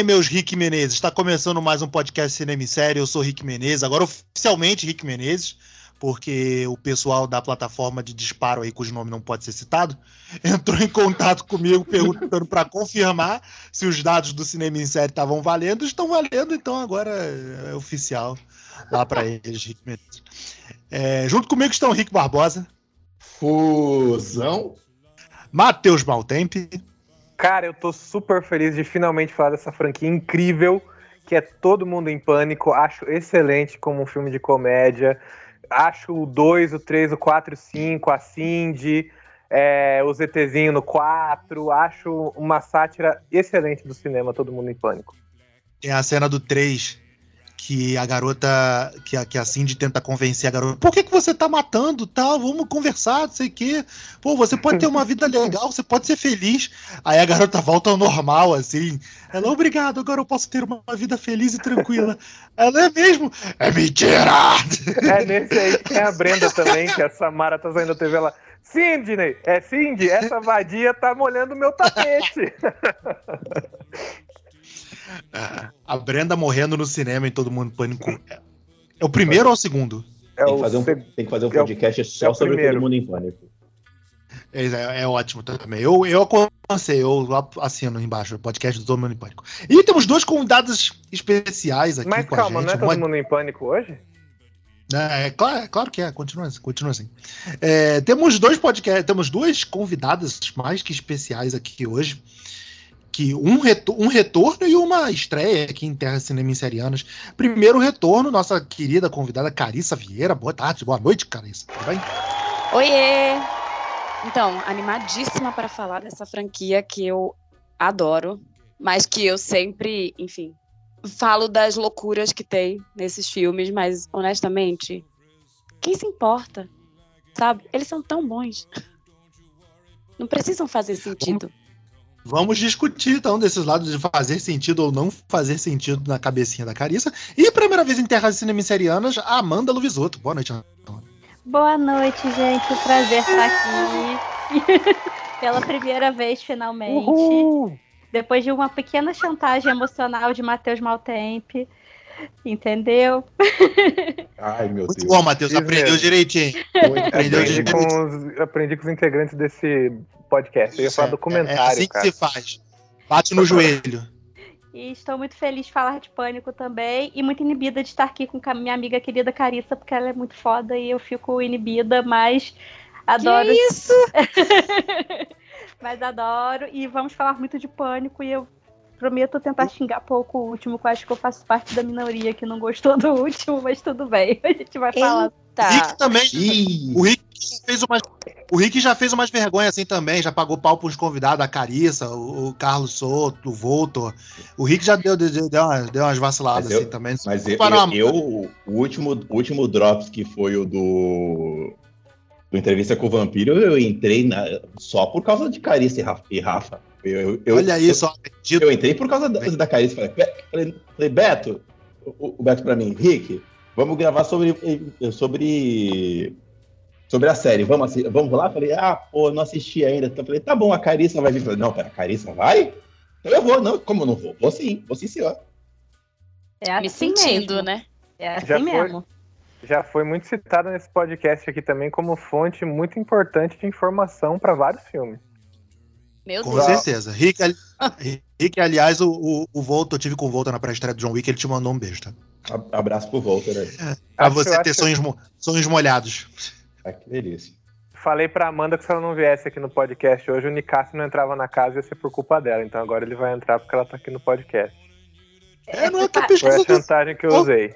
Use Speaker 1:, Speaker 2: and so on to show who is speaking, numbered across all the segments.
Speaker 1: aí, meus Rick Menezes. Está começando mais um podcast Cinema e Série. Eu sou Rick Menezes, agora oficialmente Rick Menezes, porque o pessoal da plataforma de disparo aí, cujo nome não pode ser citado, entrou em contato comigo perguntando para confirmar se os dados do Cinema em Série estavam valendo. Estão valendo, então agora é oficial lá para eles, Rick Menezes. É, junto comigo estão Rick Barbosa.
Speaker 2: Fusão.
Speaker 1: Matheus Maltempe.
Speaker 3: Cara, eu tô super feliz de finalmente falar dessa franquia incrível, que é Todo Mundo em Pânico. Acho excelente como um filme de comédia. Acho o 2, o 3, o 4 o 5, a Cindy, é, o ZTzinho no 4. Acho uma sátira excelente do cinema, Todo Mundo em Pânico.
Speaker 1: Tem a cena do 3 que a garota, que a, que a Cindy tenta convencer a garota, por que, que você tá matando, tal, vamos conversar, não sei o quê, pô, você pode ter uma vida legal, você pode ser feliz, aí a garota volta ao normal, assim, ela, obrigado, agora eu posso ter uma vida feliz e tranquila, ela é mesmo, é mentira!
Speaker 3: É nesse aí que tem a Brenda também, que a Samara tá saindo TV, ela, Cindy, é Cindy, essa vadia tá molhando meu tapete.
Speaker 1: A Brenda morrendo no cinema em Todo Mundo Pânico. É o primeiro ou o segundo?
Speaker 2: É tem, que fazer um, tem que fazer um podcast é só sobre primeiro. Todo Mundo em Pânico.
Speaker 1: É, é, é, ótimo também. Eu, eu aconselho, eu assino embaixo o podcast do Todo Mundo em Pânico. E temos dois convidados especiais aqui
Speaker 3: Mas
Speaker 1: com
Speaker 3: calma,
Speaker 1: a gente.
Speaker 3: não é Todo Mundo em Pânico hoje?
Speaker 1: É, é, claro, é claro que é, continua, continua assim. É, temos dois podcasts, temos duas convidadas mais que especiais aqui hoje que um, retor um retorno e uma estreia aqui em Terra Cinema Serianas. Primeiro retorno, nossa querida convidada Carissa Vieira. Boa tarde, boa noite, Carissa. Tudo bem?
Speaker 4: Oiê! Então, animadíssima para falar dessa franquia que eu adoro, mas que eu sempre, enfim, falo das loucuras que tem nesses filmes, mas honestamente, quem se importa? Sabe? Eles são tão bons. Não precisam fazer sentido.
Speaker 1: Vamos discutir então desses lados de fazer sentido ou não fazer sentido na cabecinha da Carissa. E primeira vez em Terras Cinemiserianas, a Amanda Luvisoto. Boa noite, Amanda.
Speaker 5: Boa noite, gente. Prazer estar aqui. Pela primeira vez, finalmente. Uhul. Depois de uma pequena chantagem emocional de Matheus Maltempe. Entendeu?
Speaker 2: Ai, meu
Speaker 1: Muito
Speaker 2: Deus.
Speaker 1: bom, Matheus. Aprendeu direitinho.
Speaker 3: Aprendeu aprendi, direitinho. Com os, aprendi com os integrantes desse podcast. Eu ia falar documentário. É, é
Speaker 1: assim
Speaker 3: cara.
Speaker 1: que se faz. Bate no joelho.
Speaker 5: E estou muito feliz de falar de pânico também. E muito inibida de estar aqui com minha amiga querida Carissa, porque ela é muito foda e eu fico inibida, mas adoro.
Speaker 4: Que isso!
Speaker 5: mas adoro. E vamos falar muito de pânico. E eu prometo tentar xingar pouco o último, que eu acho que eu faço parte da minoria que não gostou do último, mas tudo bem. A gente vai falar.
Speaker 4: Eita.
Speaker 1: Rick também. O Rick fez umas, o Rick já fez umas vergonhas assim também, já pagou pau pros convidados, a Carissa, o, o Carlos Soto, o Voltor. O Rick já deu, deu, deu, umas, deu umas vaciladas
Speaker 2: mas eu,
Speaker 1: assim também.
Speaker 2: Mas eu, eu, eu, o último, o último Drops que foi o do, do Entrevista com o Vampiro, eu entrei na, só por causa de Carissa e Rafa. E Rafa. Eu, eu,
Speaker 1: Olha isso, ó.
Speaker 2: Eu entrei por causa da, da Carissa. Falei, falei, falei Beto, o, o Beto pra mim, Rick, vamos gravar sobre, sobre sobre a série. Vamos, vamos lá? Falei, ah, pô, não assisti ainda. Então, falei, tá bom, a Carissa vai vir. Falei, não, pera, a Carissa vai? Então eu vou, não, como eu não vou? Vou sim, vou sim, senhor.
Speaker 4: É assim Me sentindo,
Speaker 5: mesmo.
Speaker 4: né?
Speaker 5: É assim já mesmo.
Speaker 3: Foi, já foi muito citada nesse podcast aqui também como fonte muito importante de informação para vários filmes.
Speaker 4: Meu
Speaker 1: Com
Speaker 4: Deus.
Speaker 1: certeza. Rick, ali, Rick aliás, o, o, o Volta, eu tive com o Volta na pré-estreia do John Wick, ele te mandou um beijo, tá?
Speaker 2: Abraço pro Volta, né?
Speaker 1: É, pra acho, você ter sonhos, sonhos molhados.
Speaker 2: Ah, que delícia.
Speaker 3: Falei pra Amanda que se ela não viesse aqui no podcast hoje, o Nicásio não entrava na casa ia ser por culpa dela. Então agora ele vai entrar porque ela tá aqui no podcast.
Speaker 1: É, não é que a pesquisa
Speaker 3: Foi a chantagem que eu usei.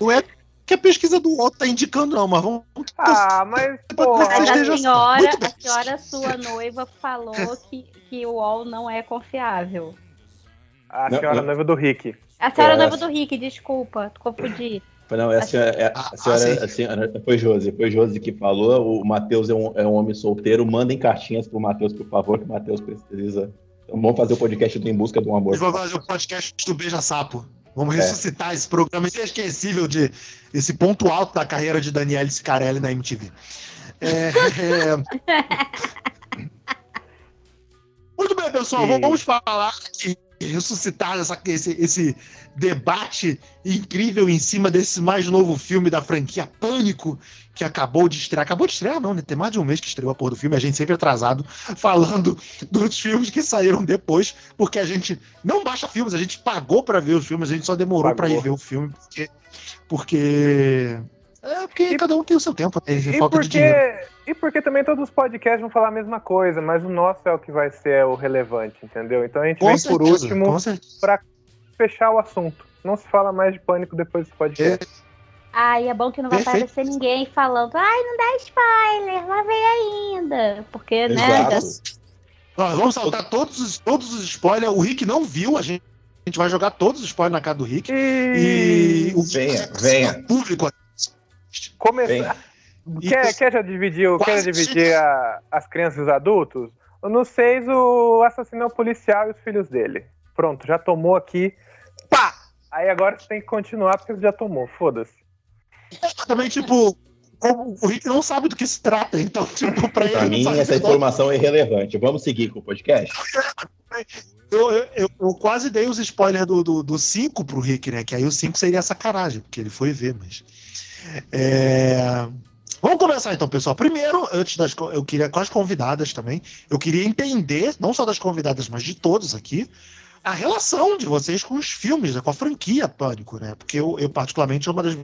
Speaker 1: Não é que a pesquisa do UOL tá indicando, não, mas vamos.
Speaker 3: Ah, mas. Porra.
Speaker 5: Mas a senhora, a senhora, sua noiva, falou que, que o UOL não é confiável.
Speaker 3: A senhora não, noiva do Rick.
Speaker 5: A senhora é, noiva do Rick, desculpa, confundi.
Speaker 2: Não, é a senhora, é, a senhora, ah, a senhora, foi Josi, foi Josi que falou. O Matheus é um, é um homem solteiro. Mandem cartinhas pro Matheus, por favor, que o Matheus precisa. Então, vamos fazer o podcast do Em Busca do Amor.
Speaker 1: Vamos fazer o podcast do Beija Sapo. Vamos é. ressuscitar esse programa inesquecível de esse ponto alto da carreira de Daniele Scarelli na MTV. É, é... Muito bem, pessoal, e... vamos falar aqui ressuscitar essa, esse, esse debate incrível em cima desse mais novo filme da franquia Pânico, que acabou de estrear. Acabou de estrear, não, né? Tem mais de um mês que estreou a porra do filme, a gente sempre atrasado, falando dos filmes que saíram depois, porque a gente não baixa filmes, a gente pagou para ver os filmes, a gente só demorou para ir ver o filme, porque. porque é porque e, cada um tem o seu tempo, tem
Speaker 3: e porque. E porque também todos os podcasts vão falar a mesma coisa, mas o nosso é o que vai ser o relevante, entendeu? Então a gente com vem certeza, por último para fechar o assunto. Não se fala mais de pânico depois desse podcast. É.
Speaker 5: Ai, é bom que não vai Perfeito. aparecer ninguém falando, ai, não dá spoiler, lá vem ainda. Porque, Exato. né?
Speaker 1: Nós vamos saltar todos os, todos os spoilers. O Rick não viu, a gente, a gente vai jogar todos os spoilers na cara do Rick.
Speaker 2: E, e o venha, venha.
Speaker 1: público
Speaker 3: Começar. Quer, quer já dividir, quer dividir a, as crianças e os adultos? No 6, o assassino é o policial e os filhos dele. Pronto, já tomou aqui. Pá! Aí agora você tem que continuar porque você já tomou, foda-se.
Speaker 1: Também, tipo, o Rick não sabe do que se trata, então, tipo, pra,
Speaker 2: pra mim essa informação é irrelevante. Vamos seguir com o podcast?
Speaker 1: Eu, eu, eu, quase dei os spoilers do 5 do, do pro Rick, né? Que aí o 5 seria sacanagem, porque ele foi ver, mas. É... Vamos começar então, pessoal. Primeiro, antes das eu queria com as convidadas também, eu queria entender, não só das convidadas, mas de todos aqui, a relação de vocês com os filmes, né, com a franquia Pânico, né? Porque eu, eu particularmente é uma das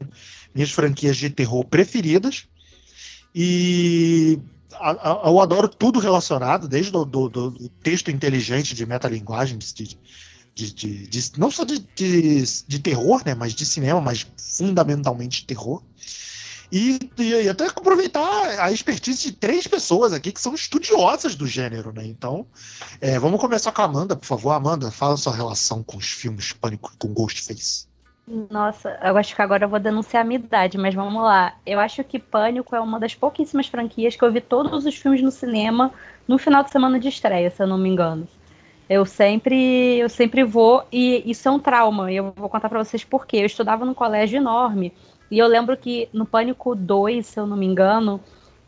Speaker 1: minhas franquias de terror preferidas e eu adoro tudo relacionado, desde do, do, do texto inteligente de metalinguagem, de, de, de, de, não só de, de, terror, né, mas de cinema, mas fundamentalmente terror. E, e, até aproveitar a expertise de três pessoas aqui que são estudiosas do gênero, né? Então, é, vamos começar com a Amanda, por favor. Amanda, fala sua relação com os filmes Pânico com Ghostface.
Speaker 5: Nossa, eu acho que agora eu vou denunciar a minha idade, mas vamos lá. Eu acho que Pânico é uma das pouquíssimas franquias que eu vi todos os filmes no cinema no final de semana de estreia, se eu não me engano. Eu sempre, eu sempre vou, e isso é um trauma, e eu vou contar para vocês por quê. Eu estudava num colégio enorme, e eu lembro que no Pânico 2, se eu não me engano,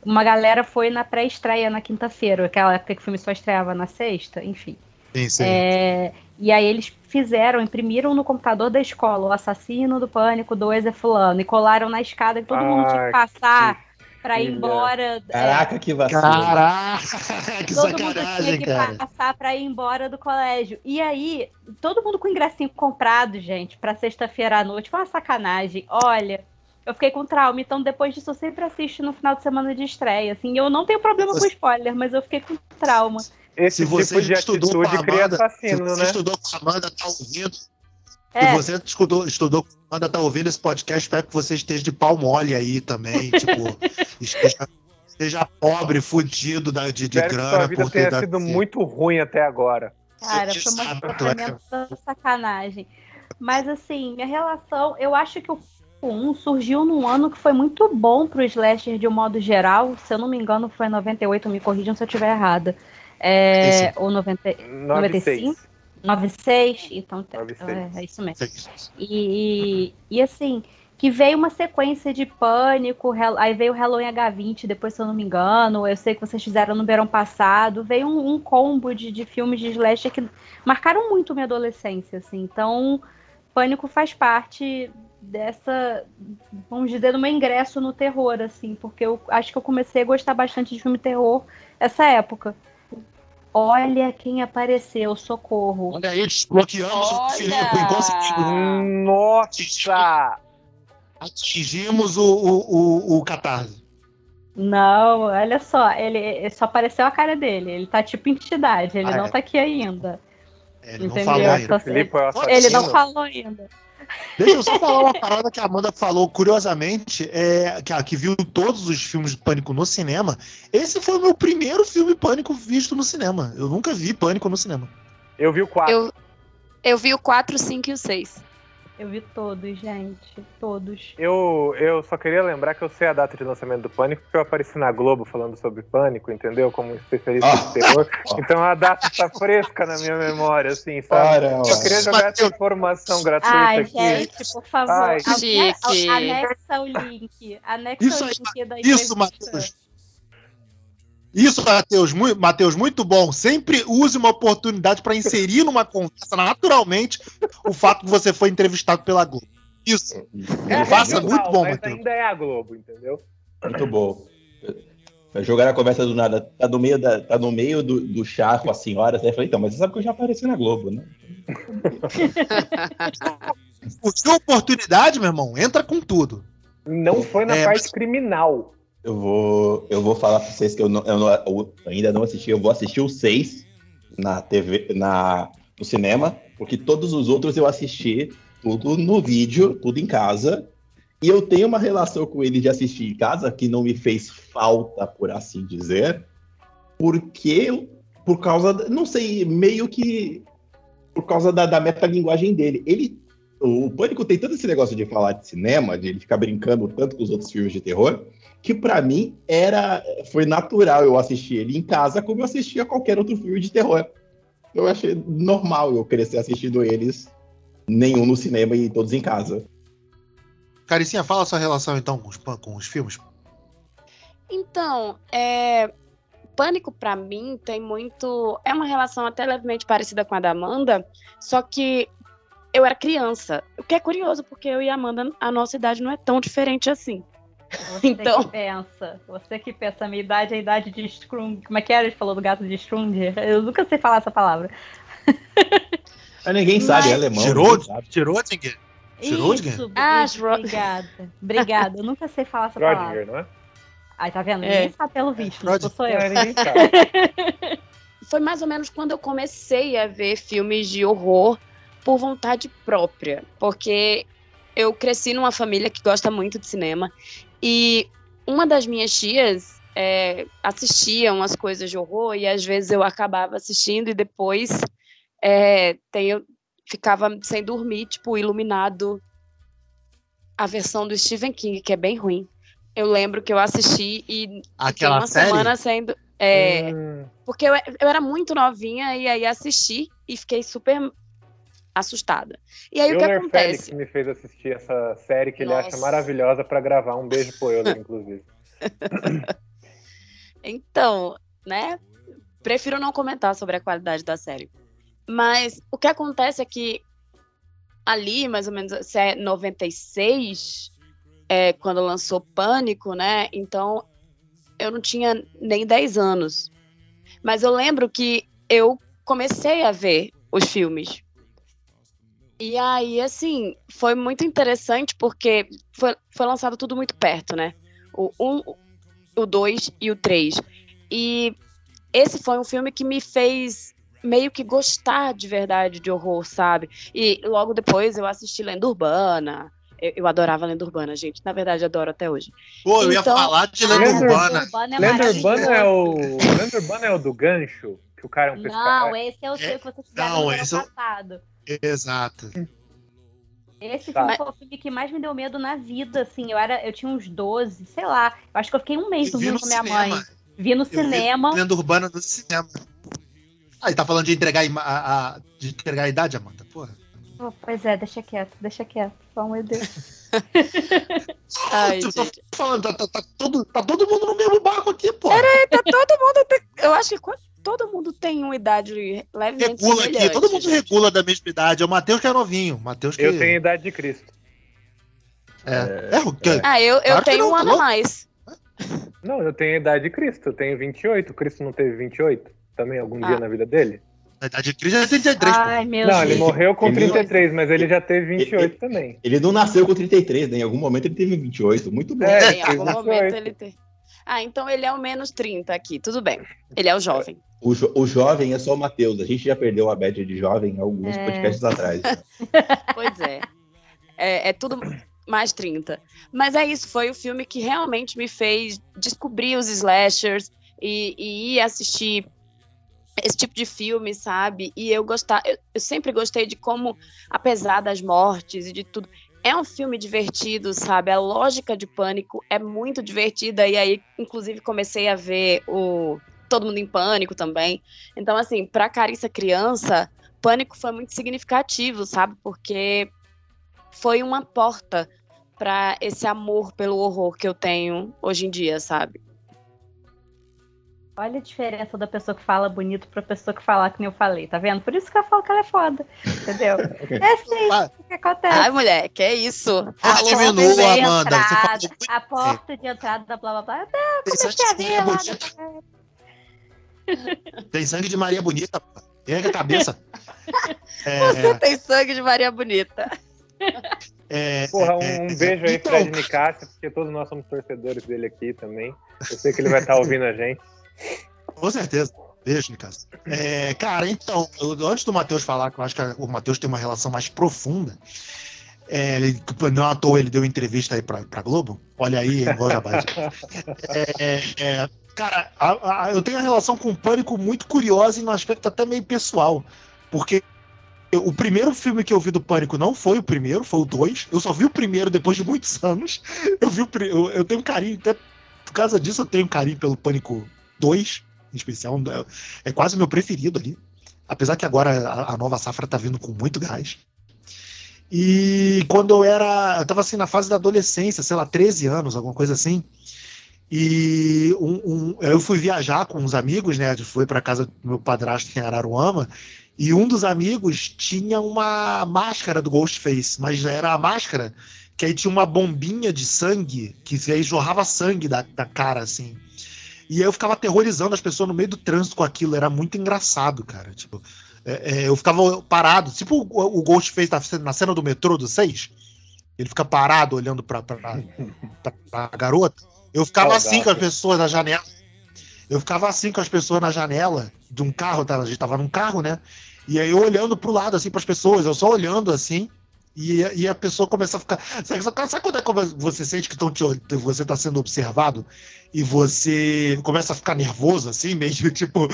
Speaker 5: uma galera foi na pré-estreia na quinta-feira, aquela época que o filme só estreava na sexta, enfim.
Speaker 1: Sim, sim.
Speaker 5: É, e aí eles fizeram, imprimiram no computador da escola o assassino do Pânico 2 é fulano, e colaram na escada que todo ah, mundo tinha que passar. Que para ir embora.
Speaker 2: Caraca, é, que vacilo.
Speaker 1: Caraca, que
Speaker 5: todo
Speaker 1: sacanagem,
Speaker 5: mundo tinha que
Speaker 1: cara.
Speaker 5: passar para ir embora do colégio. E aí, todo mundo com ingressinho comprado, gente, para sexta-feira à noite. Foi uma sacanagem. Olha, eu fiquei com trauma. Então, depois disso, eu sempre assisto no final de semana de estreia. Assim, eu não tenho problema com spoiler, mas eu fiquei com trauma.
Speaker 3: Esse se você tipo de estudou atitude cria assassino,
Speaker 1: se você
Speaker 3: né?
Speaker 1: estudou com a Amanda, tá ouvindo, é. Se você estudou, estudou, quando tá ouvindo esse podcast, espero que você esteja de pau mole aí também, tipo, esteja, esteja pobre, fudido da, de, de
Speaker 3: espero
Speaker 1: grana.
Speaker 3: Que sua vida tenha sido muito ruim até agora.
Speaker 5: Cara, foi uma sacanagem. Mas assim, minha relação, eu acho que o 1 surgiu num ano que foi muito bom pro slasher de um modo geral. Se eu não me engano, foi 98, me corrijam se eu estiver errada. É, ou 90, 95? 96, então 96. É, é, isso mesmo. E, e, assim, que veio uma sequência de pânico, aí veio o Halloween H20, depois, se eu não me engano, eu sei que vocês fizeram no verão passado, veio um, um combo de, de filmes de slasher que marcaram muito minha adolescência, assim, então Pânico faz parte dessa, vamos dizer, do meu ingresso no terror, assim, porque eu acho que eu comecei a gostar bastante de filme terror essa época. Olha quem apareceu, socorro.
Speaker 1: Olha aí, desbloqueamos Olha. o Filipe e conseguimos.
Speaker 3: Nossa!
Speaker 1: Atingimos o, o, o, o catarse.
Speaker 5: Não, olha só, ele só apareceu a cara dele. Ele tá tipo entidade, ele ah, não é. tá aqui ainda.
Speaker 1: Ele Entendeu? não falou ainda.
Speaker 5: Ele não falou ainda.
Speaker 1: Deixa eu só falar uma parada que a Amanda falou, curiosamente, é, que, que viu todos os filmes de Pânico no cinema. Esse foi o meu primeiro filme Pânico visto no cinema. Eu nunca vi Pânico no cinema.
Speaker 3: Eu vi o 4.
Speaker 4: Eu, eu vi o 4, 5 e o 6.
Speaker 5: Eu vi todos, gente. Todos.
Speaker 3: Eu, eu só queria lembrar que eu sei a data de lançamento do Pânico, porque eu apareci na Globo falando sobre Pânico, entendeu? Como especialista oh. de terror. Então a data está fresca na minha memória, assim, sabe? Eu só queria jogar essa informação gratuita
Speaker 5: Ai,
Speaker 3: aqui.
Speaker 5: gente, por favor. Ai, Chique. Anexa o link. Anexa
Speaker 1: isso
Speaker 5: o link
Speaker 1: da Isso, Matheus. Isso, Matheus, muito, Mateus, muito bom. Sempre use uma oportunidade para inserir numa conversa naturalmente o fato que você foi entrevistado pela Globo. Isso.
Speaker 3: É
Speaker 1: Faça
Speaker 3: regional,
Speaker 1: muito bom,
Speaker 3: mas
Speaker 1: Matheus.
Speaker 3: ainda é a Globo, entendeu?
Speaker 6: Muito bom. Vai jogar a conversa do nada. Tá no meio, da, tá no meio do, do chá com a senhora. Aí eu falei, então, mas você sabe que eu já apareci na Globo, né?
Speaker 1: Curtiu a oportunidade, meu irmão? Entra com tudo.
Speaker 3: Não foi na
Speaker 1: É,
Speaker 3: parte
Speaker 1: mas-
Speaker 3: criminal.
Speaker 6: Eu vou, eu vou falar pra vocês que eu, não, eu não- eu ainda não assisti. Eu vou assistir o 6 na TV, na, no cinema, porque todos os outros eu assisti tudo no vídeo, tudo em casa. E eu tenho uma relação com ele de assistir em casa que não me fez falta, por assim dizer, porque por causa, não sei, meio que por causa da, da metalinguagem dele. Ele, o Pânico tem todo esse negócio de falar de cinema, de ele ficar brincando tanto com os outros filmes de terror, que pra mim era foi natural eu assistir ele em casa como eu assistia qualquer outro filme de terror. Eu achei normal eu crescer assistindo eles, nenhum no cinema e todos em casa.
Speaker 1: Caricinha, fala a sua relação então com os, com os filmes.
Speaker 4: Então, é... Pânico pra mim tem muito. É uma relação até levemente parecida com a da Amanda, só que eu era criança. O que é curioso, porque eu e a Amanda, a nossa idade não é tão diferente assim.
Speaker 5: Você
Speaker 4: Então-
Speaker 5: que pensa. Você que pensa, a minha idade é a idade de Strung. Como é que era? Ele falou do gato de Strung? Eu nunca sei falar essa palavra.
Speaker 6: Mas ninguém sabe, é alemão.
Speaker 1: Tirou, tirou Tinger? Schrödinger?
Speaker 5: Isso,
Speaker 4: Ah,
Speaker 5: obrigada. Obrigada. Eu nunca sei falar essa palavra.
Speaker 3: Schrödinger, não é?
Speaker 5: Aí tá vendo?
Speaker 4: É.
Speaker 5: Ninguém sabe pelo visto. Não sou eu.
Speaker 3: É.
Speaker 4: Foi mais ou menos quando eu comecei a ver filmes de horror por vontade própria, porque eu cresci numa família que gosta muito de cinema e uma das minhas tias é, assistia umas coisas de horror e às vezes eu acabava assistindo e depois é, tem, eu ficava sem dormir, tipo, iluminado a versão do Stephen King, que é bem ruim. Eu lembro que eu assisti e
Speaker 1: Aquela
Speaker 4: uma
Speaker 1: série?
Speaker 4: semana sendo. É,
Speaker 3: Hum,
Speaker 4: porque eu, eu era muito novinha e aí assisti e fiquei super assustada. E aí o que
Speaker 3: Euler
Speaker 4: acontece?
Speaker 3: Félix me fez assistir essa série que ele acha
Speaker 4: Nossa.
Speaker 3: maravilhosa pra gravar. Um beijo pro Euler, inclusive.
Speaker 4: Então, né? Prefiro não comentar sobre a qualidade da série. Mas o que acontece é que ali, mais ou menos, se é 96, é, quando lançou Pânico, né? Então eu não tinha nem 10 anos. Mas eu lembro que eu comecei a ver os filmes. E aí, assim, foi muito interessante porque foi, foi lançado tudo muito perto, né? O 1, um, o 2 e o 3. E esse foi um filme que me fez meio que gostar de verdade de horror, sabe? E logo depois eu assisti Lenda Urbana. Eu, eu adorava Lenda Urbana, gente. Na verdade, adoro até hoje.
Speaker 1: Pô, eu ia
Speaker 4: Então-
Speaker 1: falar de Lenda
Speaker 3: Lenda
Speaker 1: Urbana.
Speaker 5: Urbana é
Speaker 3: Lenda Urbana é o. Lenda Urbana é o do gancho, que o cara é um
Speaker 5: Não,
Speaker 3: pescador.
Speaker 5: esse é o seu que vocês fizeram
Speaker 1: Não,
Speaker 5: no ano
Speaker 1: é
Speaker 5: passado.
Speaker 1: Exato.
Speaker 5: Esse
Speaker 3: Tá.
Speaker 5: filme foi o filme que mais me deu medo na vida, assim. Eu, era, eu tinha uns 12, sei lá. Eu acho que eu fiquei um mês
Speaker 1: vi
Speaker 5: dormindo com minha
Speaker 1: cinema.
Speaker 5: mãe. Vi no
Speaker 1: Eu vi
Speaker 5: cinema.
Speaker 1: Lenda Urbana no cinema. Aí tá falando de entregar a, a- a- de entregar a idade, Amanda? Porra.
Speaker 5: Oh, pois é, deixa quieto, deixa quieto. Oh, meu Deus.
Speaker 4: Ai,
Speaker 1: eu tô
Speaker 4: gente.
Speaker 1: falando, tá, tá- tá todo, tá todo mundo no mesmo barco aqui, pô.
Speaker 4: Tá todo mundo. Eu acho que todo mundo tem uma idade levemente
Speaker 1: Regula aqui, todo mundo
Speaker 4: gente.
Speaker 1: regula da mesma idade. É o Matheus que é novinho. o Matheus que
Speaker 3: Eu tenho idade de Cristo.
Speaker 1: É, é, o que-
Speaker 4: Ah, eu, eu
Speaker 1: Claro
Speaker 4: tenho
Speaker 1: não,
Speaker 4: um
Speaker 1: tá
Speaker 4: ano a mais.
Speaker 3: Não, eu tenho a idade de Cristo. Eu tenho 28. Cristo não teve 28? Também algum dia
Speaker 4: Ah.
Speaker 3: na vida dele?
Speaker 1: A idade de Cris é 33, pô.
Speaker 5: Ai, meu
Speaker 3: não,
Speaker 5: Deus.
Speaker 3: ele morreu com
Speaker 6: Ele-
Speaker 3: 33, mas ele já teve 28 também.
Speaker 6: Ele não nasceu com 33, né? Em algum momento ele teve 28. Muito bom.
Speaker 3: É,
Speaker 4: em algum
Speaker 3: teve
Speaker 4: momento
Speaker 3: 18.
Speaker 4: ele tem. Ah, então ele é o menos 30 aqui, tudo bem. Ele é o jovem.
Speaker 6: O, jo- o jovem é só o Matheus. A gente já perdeu a média de jovem alguns
Speaker 5: É.
Speaker 6: podcasts atrás.
Speaker 4: Pois é. é. É tudo mais 30. Mas é isso, foi o filme que realmente me fez descobrir os slashers e, e ir assistir esse tipo de filme, sabe? E eu gostar, eu, eu sempre gostei de como, apesar das mortes e de tudo, é um filme divertido, sabe? A lógica de pânico é muito divertida. E aí, inclusive, comecei a ver o Todo Mundo em Pânico também. Então, assim, pra Carissa criança, Pânico foi muito significativo, sabe? Porque foi uma porta para esse amor pelo horror que eu tenho hoje em dia, sabe?
Speaker 5: Olha a diferença da pessoa que fala bonito pra pessoa que fala que nem eu falei, tá vendo? Por isso que eu falo que ela é foda, entendeu? É assim
Speaker 1: Ah.
Speaker 5: que acontece.
Speaker 4: Ai, mulher, que é isso?
Speaker 1: Porra,
Speaker 5: a
Speaker 1: diminua,
Speaker 5: porta de
Speaker 1: Amanda. Você
Speaker 5: entrada, a porta de entrada da blá blá blá. Até
Speaker 1: Tem
Speaker 5: comecei a
Speaker 1: sangue de
Speaker 5: ver lá.
Speaker 1: Tem sangue de Maria Bonita. pô. Erga a cabeça. É,
Speaker 4: Você tem sangue de Maria Bonita.
Speaker 1: é,
Speaker 3: Porra, um,
Speaker 1: é,
Speaker 3: um
Speaker 1: é,
Speaker 3: beijo aí,
Speaker 1: então,
Speaker 3: Fred Nicásio, porque todos nós somos torcedores dele aqui também. Eu sei que ele vai estar ouvindo a gente.
Speaker 1: Com certeza. Beijo, Nicasso. É, cara, então, eu- antes do Matheus falar, que eu acho que o Matheus tem uma relação mais profunda, é, ele, não à toa ele deu entrevista aí pra, pra Globo. Olha aí, igual jabás. É, é, cara, a- a- eu tenho uma relação com o Pânico muito curiosa e num aspecto até meio pessoal. Porque eu- o primeiro filme que eu vi do Pânico não foi o primeiro, foi o dois. Eu só vi o primeiro depois de muitos anos. Eu, vi o, eu, eu tenho um carinho, até por causa disso eu tenho um carinho pelo Pânico 2, em especial. É, é quase o meu preferido ali. Apesar que agora a, nova safra tá vindo com muito gás. E quando eu era. Eu tava assim na fase da adolescência, sei lá, 13 anos, alguma coisa assim. E um- um- eu fui viajar com uns amigos, né? Fui para casa do meu padrasto em Araruama. E um dos amigos tinha uma máscara do Ghostface, mas era a máscara que aí tinha uma bombinha de sangue que aí jorrava sangue da, da cara, assim. E aí eu ficava aterrorizando as pessoas no meio do trânsito com aquilo. Era muito engraçado, cara. Tipo, é, é, eu ficava parado, tipo o, o Ghostface na, cena- na cena do metrô do 6. Ele fica parado olhando pra, pra, pra, pra garota. Eu ficava assim com as pessoas na janela. Eu ficava assim com as pessoas na janela de um carro, tá? a gente tava num carro, né? E aí eu olhando pro lado, assim, pras pessoas, eu só olhando assim, e, e a pessoa começa a ficar. Sabe, sabe quando é que você sente que tão te, você tá sendo observado e você começa a ficar nervoso, assim, meio tipo.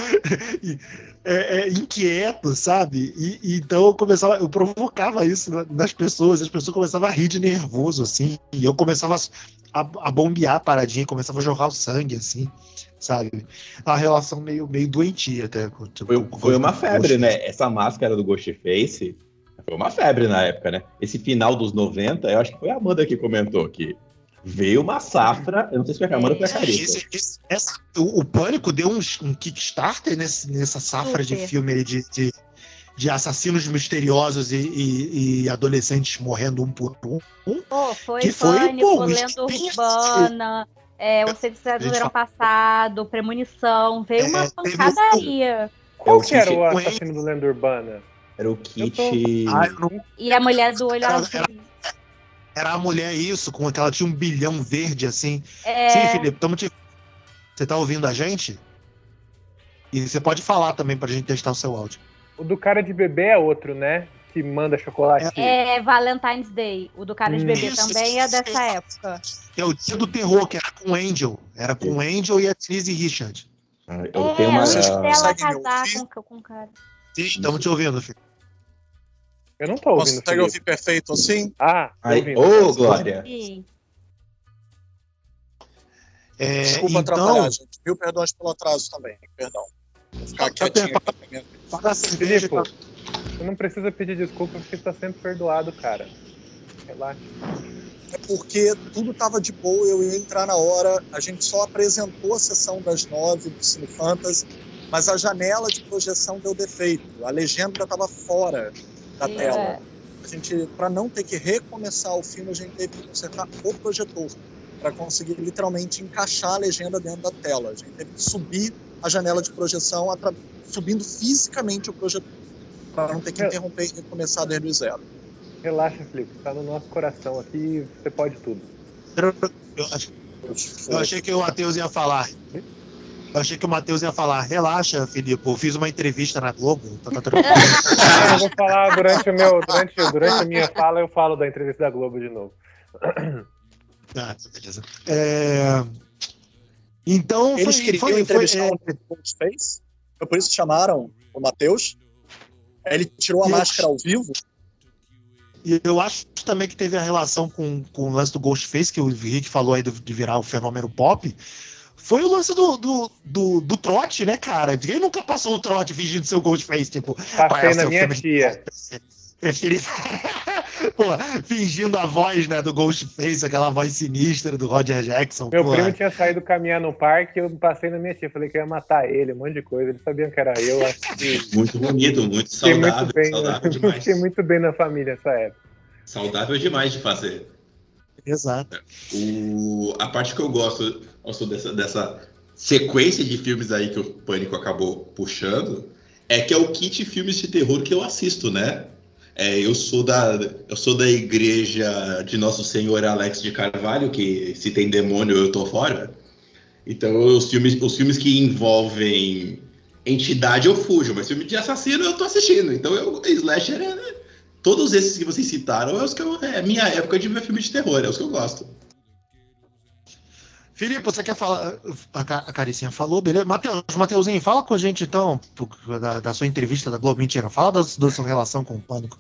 Speaker 1: é, é, inquieto, sabe? E, e então eu começava, eu provocava isso na- nas pessoas, as pessoas começavam a rir de nervoso, assim, e eu começava a, a bombear a paradinha, começava a jorrar o sangue, assim, sabe? Uma relação meio, meio doentia até. com-
Speaker 2: Foi,
Speaker 1: com-
Speaker 2: foi uma febre, né? Essa máscara do Ghostface foi uma febre na época, né? Esse final dos 90, eu acho que foi a Amanda que comentou que veio uma safra. Eu não sei se foi a Amanda ou foi a Carissa.
Speaker 1: Esse- esse- essa- o, o Pânico deu uns- um Kickstarter nesse- nessa safra de filme aí de, de, de assassinos misteriosos e, e- e adolescentes morrendo um por um.
Speaker 5: Pô, foi
Speaker 1: Que foi,
Speaker 5: Pânico,
Speaker 1: pô, um
Speaker 5: Lenda Urbana, é, o Sexto do Verão Passado, Premonição, veio uma
Speaker 1: É,
Speaker 5: pancadaria.
Speaker 3: Qual que era o assassino do Lenda Urbana?
Speaker 2: Era o kit.
Speaker 1: Ah, eu não-
Speaker 5: E a mulher do olho
Speaker 1: Era-
Speaker 5: azul.
Speaker 1: era a mulher isso, com aquela tinha um bilhão verde assim.
Speaker 5: É,
Speaker 1: Sim, Felipe, tamo te... Você tá ouvindo a gente? E você pode falar também pra gente testar o seu áudio.
Speaker 3: O do cara de bebê é outro, né? Que manda chocolate.
Speaker 5: é Valentine's Day. O do cara de bebê
Speaker 1: Isso,
Speaker 5: também é dessa
Speaker 1: isso.
Speaker 5: época.
Speaker 1: É o dia do terror, que era com o Angel. Era com o Angel e a Denise Richard.
Speaker 2: Ah, Eu
Speaker 5: é,
Speaker 2: tenho uma.
Speaker 5: antes dela casar com, com o cara.
Speaker 1: Sim, estamos te ouvindo, filho.
Speaker 3: Eu não tô ouvindo.
Speaker 7: Consegue
Speaker 3: Felipe.
Speaker 7: ouvir perfeito assim?
Speaker 3: Ah,
Speaker 2: Aí, ô, Glória!
Speaker 5: Sim.
Speaker 1: É,
Speaker 7: Desculpa
Speaker 1: então,
Speaker 7: atrapalhar, gente. Mil perdões pelo atraso também. Perdão. Vou ficar
Speaker 1: Tá
Speaker 7: quietinho aqui.
Speaker 3: Filipe, você não precisa pedir desculpa porque tá sempre perdoado, cara. Relaxa.
Speaker 7: É porque tudo tava de boa, eu ia entrar na hora. A gente só apresentou a sessão das nove do Cine Fantasy, mas a janela de projeção deu defeito. A legenda estava fora da tela.
Speaker 5: É.
Speaker 7: A gente, para não ter que recomeçar o filme, a gente teve que consertar o projetor para conseguir literalmente encaixar a legenda dentro da tela. A gente teve que subir a janela de projeção, atra- subindo fisicamente o projetor, para não ter que interromper e recomeçar desde o zero.
Speaker 3: Relaxa, Felipe. Tá no nosso coração aqui. Você pode tudo.
Speaker 1: Eu achei que o Matheus ia falar. Eu achei que o Matheus ia falar. Relaxa, Felipe. Eu fiz uma entrevista na Globo. Tá, tá tranquilo.
Speaker 3: Ah, eu vou falar durante o meu, durante, durante a minha fala, eu falo da entrevista da Globo de novo.
Speaker 1: Ah, beleza. É, Então,
Speaker 7: Eles
Speaker 1: foi,
Speaker 7: queriam
Speaker 1: foi, foi,
Speaker 7: entrevistar
Speaker 1: é,
Speaker 7: o Ghostface, foi por isso que chamaram o Matheus. Ele tirou a máscara ao vivo.
Speaker 1: E eu acho também que teve a relação com, com o lance do Ghostface, que o Rick falou aí do- de virar o fenômeno pop. Foi o lance do, do, do, do trote, né, cara? Quem nunca passou o trote fingindo ser o Ghostface? Tipo,
Speaker 3: Passei na
Speaker 1: seu
Speaker 3: minha tia.
Speaker 1: Pô, fingindo a voz, né, do Ghostface, aquela voz sinistra do Roger Jackson.
Speaker 3: Meu
Speaker 1: pô.
Speaker 3: primo tinha saído caminhar no parque, eu passei na minha tia, falei que eu ia matar ele, um monte de coisa. Eles sabiam que era eu. Acho que
Speaker 6: Muito bonito, muito
Speaker 3: fiquei
Speaker 6: saudável.
Speaker 3: muito bem,
Speaker 6: saudável demais.
Speaker 3: fiquei muito bem na família nessa época.
Speaker 6: Saudável demais de fazer.
Speaker 1: Exato.
Speaker 6: O, a parte que eu gosto also, dessa, dessa sequência de filmes aí que o Pânico acabou puxando é que é o kit filmes de terror que eu assisto, né? É, eu sou da eu sou da igreja de Nosso Senhor Alex de Carvalho, que se tem demônio eu tô fora. Então os filmes, os filmes que envolvem entidade eu fujo, mas filme de assassino eu tô assistindo. Então eu, slasher é, todos esses que vocês citaram é os que eu, é minha época de ver filme de terror, é os que eu gosto.
Speaker 1: Filipe, você quer falar? A, Ca- a Caricinha falou, beleza? Matheus, Mateuzinho, fala com a gente então, da, da sua entrevista da Globo. Mentira, fala da, da sua relação com o Pânico.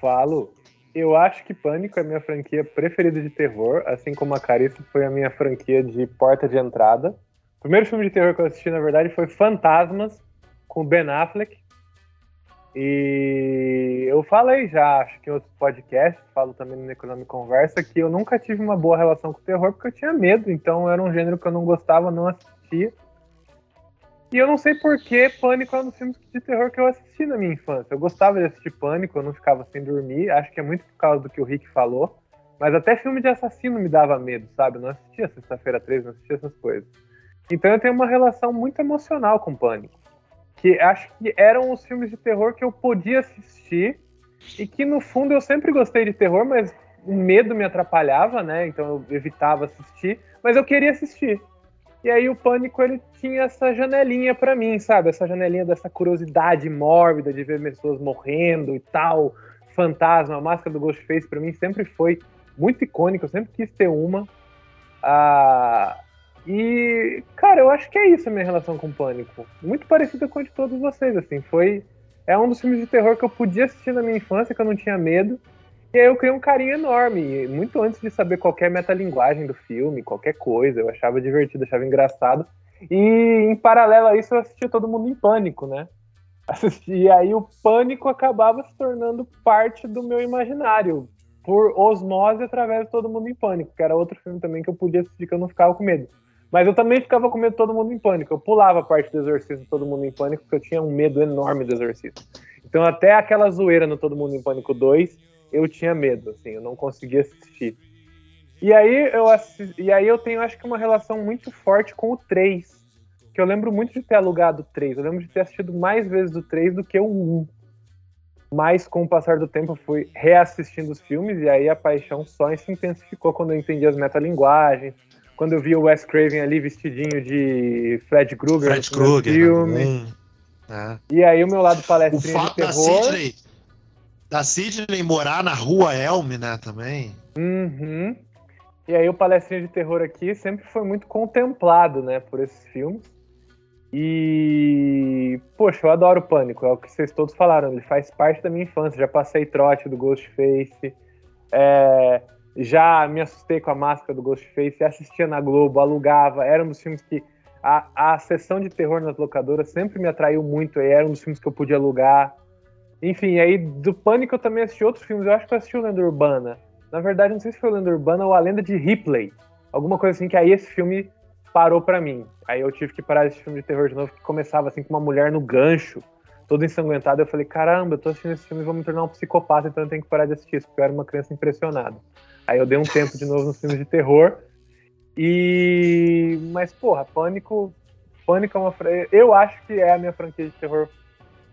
Speaker 3: Falo. Eu acho que Pânico é a minha franquia preferida de terror, assim como a Carissa foi a minha franquia de porta de entrada. O primeiro filme de terror que eu assisti, na verdade, foi Fantasmas, com Ben Affleck. E eu falei já, acho que em outros podcasts, falo também no Economic Conversa, que eu nunca tive uma boa relação com o terror porque eu tinha medo, então era um gênero que eu não gostava, não assistia. E eu não sei por que Pânico é um dos filmes de terror que eu assisti na minha infância. Eu gostava de assistir Pânico, eu não ficava sem dormir, acho que é muito por causa do que o Rick falou. Mas até filme de assassino me dava medo, sabe? Eu não assistia Sexta-feira 13, não assistia essas coisas. Então eu tenho uma relação muito emocional com Pânico. Que acho que eram os filmes de terror que eu podia assistir e que no fundo eu sempre gostei de terror, mas o medo me atrapalhava, né? Então eu evitava assistir, mas eu queria assistir. E aí o Pânico ele tinha essa janelinha pra mim, sabe? Essa janelinha dessa curiosidade mórbida de ver pessoas morrendo e tal, fantasma, a máscara do Ghostface pra mim sempre foi muito icônica, eu sempre quis ter uma. Ah, e, cara, eu acho que é isso a minha relação com o Pânico. Muito parecida com a de todos vocês, assim. Foi. É um dos filmes de terror que eu podia assistir na minha infância, que eu não tinha medo. E aí eu criei um carinho enorme, muito antes de saber qualquer metalinguagem do filme, qualquer coisa. Eu achava divertido, achava engraçado. E em paralelo a isso, eu assistia Todo Mundo em Pânico, né? E aí o Pânico acabava se tornando parte do meu imaginário, por osmose através de Todo Mundo em Pânico, que era outro filme também que eu podia assistir que eu não ficava com medo. Mas eu também ficava com medo de Todo Mundo em Pânico. Eu pulava a parte do Exorcismo Todo Mundo em Pânico, porque eu tinha um medo enorme do Exorcismo. Então até aquela zoeira no Todo Mundo em Pânico 2, eu tinha medo, assim, eu não conseguia assistir. E aí eu assisti, e aí eu tenho acho que uma relação muito forte com o 3, que eu lembro muito de ter alugado o 3, eu lembro de ter assistido mais vezes o 3 do que o 1. Mas com o passar do tempo eu fui reassistindo os filmes e aí a paixão só se intensificou quando eu entendi as metalinguagens, quando eu vi o Wes Craven ali vestidinho de Fred Krueger
Speaker 1: Fred
Speaker 3: no
Speaker 1: Krueger.
Speaker 3: filme.
Speaker 1: Hum, é.
Speaker 3: E aí o meu lado palestrinha de
Speaker 1: fato da
Speaker 3: terror.
Speaker 1: Sidney, da Sidney morar na rua Elm, né, também.
Speaker 3: Uhum. E aí o palestrinha de terror aqui sempre foi muito contemplado, né, por esses filmes. E poxa, eu adoro o Pânico, é o que vocês todos falaram, ele faz parte da minha infância. Já passei trote do Ghostface, é, já me assustei com a máscara do Ghostface, assistia na Globo, alugava, era um dos filmes que a, a sessão de terror nas locadoras sempre me atraiu muito, e era um dos filmes que eu podia alugar. Enfim, aí do Pânico eu também assisti outros filmes, eu acho que eu assisti o Lenda Urbana. Na verdade, não sei se foi o Lenda Urbana ou a Lenda de Ripley. Alguma coisa assim, que aí esse filme parou pra mim. Aí eu tive que parar esse filme de terror de novo, que começava assim com uma mulher no gancho, toda ensanguentada. Eu falei, caramba, eu tô assistindo esse filme e vou me tornar um psicopata, então eu tenho que parar de assistir isso, porque eu era uma criança impressionada. Aí eu dei um tempo de novo nos filmes de terror. E. Mas, porra, Pânico. Pânico é uma. Eu acho que é a minha franquia de terror.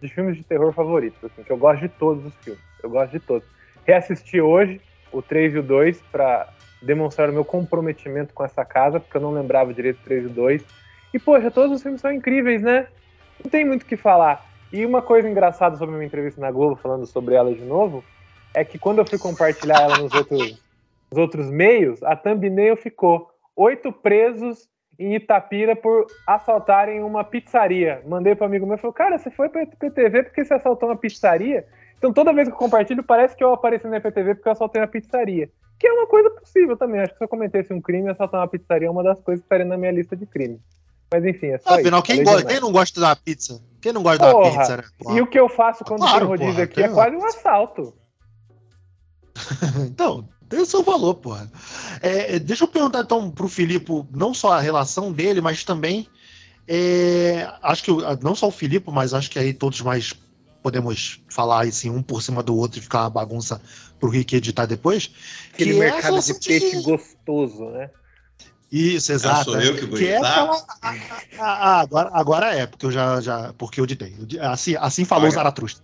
Speaker 3: De filmes de terror favoritos, assim, que eu gosto de todos os filmes. Eu gosto de todos. Reassisti hoje o 3 e o 2 pra demonstrar o meu comprometimento com essa casa, porque eu não lembrava direito do 3 e o 2. E, poxa, todos os filmes são incríveis, né? Não tem muito o que falar. E uma coisa engraçada sobre a minha entrevista na Globo, falando sobre ela de novo, é que quando eu fui compartilhar ela nos outros, nos outros meios, a thumbnail ficou oito presos em Itapira por assaltarem uma pizzaria. Mandei para amigo meu e falou: Cara, você foi para IPTV porque você assaltou uma pizzaria? Então toda vez que eu compartilho, parece que eu apareci na IPTV porque eu assaltei uma pizzaria. Que é uma coisa possível também. Acho que se eu cometesse um crime, assaltar uma pizzaria é uma das coisas que estaria na minha lista de crimes. Mas enfim, é só
Speaker 1: Afinal,
Speaker 3: isso.
Speaker 1: quem, gosta, quem não gosta da pizza? Quem não gosta da
Speaker 3: Porra,
Speaker 1: pizza, né? Porra.
Speaker 3: E o que eu faço quando
Speaker 1: Claro,
Speaker 3: tem rodízio
Speaker 1: porra,
Speaker 3: aqui é quase um assalto.
Speaker 1: então, tem o seu valor, porra. É, deixa eu perguntar então pro Filipe, não só a relação dele, mas também. É, acho que não só o Filipe, mas acho que aí todos mais podemos falar assim, um por cima do outro e ficar uma bagunça pro Rick editar depois.
Speaker 3: Aquele
Speaker 1: que é
Speaker 3: mercado
Speaker 1: essa
Speaker 3: de peixe
Speaker 1: de-
Speaker 3: gostoso, né?
Speaker 1: Isso, exato.
Speaker 6: sou eu que vou
Speaker 1: que é
Speaker 6: editar?
Speaker 1: aquela- ah, ah, agora, agora é, porque eu já, já porque eu ditei. Assim, assim falou
Speaker 6: Olha.
Speaker 1: Zaratustra.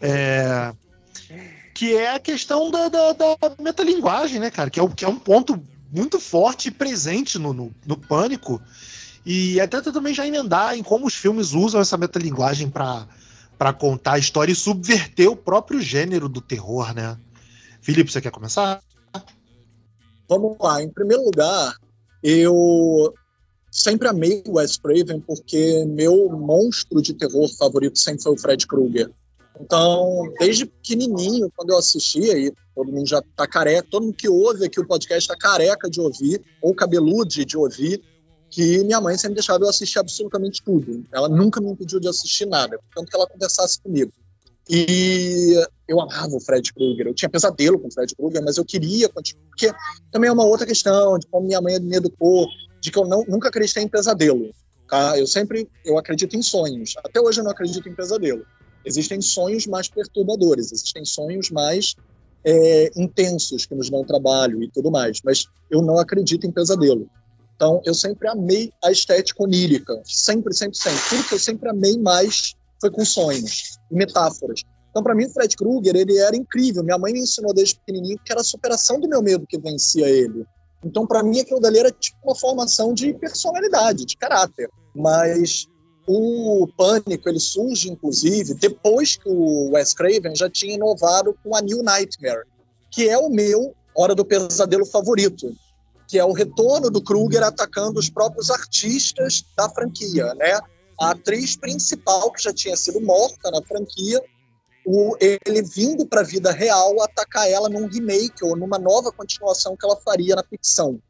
Speaker 1: É, que é a questão da, da, da metalinguagem, né, cara? Que é, que é um ponto muito forte e presente no, no, no Pânico. E até também já emendar em como os filmes usam essa metalinguagem para para contar a história e subverter o próprio gênero do terror, né? Felipe, você quer começar?
Speaker 7: Vamos lá. Em primeiro lugar, eu sempre amei o Wes Craven porque meu monstro de terror favorito sempre foi o Fred Krueger. Então, desde pequenininho, quando eu assistia, e todo mundo já tá careca, todo mundo que ouve aqui o podcast tá careca de ouvir, ou cabeludo de ouvir, que minha mãe sempre deixava eu assistir absolutamente tudo. Ela nunca me impediu de assistir nada, tanto que ela conversasse comigo. E eu amava o Fred Krueger. Eu tinha pesadelo com o Fred Krueger, mas eu queria continuar. Porque também é uma outra questão de como minha mãe me educou, de que eu não, nunca acreditei em pesadelo. Tá? Eu sempre eu acredito em sonhos. Até hoje eu não acredito em pesadelo. Existem sonhos mais perturbadores, existem sonhos mais é, intensos que nos dão trabalho e tudo mais. Mas eu não acredito em pesadelo. Então eu sempre amei a estética onírica. Sempre, sempre, sempre. Tudo que eu sempre amei mais foi com sonhos e metáforas. Então, para mim, o Fred Krueger, ele era incrível. Minha mãe me ensinou desde pequenininho que era a superação do meu medo que vencia ele. Então, para mim, aquilo dali era tipo uma formação de personalidade, de caráter. Mas o Pânico, ele surge, inclusive, depois que o Wes Craven já tinha inovado com a New Nightmare, que é o meu Hora do Pesadelo favorito, que é o retorno do Krueger atacando os próprios artistas da franquia, né? A atriz principal, que já tinha sido morta na franquia, o, ele vindo para a vida real atacar ela num remake ou numa nova continuação que ela faria na ficção.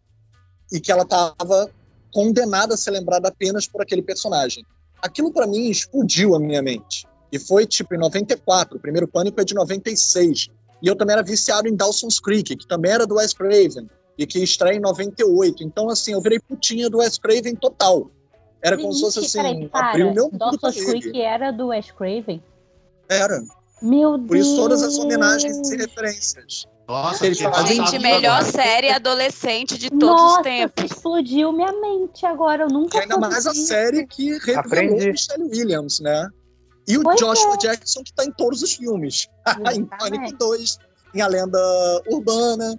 Speaker 7: E que ela estava condenada a ser lembrada apenas por aquele personagem. Aquilo para mim explodiu a minha mente. E foi tipo em 94, o primeiro Pânico é de 96. E eu também era viciado em Dawson's Creek, que também era do Wes Craven, e que estreia em 98. Então, assim, eu virei putinha do Wes Craven total. Era como se fosse assim,
Speaker 5: peraí, para.
Speaker 7: abriu meu mundo
Speaker 5: Dawson's. Creek era do Wes Craven?
Speaker 7: Era.
Speaker 5: Meu Deus.
Speaker 7: Por isso todas as homenagens e referências.
Speaker 1: Nossa, passado
Speaker 4: Gente, melhor
Speaker 1: agora.
Speaker 4: série adolescente de todos
Speaker 5: Nossa,
Speaker 4: os tempos.
Speaker 5: explodiu minha mente agora. Eu nunca
Speaker 7: E ainda mais a série que revelou. Michelle Williams, né? E o
Speaker 5: Pois
Speaker 7: Joshua Jackson, que tá em todos os filmes. em. Pânico 2, em A Lenda Urbana.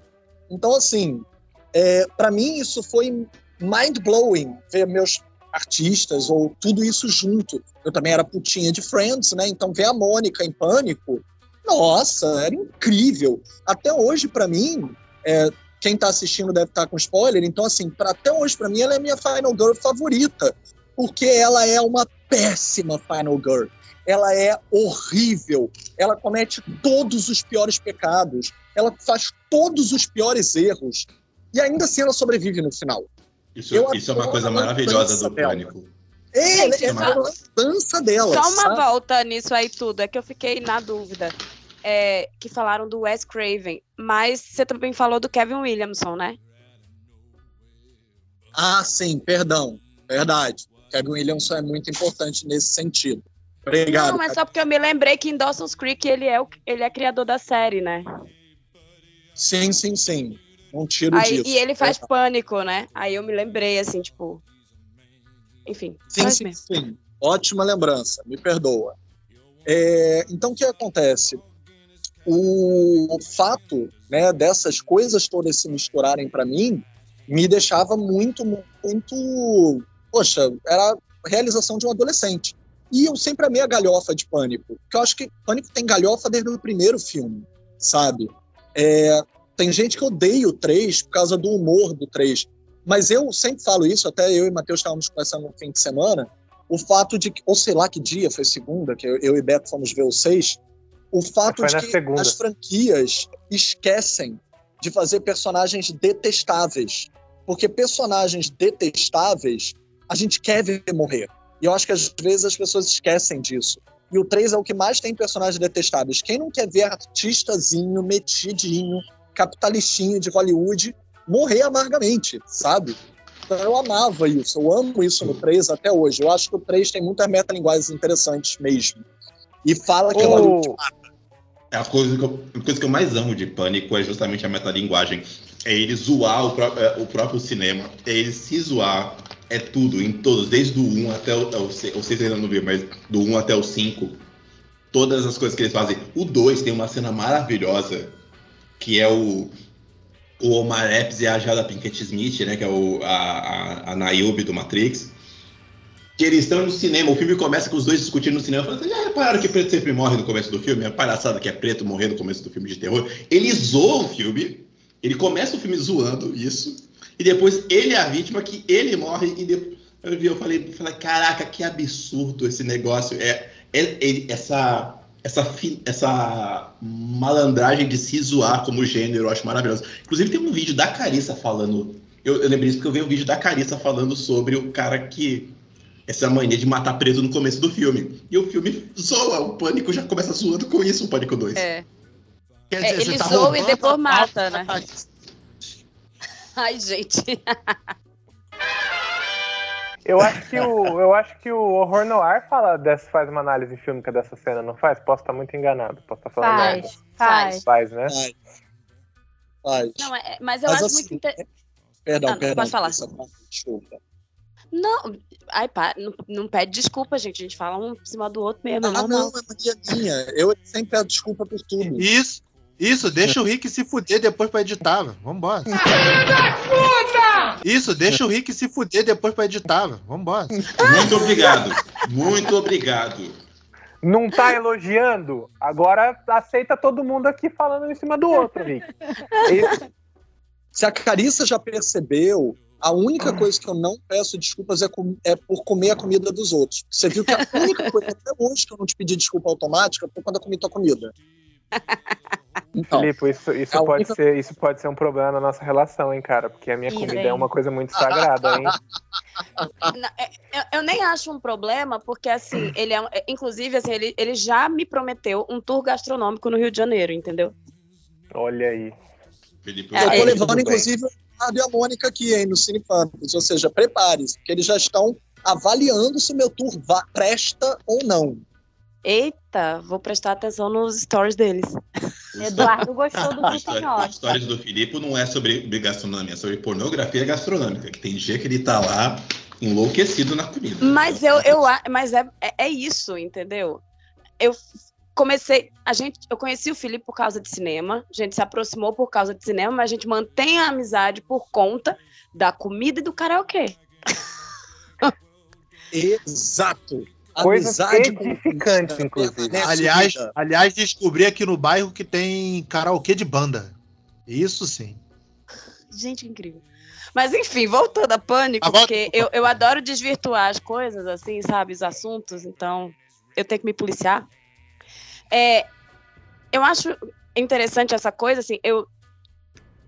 Speaker 7: Então, assim, é, para mim isso foi mind-blowing ver meus artistas ou tudo isso junto. Eu também era putinha de Friends, né? Então ver a Mônica em Pânico, nossa, era incrível. Até hoje, para mim, é, quem tá assistindo deve estar com spoiler, então assim, pra, até hoje, para mim, ela é a minha Final Girl favorita, porque ela é uma péssima Final Girl. Ela é horrível, ela comete todos os piores pecados, ela faz todos os piores erros, e ainda assim ela sobrevive no final.
Speaker 6: Isso,
Speaker 7: Eu
Speaker 6: isso é uma coisa maravilhosa do
Speaker 7: dela.
Speaker 6: Pânico.
Speaker 7: É,
Speaker 4: Gente,
Speaker 7: é a dança dela.
Speaker 4: Só uma
Speaker 7: sabe?
Speaker 4: volta nisso aí tudo, é que eu fiquei na dúvida. É, que falaram do Wes Craven, mas você também falou do Kevin Williamson, né?
Speaker 7: Ah, sim, perdão. Verdade. Kevin Williamson é muito importante nesse sentido. Obrigado.
Speaker 4: Não, mas só porque eu me lembrei que em Dawson's Creek ele é, o, ele é criador da série, né?
Speaker 7: Sim, sim, sim. Não tiro
Speaker 4: Aí,
Speaker 7: disso.
Speaker 4: e ele faz
Speaker 7: Verdade.
Speaker 4: pânico, né? Aí eu me lembrei, assim, tipo. Enfim,
Speaker 7: Sim, sim,
Speaker 4: mesmo.
Speaker 7: sim. Ótima lembrança, me perdoa. É, então, o que acontece? O fato né, dessas coisas todas se misturarem para mim me deixava muito, muito. Poxa, era a realização de um adolescente. E eu sempre amei a galhofa de Pânico, porque eu acho que Pânico tem galhofa desde o primeiro filme, sabe? É, tem gente que odeia o 3 por causa do humor do 3. Mas eu sempre falo isso, até eu e Matheus estávamos conversando no fim de semana, o fato de que, ou sei lá que dia, foi segunda, que eu, eu e Beto fomos ver o 6, o fato de que
Speaker 3: segunda.
Speaker 7: as franquias esquecem de fazer personagens detestáveis. Porque personagens detestáveis a gente quer ver morrer. E eu acho que às vezes as pessoas esquecem disso. E o 3 é o que mais tem personagens detestáveis. Quem não quer ver artistazinho, metidinho, capitalistinho de Hollywood morrer amargamente, sabe? Então eu amava isso, eu amo isso no 3 até hoje. Eu acho que o 3 tem muitas metalinguagens interessantes mesmo. E fala que
Speaker 3: Oh.
Speaker 7: Hollywood
Speaker 6: É a coisa, que eu, a coisa que eu mais amo de Pânico é justamente a metalinguagem. É ele zoar o, pró- é, o próprio cinema, é ele se zoar, é tudo, em todos, desde o 1 até o, é o 6, o 6 ainda não vi, mas do 1 até o 5, todas as coisas que eles fazem. O 2 tem uma cena maravilhosa, que é o, o Omar Epps e a Jada Pinkett Smith, né, que é o, a, a, a Nayubi do Matrix, que eles estão no cinema, o filme começa com os dois discutindo no cinema, falando, já repararam que preto sempre morre no começo do filme? É palhaçada que é preto morrer no começo do filme de terror. Ele zoa o filme, ele começa o filme zoando isso, e depois ele é a vítima, que ele morre, e depois eu, vi, eu falei, falei, caraca, que absurdo esse negócio. É, é- é- essa, essa, essa malandragem de se zoar como gênero, eu acho maravilhoso. Inclusive tem um vídeo da Carissa falando, eu, eu lembrei isso porque eu vi um vídeo da Carissa falando sobre o cara que essa mania de matar preso no começo do filme. E o filme zoa, o Pânico já começa zoando com isso, o Pânico 2.
Speaker 4: É.
Speaker 1: Quer
Speaker 4: É,
Speaker 1: você
Speaker 4: ele
Speaker 1: tá
Speaker 4: zoa e depois mata, né? Ai, gente.
Speaker 3: Eu acho que o, eu acho que o Horror Noir fala dessa, faz uma análise fílmica dessa cena, não faz? Posso estar muito enganado, posso estar falando merda.
Speaker 5: Faz, faz.
Speaker 3: Faz, né?
Speaker 7: faz. Faz.
Speaker 4: Não, é- mas eu
Speaker 7: Mas
Speaker 4: acho
Speaker 7: assim,
Speaker 4: muito interessante.
Speaker 7: Perdão,
Speaker 4: Ah,
Speaker 7: perdão.
Speaker 4: pode falar.
Speaker 7: Desculpa.
Speaker 4: Não, ai, pá, não, não pede desculpa, gente. A gente fala um em cima do outro mesmo.
Speaker 7: Ah,
Speaker 4: não,
Speaker 7: não, é mania minha. Eu sempre peço desculpa por tudo.
Speaker 1: Isso, isso, deixa o Rick se fuder depois pra editar, velho. Vambora. Isso, deixa o Rick se fuder depois pra editar, velho. Vambora.
Speaker 6: Muito obrigado. Muito obrigado.
Speaker 3: Não tá elogiando? Agora aceita todo mundo aqui falando em cima do outro, Rick. Esse-
Speaker 7: Se a Carissa já percebeu, a única coisa que eu não peço desculpas é, com- é por comer a comida dos outros. Você viu que a única coisa até hoje que eu não te pedi desculpa automática foi quando eu comi tua comida. Então,
Speaker 3: Filipe, isso, isso, pode
Speaker 7: única-
Speaker 3: ser, isso pode ser um problema na nossa relação, hein, cara? Porque a minha comida é uma coisa muito sagrada, hein?
Speaker 4: Não, é- eu, eu nem acho um problema, porque assim, ele é. é, Inclusive, assim, ele, ele já me prometeu um tour gastronômico no Rio de Janeiro, entendeu?
Speaker 3: Olha aí.
Speaker 6: Felipe,
Speaker 4: É,
Speaker 7: eu tô levando,
Speaker 3: tudo bem.
Speaker 7: Inclusive, o Ricardo e a Mônica aqui, hein, no Cine. Ou seja, prepare-se, porque eles já estão avaliando se o meu tour presta ou não.
Speaker 4: Eita, vou prestar atenção nos stories deles.
Speaker 5: Eduardo gostou do
Speaker 6: A
Speaker 5: que
Speaker 6: história,
Speaker 5: tem
Speaker 6: a história do Filipe não é sobre gastronomia, é sobre pornografia gastronômica. Que tem dia que ele tá lá enlouquecido na comida.
Speaker 4: Mas eu, eu mas é, é, é isso, entendeu? Eu comecei, a gente, eu conheci o Felipe por causa de cinema, a gente se aproximou por causa de cinema, mas a gente mantém a amizade por conta da comida e do karaokê.
Speaker 7: Exato.
Speaker 3: Coisas
Speaker 7: Amizade com
Speaker 3: edificantes,
Speaker 7: comida
Speaker 3: inclusive.
Speaker 1: Aliás, aliás, descobri aqui no bairro que tem karaokê de banda. Isso sim.
Speaker 4: Gente, que incrível. Mas enfim, voltando a pânico,
Speaker 1: volta-
Speaker 4: porque eu, eu adoro desvirtuar as coisas, assim, sabe, os assuntos, então eu tenho que me policiar. É, eu acho interessante essa coisa, assim, eu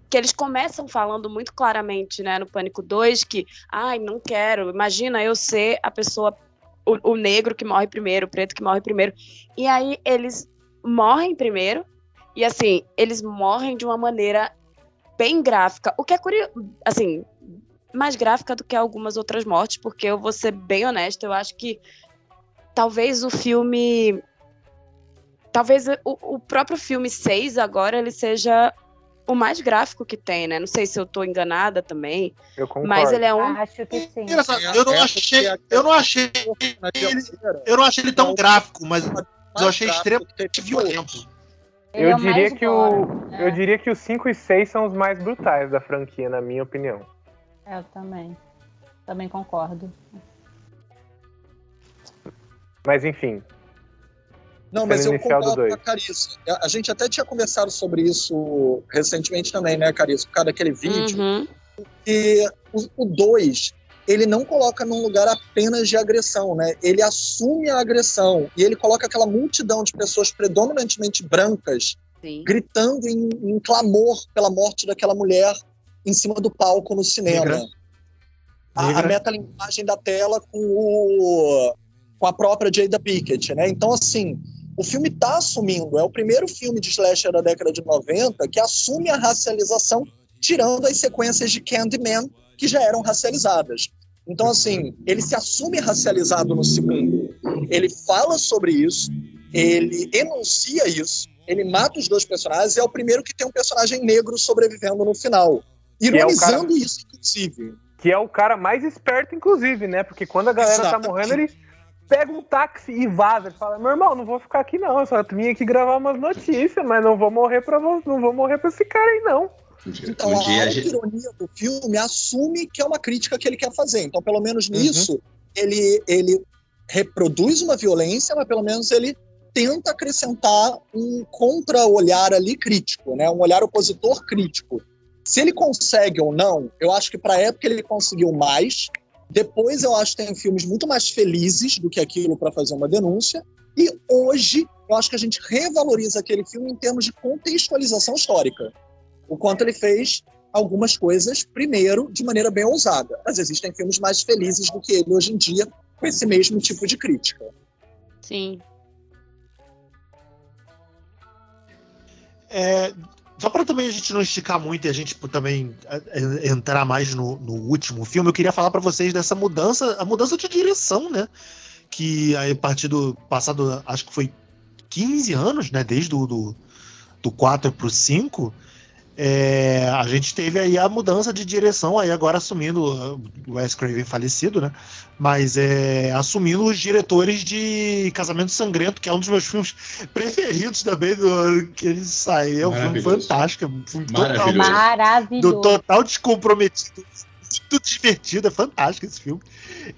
Speaker 4: que eles começam falando muito claramente, né, no Pânico 2, que, ai, não quero, imagina eu ser a pessoa, o, o negro que morre primeiro, o preto que morre primeiro. E aí eles morrem primeiro, e assim, eles morrem de uma maneira bem gráfica, o que é curioso, assim, mais gráfica do que algumas outras mortes, porque eu vou ser bem honesta, eu acho que talvez o filme. Talvez o, o próprio filme 6 agora ele seja o mais gráfico que tem, né? Não sei se eu tô enganada também,
Speaker 3: Eu concordo.
Speaker 4: mas ele é um.
Speaker 5: Acho que sim.
Speaker 1: Engraçado, eu não
Speaker 7: É,
Speaker 1: achei, eu não achei,
Speaker 7: terceira,
Speaker 1: eu não achei ele tão gráfico, mas eu achei extremamente violento.
Speaker 5: Ele
Speaker 3: Eu
Speaker 5: é
Speaker 3: diria que o.
Speaker 5: né?
Speaker 3: Eu diria que os 5 e 6 são os mais brutais da franquia, na minha opinião.
Speaker 5: Eu também. Também concordo.
Speaker 3: Mas enfim,
Speaker 7: Não, mas eu concordo com a Carissa. A- A gente até tinha conversado sobre isso recentemente também, né, Carissa? Por causa daquele vídeo.
Speaker 4: Uhum.
Speaker 7: que o 2 ele não coloca num lugar apenas de agressão, né? Ele assume a agressão e ele coloca aquela multidão de pessoas predominantemente brancas
Speaker 4: Sim.
Speaker 7: gritando em, em clamor pela morte daquela mulher em cima do palco no cinema.
Speaker 1: Negra.
Speaker 7: A, a
Speaker 1: Negra.
Speaker 7: metalinguagem da tela com o com a própria Jada Pickett, né? Então, assim, o filme está assumindo, é o primeiro filme de slasher da década de 90 que assume a racialização, tirando as sequências de Candyman, que já eram racializadas. Então, assim, ele se assume racializado no segundo. Ele fala sobre isso, ele enuncia isso, ele mata os dois personagens e é o primeiro que tem um personagem negro sobrevivendo no final. Ironizando é cara... isso, inclusive.
Speaker 3: Que é o cara mais esperto, inclusive, né? Porque quando a galera Exatamente. tá morrendo, ele pega um táxi e vaza. Ele fala, meu irmão, não vou ficar aqui não, eu só vim aqui gravar umas notícias, mas não vou morrer para não vou morrer para esse cara aí não.
Speaker 7: Então, a ironia do filme assume que é uma crítica que ele quer fazer. Então, pelo menos uhum. nisso, uhum. ele, ele reproduz uma violência, mas pelo menos ele tenta acrescentar um contra-olhar ali crítico, né? um olhar opositor crítico. Se ele consegue ou não, eu acho que para a época ele conseguiu mais, depois eu acho que tem filmes muito mais felizes do que aquilo para fazer uma denúncia. E hoje eu acho que a gente revaloriza aquele filme em termos de contextualização histórica. O quanto ele fez algumas coisas, primeiro, de maneira bem ousada. Mas existem filmes mais felizes do que ele hoje em dia, com esse mesmo tipo de crítica.
Speaker 4: Sim.
Speaker 1: É, só para também a gente não esticar muito e a gente também é, é, entrar mais no, no último filme, eu queria falar para vocês dessa mudança, a mudança de direção, né? Que a partir do passado, acho que foi 15 anos, né? Desde o do, do 4 pro 5, é, a gente teve aí a mudança de direção, aí agora assumindo o Wes Craven falecido, né? Mas é, assumindo os diretores de Casamento Sangrento, que é um dos meus filmes preferidos também do que ele saiu. É um filme fantástico, é um filme
Speaker 5: total, Maravilhoso.
Speaker 1: Do total descomprometido. Muito divertido, é fantástico esse filme.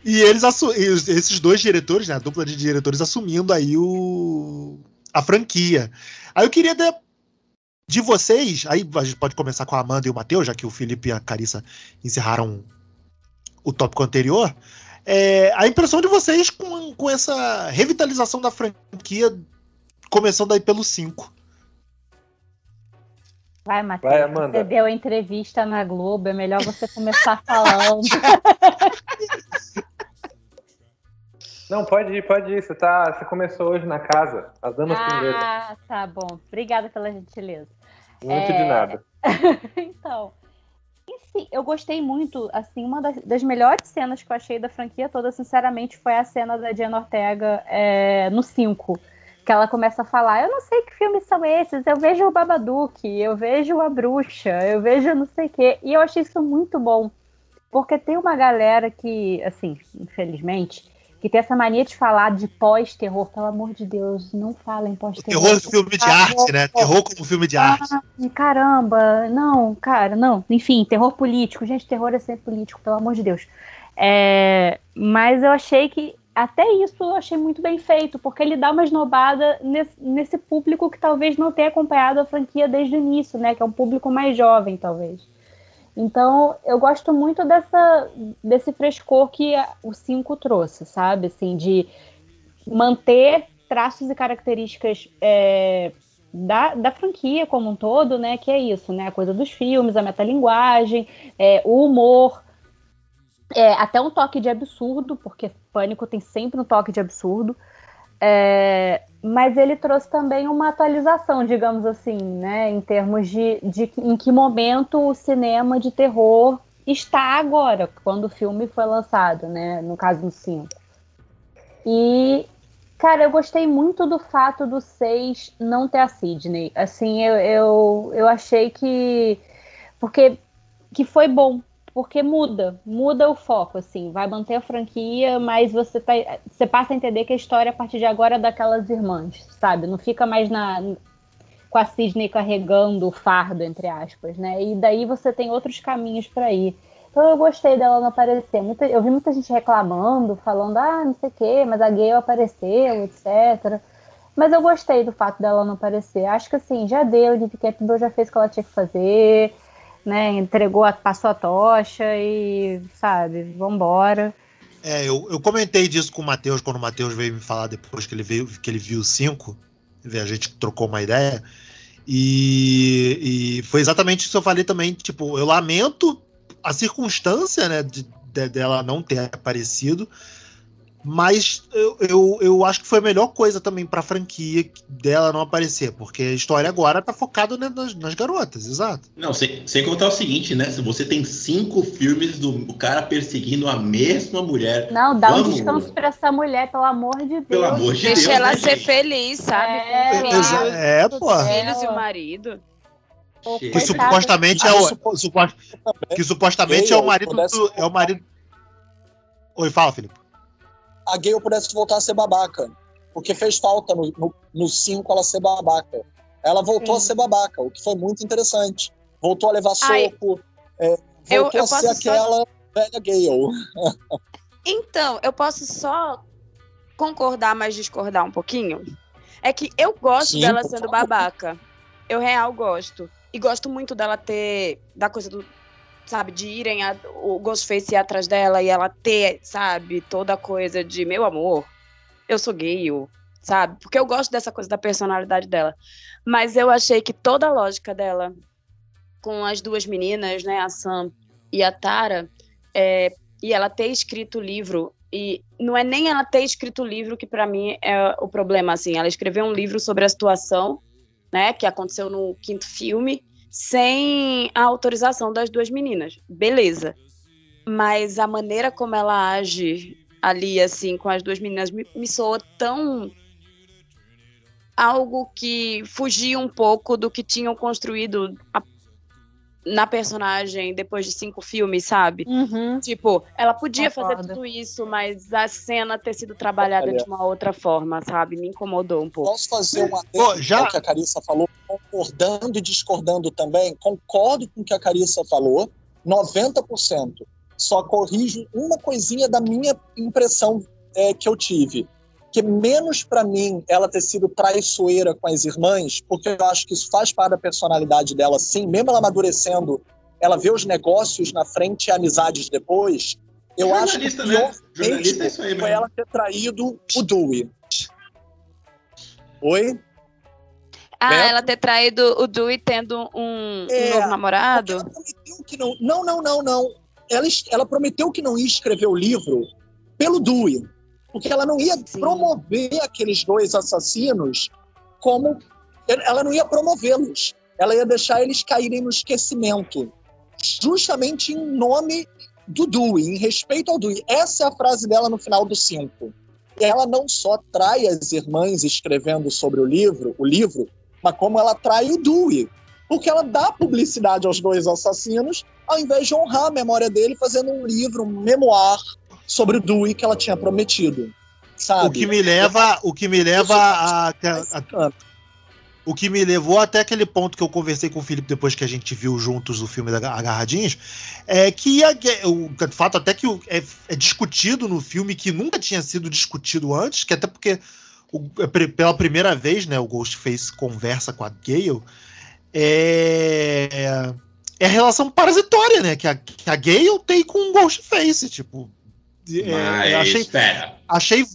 Speaker 1: E eles esses dois diretores, né, a dupla de diretores, assumindo aí o, a franquia. Aí eu queria de vocês, aí a gente pode começar com a Amanda e o Matheus, já que o Felipe e a Carissa encerraram o tópico anterior. É, a impressão de vocês com, com essa revitalização da franquia, começando aí pelo 5.
Speaker 5: Vai, Matheus. Vai, Amanda. Você deu a entrevista na Globo, é melhor você começar falando.
Speaker 3: Não, pode ir, pode ir. Você, tá, você começou hoje na casa, as damas ah, primeiro.
Speaker 5: Ah, tá bom. Obrigada pela gentileza.
Speaker 3: Muito é... de nada.
Speaker 5: então, si, eu gostei muito, assim, uma das, das, melhores cenas que eu achei da franquia toda, sinceramente, foi a cena da Diana Ortega é, no 5. Que ela começa a falar, eu não sei que filmes são esses, eu vejo o Babadook, eu vejo a bruxa, eu vejo não sei o quê. E eu achei isso muito bom. Porque tem uma galera que, assim, infelizmente, que tem essa mania de falar de pós-terror. Pelo amor de Deus, não falem pós-terror.
Speaker 1: Terror filme de arte, né? Terror como filme de arte. Ah,
Speaker 5: caramba, não, cara, não. Enfim, terror político. Gente, terror é sempre político, pelo amor de Deus. É, mas eu achei que até isso eu achei muito bem feito, porque ele dá uma esnobada nesse, nesse público que talvez não tenha acompanhado a franquia desde o início, né? Que é um público mais jovem, talvez. Então, eu gosto muito dessa, desse frescor que o 5 trouxe, sabe? Assim, de manter traços e características é, da, da franquia como um todo, né? Que é isso, né? A coisa dos filmes, a metalinguagem, é, o humor, é, até um toque de absurdo, porque Pânico tem sempre um toque de absurdo. É, mas ele trouxe também uma atualização, digamos assim, né, em termos de, de em que momento o cinema de terror está agora, quando o filme foi lançado, né, no caso no 5. E, cara, eu gostei muito do fato do 6 não ter a Sidney. Assim, eu, eu, eu achei que. Porque que foi bom, porque muda, muda o foco, assim, vai manter a franquia, mas você tá, você passa a entender que a história a partir de agora é daquelas irmãs, sabe? Não fica mais na com a Sidney carregando o fardo entre aspas, né? E daí você tem outros caminhos para ir. Então eu gostei dela não aparecer. Muita, eu vi muita gente reclamando, falando, ah, não sei o quê, mas a Gale apareceu, etc. Mas eu gostei do fato dela não aparecer. Acho que assim, já deu, de Campbell já fez o que ela tinha que fazer né? Entregou, a, passou a tocha e, sabe, vambora.
Speaker 1: É, eu, eu comentei disso com o Matheus quando o Matheus veio me falar depois que ele veio, que ele viu cinco. A gente trocou uma ideia. E, e foi exatamente isso que eu falei também. Tipo, eu lamento a circunstância, né, de, de, dela não ter aparecido. Mas eu, eu, eu acho que foi a melhor coisa também pra franquia dela não aparecer, porque a história agora tá focada nas, nas garotas, exato.
Speaker 6: Não, sem, sem contar o seguinte, né? Se você tem cinco filmes do o cara perseguindo a mesma mulher.
Speaker 5: Não, dá um
Speaker 6: Vamos.
Speaker 5: descanso pra essa mulher, pelo amor de Deus.
Speaker 6: Pelo amor de
Speaker 4: Deixa
Speaker 6: Deus.
Speaker 4: ela
Speaker 6: né,
Speaker 4: ser
Speaker 6: gente?
Speaker 4: feliz, sabe?
Speaker 5: É,
Speaker 4: filhos,
Speaker 1: é, pô.
Speaker 4: os filhos e o marido.
Speaker 6: Que
Speaker 1: supostamente é
Speaker 7: Ah,
Speaker 1: o.
Speaker 7: supo-
Speaker 1: supo- que supostamente é o marido
Speaker 7: pudesse
Speaker 1: do, É o marido. Oi, fala, Felipe.
Speaker 7: A Gale pudesse voltar a ser babaca. Porque fez falta no 5 ela ser babaca. Ela voltou
Speaker 4: Sim.
Speaker 7: a ser babaca, o que foi muito interessante. Voltou a levar soco, é,
Speaker 4: Eu-
Speaker 7: voltou
Speaker 4: eu
Speaker 7: a ser
Speaker 4: posso só-
Speaker 7: aquela velha Gale.
Speaker 4: Então, eu posso só concordar, mas discordar um pouquinho? É que eu gosto
Speaker 7: Sim,
Speaker 4: dela sendo
Speaker 7: favor.
Speaker 4: babaca. Eu real gosto. E gosto muito dela ter. Da coisa do. Sabe, de irem a, o Ghostface ir atrás dela e ela ter, sabe, toda a coisa de meu amor, eu sou gay, eu", sabe? Porque eu gosto dessa coisa da personalidade dela. Mas eu achei que toda a lógica dela com as duas meninas, né, a Sam e a Tara, é, e ela ter escrito o livro e não é nem ela ter escrito o livro que pra mim é o problema assim ela escreveu um livro sobre a situação né que aconteceu no quinto filme sem a autorização das duas meninas. Beleza. Mas a maneira como ela age ali assim com as duas meninas me, me soa tão algo que fugia um pouco do que tinham construído na personagem depois de cinco filmes sabe
Speaker 5: Uhum.
Speaker 4: Tipo, ela podia fazer
Speaker 5: Concordo.
Speaker 4: tudo isso, mas a cena ter sido trabalhada
Speaker 7: Olha.
Speaker 4: de uma outra forma, sabe? Me incomodou um pouco.
Speaker 7: Posso fazer uma
Speaker 1: Pô, já-
Speaker 7: que a Carissa falou, concordando e discordando também? Concordo com o que a Carissa falou, 90%. Só corrijo uma coisinha da minha impressão é, que eu tive. Que menos pra mim ela ter sido traiçoeira com as irmãs, porque eu acho que isso faz parte da personalidade dela, sim, mesmo ela amadurecendo, ela vê os negócios na frente e amizades depois. Eu acho que
Speaker 6: né? Jornalista é isso aí
Speaker 7: foi ela ter traído o Dewey. Oi?
Speaker 4: Ah,
Speaker 7: Beto?
Speaker 4: ela ter traído o Dewey tendo um, um
Speaker 7: É,
Speaker 4: novo namorado?
Speaker 7: Ela prometeu que não. Não, não, não, não. Ela, ela prometeu que não ia escrever o livro pelo Dewey. Porque ela não ia
Speaker 4: Sim.
Speaker 7: promover aqueles dois assassinos como. Ela não ia promovê-los. Ela ia deixar eles caírem no esquecimento. Justamente em nome do Dewey, em respeito ao Dewey. Essa é a frase dela no final do 5. Ela não só trai as irmãs escrevendo sobre o livro, o livro, mas como ela trai o Dewey. Porque ela dá publicidade aos dois assassinos, ao invés de honrar a memória dele fazendo um livro, um memoir sobre o Dewey que ela tinha prometido. Sabe?
Speaker 1: O que me leva, o que me leva a, a- o que me levou até aquele ponto que eu conversei com o Felipe depois que a gente viu juntos o filme da Agarradinhos, é que a, o de fato até que é, é discutido no filme que nunca tinha sido discutido antes, que até porque o- é pela primeira vez, né, o Ghostface conversa com a Gale, é, é a relação parasitória, né, que a, que a Gale tem com o Ghostface, tipo,
Speaker 6: Mas,
Speaker 1: eu achei,
Speaker 6: espera.
Speaker 1: achei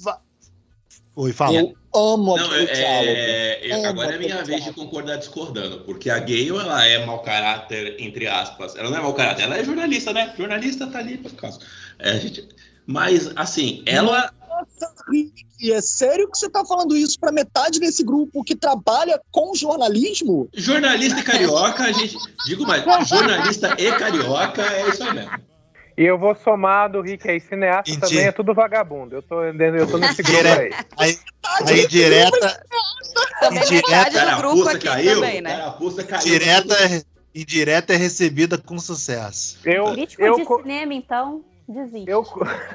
Speaker 1: Oi, fala.
Speaker 7: Eu amo
Speaker 6: Não,
Speaker 7: aquele diálogo.
Speaker 6: é, é,
Speaker 7: Amo
Speaker 6: agora é minha vez de concordar discordando, porque a Gale, ela é mau caráter, entre aspas. Ela não é mau caráter, ela é jornalista, né? Jornalista tá ali por causa. É, a gente... Mas, assim, ela...
Speaker 7: Nossa, Rick, é sério que você tá falando isso pra metade desse grupo que trabalha com jornalismo?
Speaker 6: Jornalista e carioca, a gente... Digo mais, jornalista e carioca é isso aí mesmo.
Speaker 3: E eu vou somar do Rick aí, cineasta
Speaker 1: Mentira.
Speaker 3: também é tudo vagabundo. Eu tô, eu tô nesse grupo aí.
Speaker 1: A indireta,
Speaker 4: Também
Speaker 1: Indireta,
Speaker 4: do grupo aqui
Speaker 6: caiu,
Speaker 4: também, né?
Speaker 6: carapuça caiu.
Speaker 1: direta, indireta é recebida com sucesso.
Speaker 3: Eu,
Speaker 5: Crítico
Speaker 3: eu,
Speaker 5: de
Speaker 3: co-
Speaker 5: cinema, então, desiste.
Speaker 3: eu,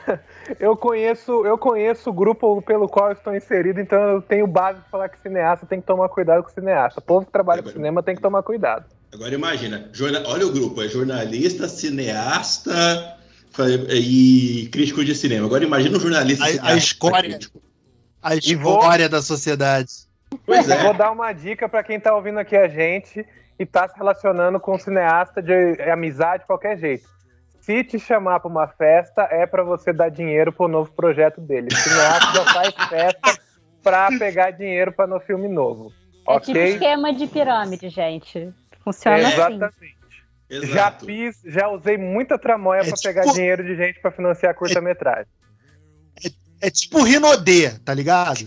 Speaker 3: eu conheço eu conheço o grupo pelo qual eu estou inserido, então eu tenho base de falar que cineasta tem que tomar cuidado com cineasta. O povo que trabalha com cinema tem que tomar cuidado.
Speaker 6: Agora imagina, olha o grupo, é jornalista, cineasta e crítico de cinema. Agora imagina um jornalista
Speaker 1: A- a escória. A
Speaker 3: E vou-
Speaker 1: história da sociedade.
Speaker 6: Pois
Speaker 3: Eu vou
Speaker 6: é.
Speaker 3: dar uma dica para quem tá ouvindo aqui a gente e tá se relacionando com um cineasta de amizade de qualquer jeito. Se te chamar para uma festa, é para você dar dinheiro pro novo projeto dele. O cineasta já faz festa para pegar dinheiro para no filme novo.
Speaker 5: É tipo
Speaker 3: ok?
Speaker 5: esquema de pirâmide, gente. Funciona
Speaker 3: É,
Speaker 5: assim.
Speaker 3: exatamente.
Speaker 6: Exato.
Speaker 3: Já fiz, já usei muita tramóia
Speaker 1: É
Speaker 3: para
Speaker 1: tipo-
Speaker 3: pegar dinheiro de gente para financiar curta-metragem.
Speaker 1: É tipo Rinodê, tá ligado?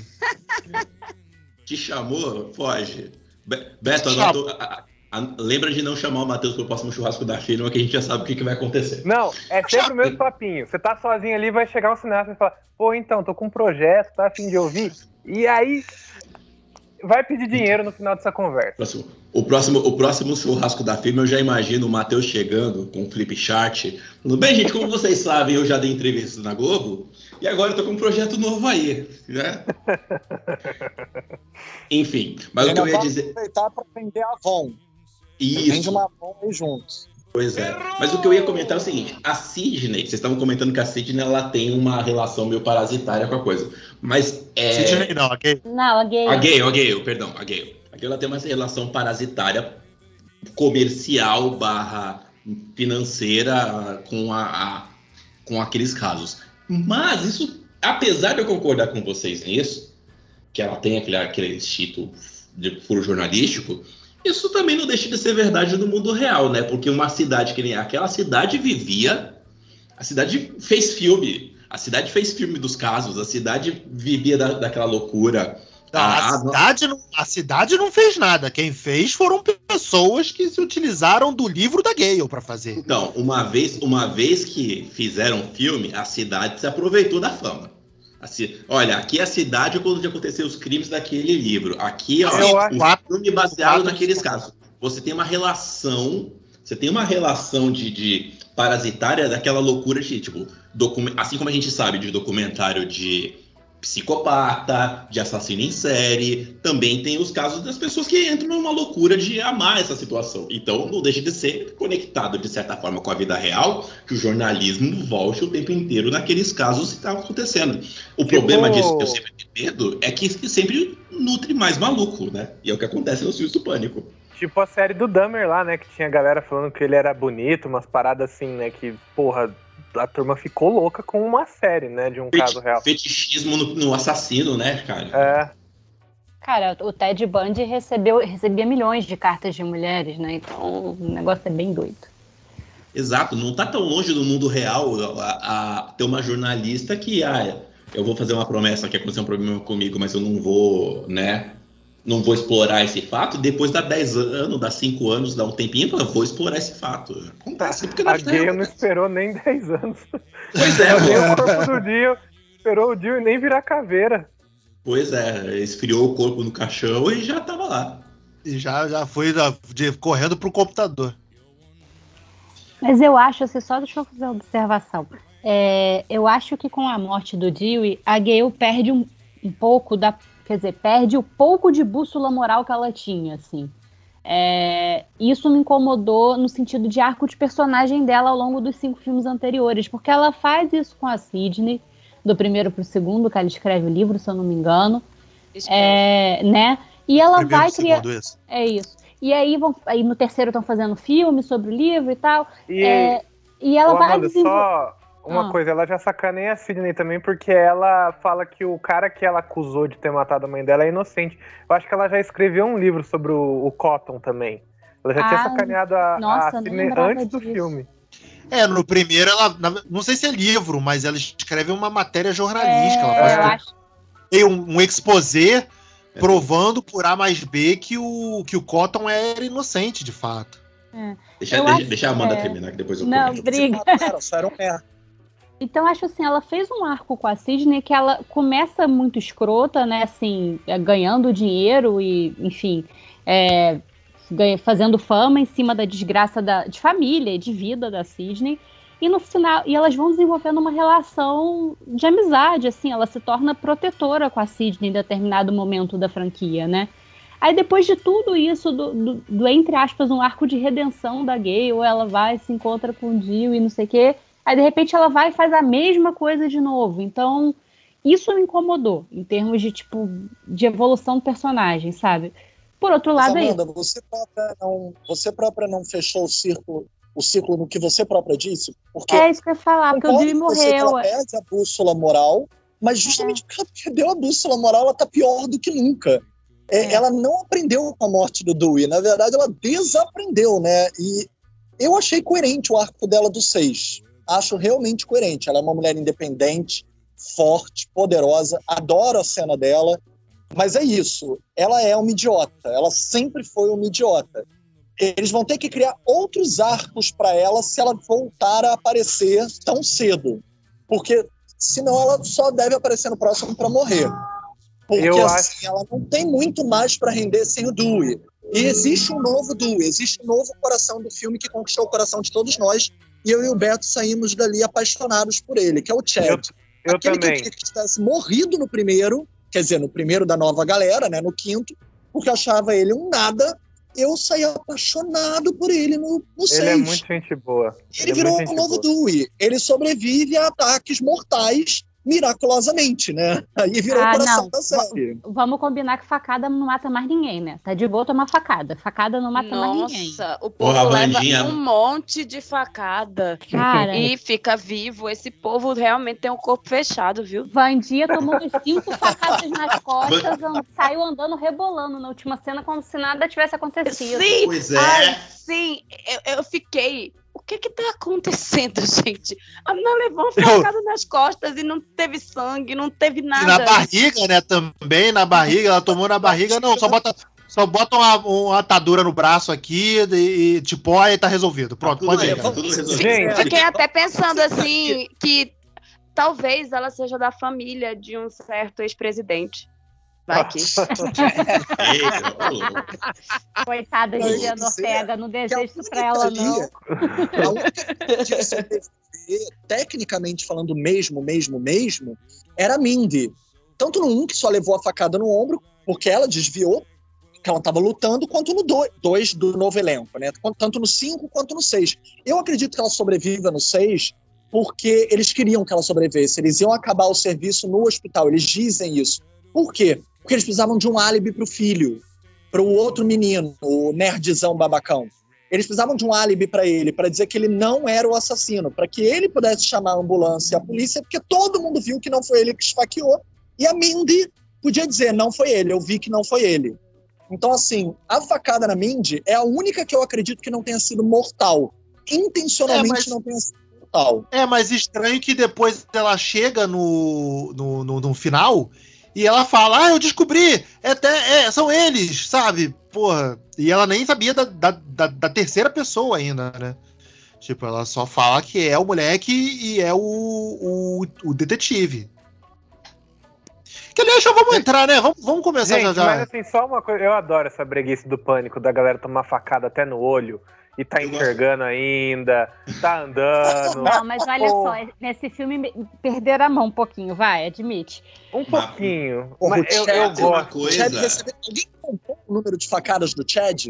Speaker 6: Te chamou? Foge. Be Beto,
Speaker 1: Te
Speaker 6: anotou- a- a- lembra de não chamar o Matheus pro próximo churrasco da firma, que a gente já sabe o que, que vai acontecer.
Speaker 3: Não, é sempre o mesmo papinho. Você tá sozinho ali, vai chegar um cineasta e falar, pô, então, tô com um projeto, tá a fim de ouvir? E aí vai pedir dinheiro no final dessa conversa.
Speaker 6: Próximo- O próximo, o próximo churrasco da firma, eu já imagino o Matheus chegando com o flip chart. Falando, bem, gente, como vocês sabem, eu já dei entrevista na Globo e agora eu tô com um projeto novo aí, né? Enfim, mas o que eu ia dizer.
Speaker 7: aproveitar para vender a Avon. Vende
Speaker 6: Isso,
Speaker 7: uma Avon aí juntos.
Speaker 6: Pois é. Mas o que eu ia comentar é o seguinte: a Sidney, vocês estavam comentando que a Sidney ela tem uma relação meio parasitária com a coisa. Mas é.
Speaker 1: Sidney, não, ok?
Speaker 5: Não, a gay.
Speaker 6: A Gale, a Gale, perdão, a Gale. A Gale ela tem uma relação parasitária comercial barra financeira com, a, a- com aqueles casos. Mas isso, apesar de eu concordar com vocês nisso, que ela tem aquele, aquele instinto de furo jornalístico, isso também não deixa de ser verdade no mundo real, né? Porque uma cidade que nem aquela cidade vivia, a cidade fez filme, a cidade fez filme dos casos, a cidade vivia da, daquela loucura.
Speaker 1: Não, a,
Speaker 6: Ah, não.
Speaker 1: cidade não, a cidade não fez nada. Quem fez foram pessoas que se utilizaram do livro da Gale pra fazer.
Speaker 6: Então, uma vez, uma vez que fizeram o filme, a cidade se aproveitou da fama. Assim, olha, aqui é a cidade quando aconteceu os crimes daquele livro. Aqui
Speaker 3: Eu
Speaker 6: o filme baseado naqueles casos. Você tem uma relação, você tem uma relação de, de parasitária daquela loucura de tipo, assim como a gente sabe de documentário de psicopata, de assassino em série, também tem os casos das pessoas que entram numa loucura de amar essa situação. Então não deixa de ser conectado de certa forma com a vida real, que o jornalismo volte o tempo inteiro naqueles casos que estavam acontecendo. O problema disso que eu sempre tenho medo é que que sempre nutre mais maluco, né? E é o que acontece nos filmes do Pânico.
Speaker 3: Tipo a série do Dahmer lá, né? Que tinha galera falando que ele era bonito, umas paradas assim, né? Que, porra, a turma ficou louca com uma série, né? De um caso real.
Speaker 6: Fetichismo no, no assassino, né, cara?
Speaker 3: É,
Speaker 5: Cara, o Ted Bundy recebeu, recebia milhões de cartas de mulheres, né? Então o negócio é bem doido.
Speaker 6: Exato, não tá tão longe do mundo real a, a ter uma jornalista que, ah, eu vou fazer uma promessa que acontecer um problema comigo, mas eu não vou, né? Não vou explorar esse fato. Depois dá 10 anos, dá 5 anos, dá um tempinho, fala, vou explorar esse fato. Acontece porque
Speaker 3: a
Speaker 6: real-
Speaker 3: não esperou nem 10 anos.
Speaker 6: Pois é,
Speaker 3: Nem
Speaker 6: pô.
Speaker 3: o corpo do Dio. Esperou o Dio nem virar caveira.
Speaker 6: pois é, esfriou o corpo no caixão e já tava lá.
Speaker 1: E já, já foi de- correndo pro computador.
Speaker 5: Mas eu acho, assim, só deixa eu fazer uma observação. É, eu acho que com a morte do Dewey, a Gale perde um, um pouco da. Quer dizer, perde o pouco de bússola moral que ela tinha, assim. É, isso me incomodou no sentido de arco de personagem dela ao longo dos cinco filmes anteriores, porque ela faz isso com a Sidney, do primeiro pro segundo, que ela escreve o livro, se eu não me engano, é, né? E ela
Speaker 1: Primeiro,
Speaker 5: vai criar. É isso. E aí, vão, aí no terceiro estão fazendo filme sobre o livro e tal.
Speaker 3: E,
Speaker 5: É, e ela
Speaker 3: Ô,
Speaker 5: vai
Speaker 3: Amanda,
Speaker 5: desenvolver.
Speaker 3: só uma
Speaker 5: Ah.
Speaker 3: coisa, ela já sacaneia a Sidney também, porque ela fala que o cara que ela acusou de ter matado a mãe dela é inocente. Eu acho que ela já escreveu um livro sobre o, o Cotton também. Ela já tinha
Speaker 5: Ah,
Speaker 3: sacaneado a,
Speaker 5: nossa,
Speaker 3: a Sidney antes do
Speaker 5: disso.
Speaker 3: filme.
Speaker 1: É, no primeiro ela. não sei se é livro, mas ela escreve uma matéria jornalística. ela
Speaker 5: É,
Speaker 1: faz
Speaker 5: eu
Speaker 1: um-
Speaker 5: acho.
Speaker 1: tem um, um exposé provando por A mais B que o, que o Cotton era inocente, de fato.
Speaker 6: Deixa,
Speaker 5: Eu
Speaker 6: deixa,
Speaker 5: acho-
Speaker 6: deixa a Amanda
Speaker 5: é.
Speaker 6: terminar, que depois eu
Speaker 5: Não,
Speaker 6: comento.
Speaker 5: briga.
Speaker 7: Cara, só era um merda.
Speaker 5: Então, acho assim, ela fez um arco com a Sidney que ela começa muito escrota, né? Assim, é, ganhando dinheiro e, enfim, é, fazendo fama em cima da desgraça da, de família de vida da Sidney. E no final, e elas vão desenvolvendo uma relação de amizade, assim, ela se torna protetora com a Sidney em determinado momento da franquia, né? Aí depois de tudo isso, do, do- do, entre aspas, um arco de redenção da Gale, ela vai, se encontra com o Dio e não sei o quê, Aí, de repente, ela vai e faz a mesma coisa de novo. Então, isso me incomodou, em termos de, tipo, de evolução do personagem, sabe? Por outro
Speaker 7: Mas,
Speaker 5: lado, é
Speaker 7: Amanda, você própria não, você própria não fechou o círculo, o círculo no que você própria disse? Porque
Speaker 5: é isso que eu ia falar, porque o Dewey
Speaker 7: com você
Speaker 5: morreu.
Speaker 7: Ela perde a bússola moral, mas justamente porque ela perdeu a bússola moral, ela tá pior do que nunca. É,
Speaker 5: É.
Speaker 7: Ela não aprendeu com a morte do Dewey, na verdade ela desaprendeu, né? E eu achei coerente o arco dela do 6. Acho realmente coerente. Ela é uma mulher independente, forte, poderosa, adoro a cena dela, mas é isso, ela é uma idiota, ela sempre foi uma idiota. Eles vão ter que criar outros arcos para ela se ela voltar a aparecer tão cedo, porque senão ela só deve aparecer no próximo para morrer. Porque
Speaker 3: Eu
Speaker 7: assim, ela não tem muito mais para render sem o Dewey. E existe um novo Dewey, existe um novo coração do filme que conquistou o coração de todos nós, e eu e o Beto saímos dali apaixonados por ele, que é o Chad.
Speaker 3: Eu
Speaker 7: Aquele que eu
Speaker 3: também.
Speaker 7: queria que tivesse morrido no primeiro, quer dizer, no primeiro da nova galera, né, no quinto, porque eu achava ele um nada, eu saí apaixonado por ele no, no
Speaker 3: Ele é
Speaker 7: seis.
Speaker 3: muito gente boa.
Speaker 7: Ele
Speaker 3: é
Speaker 7: virou o
Speaker 3: gente
Speaker 7: novo
Speaker 3: boa.
Speaker 7: Dewey. Ele sobrevive a ataques mortais miraculosamente, né? Aí virou
Speaker 5: Ah,
Speaker 7: o coração
Speaker 5: não.
Speaker 7: da série.
Speaker 5: Vamos combinar que facada não mata mais ninguém, né? Tá de boa tomar facada. Facada não mata mais ninguém.
Speaker 4: Nossa, o povo
Speaker 6: Porra,
Speaker 4: leva
Speaker 6: Vandinha.
Speaker 4: um monte de facada
Speaker 5: Cara,
Speaker 4: e fica vivo. Esse povo realmente tem um corpo fechado, viu?
Speaker 5: Vandia tomou uns cinco facadas nas costas, and- saiu andando rebolando na última cena como se nada tivesse acontecido.
Speaker 4: Sim,
Speaker 6: Pois é.
Speaker 4: Ai, sim, eu, eu fiquei. O que que tá acontecendo, gente? A menina levou uma facada nas costas e não teve sangue, não teve
Speaker 1: E
Speaker 4: nada.
Speaker 1: na barriga, né? Também na barriga, ela tomou na barriga, não, só bota. Só bota uma, uma atadura no braço aqui e, e tipo, aí tá resolvido. Pronto, pode ir.
Speaker 6: tá.
Speaker 3: Gente,
Speaker 4: Fiquei até pensando assim que talvez ela seja da família de um certo ex-presidente. Vai que.
Speaker 5: Coitada de
Speaker 7: Não,
Speaker 5: Diana
Speaker 7: é-
Speaker 5: Ortega, não
Speaker 7: a
Speaker 5: desejo isso pra ela, não.
Speaker 7: A única que podia sobreviver, tecnicamente falando mesmo, mesmo, mesmo, era a Mindy. Tanto no 1, que só levou a facada no ombro, porque ela desviou, que ela estava lutando, quanto no 2 do novo elenco, né? Tanto no 5 quanto no 6. Eu acredito que ela sobreviva no 6 porque eles queriam que ela sobrevivesse. Eles iam acabar o serviço no hospital. Eles dizem isso. Por quê? Porque eles precisavam de um álibi para o filho, para o outro menino, o nerdzão babacão. Eles precisavam de um álibi para ele, para dizer que ele não era o assassino, para que ele pudesse chamar a ambulância e a polícia, porque todo mundo viu que não foi ele que esfaqueou. E a Mindy podia dizer: não foi ele, eu vi que não foi ele. Então, assim, a facada na Mindy é a única que eu acredito que não tenha sido mortal. Intencionalmente
Speaker 1: É, mas-
Speaker 7: não tenha sido mortal.
Speaker 1: É, mas estranho que depois ela chega no, no, no, no final e ela fala: Ah, eu descobri! É, é, são eles, sabe? Porra. E ela nem sabia da, da, da, da terceira pessoa ainda, né? Tipo, ela só fala que é o moleque e é o, o, o detetive. Que aliás, já vamos entrar, né? Vamos, vamos começar
Speaker 3: Gente,
Speaker 1: já já.
Speaker 3: mas assim, só uma coisa, eu adoro essa breguice do pânico, da galera tomar facada até no olho e tá
Speaker 6: Eu gosto.
Speaker 3: enxergando ainda, tá andando.
Speaker 5: Não, mas olha
Speaker 3: Pô.
Speaker 5: só, nesse filme me- perderam a mão um pouquinho, vai, admite.
Speaker 3: Um pouquinho.
Speaker 7: Porra,
Speaker 3: Mas
Speaker 7: o
Speaker 3: eu,
Speaker 7: Chad
Speaker 3: eu
Speaker 6: uma
Speaker 3: gosto.
Speaker 6: coisa.
Speaker 7: Chad recebeu... Alguém contou o número de facadas do Chad?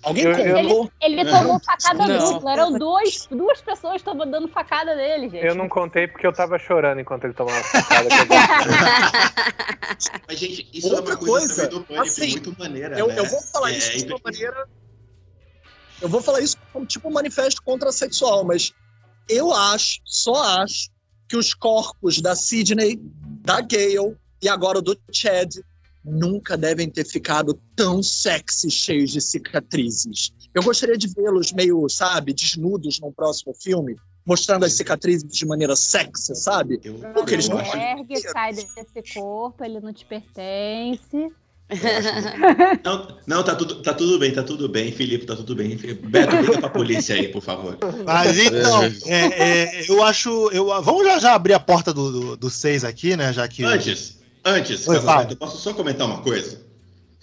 Speaker 7: Alguém
Speaker 3: Eu- eu
Speaker 7: contou?
Speaker 5: Ele tomou facada
Speaker 4: Não.
Speaker 5: dupla, eram dois, duas pessoas que estavam dando facada nele, gente.
Speaker 3: Eu não contei porque eu tava chorando enquanto ele tomava facada.
Speaker 6: Mas, gente, isso
Speaker 7: Outra
Speaker 6: é uma coisa,
Speaker 7: coisa,
Speaker 6: do pânico
Speaker 7: assim,
Speaker 6: muito maneira.
Speaker 7: Eu,
Speaker 6: né?
Speaker 7: eu vou falar
Speaker 6: É,
Speaker 7: isso de uma
Speaker 6: é-
Speaker 7: maneira. Eu vou falar isso como tipo um manifesto contrasexual, mas eu acho, só acho, que os corpos da Sidney, da Gale e agora o do Chad nunca devem ter ficado tão sexy, cheios de cicatrizes. Eu gostaria de vê-los meio, sabe, desnudos num próximo filme, mostrando as cicatrizes de maneira sexy, sabe?
Speaker 6: Eu,
Speaker 7: Porque eles
Speaker 6: eu
Speaker 7: não
Speaker 5: Ergue, sai desse corpo, ele não te pertence.
Speaker 6: Não, não tá, tudo, tá tudo bem, tá tudo bem, Felipe, tá tudo bem. Beto, liga pra polícia aí, por favor.
Speaker 1: Mas então, é, é, eu acho. Eu, vamos já, já abrir a porta do 6 do, do seis aqui, né? Já que.
Speaker 6: Antes, antes,
Speaker 1: Oi,
Speaker 6: eu posso só comentar uma coisa?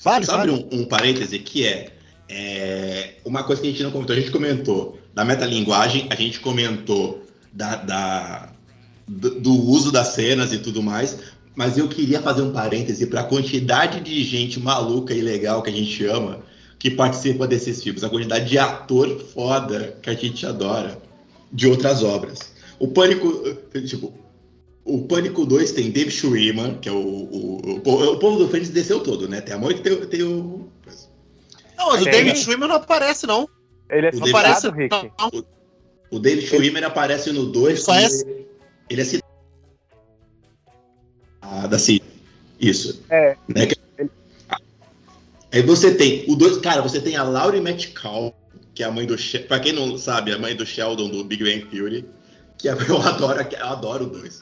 Speaker 1: Vale,
Speaker 6: Sabe
Speaker 1: vale.
Speaker 6: um, um parêntese que é, é, uma coisa que a gente não comentou. A gente comentou da metalinguagem, a gente comentou da, da- do, do uso das cenas e tudo mais, mas eu queria fazer um parêntese para a quantidade de gente maluca e legal que a gente ama que participa desses filmes, a quantidade de ator foda que a gente adora de outras obras. O Pânico, tipo, o Pânico 2 tem Dave Schwimmer, que é o, o, o, o povo do Fênix desceu todo, né? Tem a Moita e tem, tem o.
Speaker 1: Não, mas o. David Schwimmer não aparece, não.
Speaker 3: Ele é
Speaker 6: O
Speaker 1: Não
Speaker 6: David-
Speaker 1: aparece.
Speaker 3: Rick.
Speaker 1: Não.
Speaker 6: O David Schwimmer aparece no 2.
Speaker 1: Só é-
Speaker 6: Ele é citado. Ah, da Cid. Isso.
Speaker 3: É.
Speaker 6: Né? Aí você tem o dois, cara, você tem a Laurie Metcalf, que é a mãe do, pra quem não sabe, a mãe do Sheldon do Big Bang Theory, que é- eu adoro, eu adoro o dois.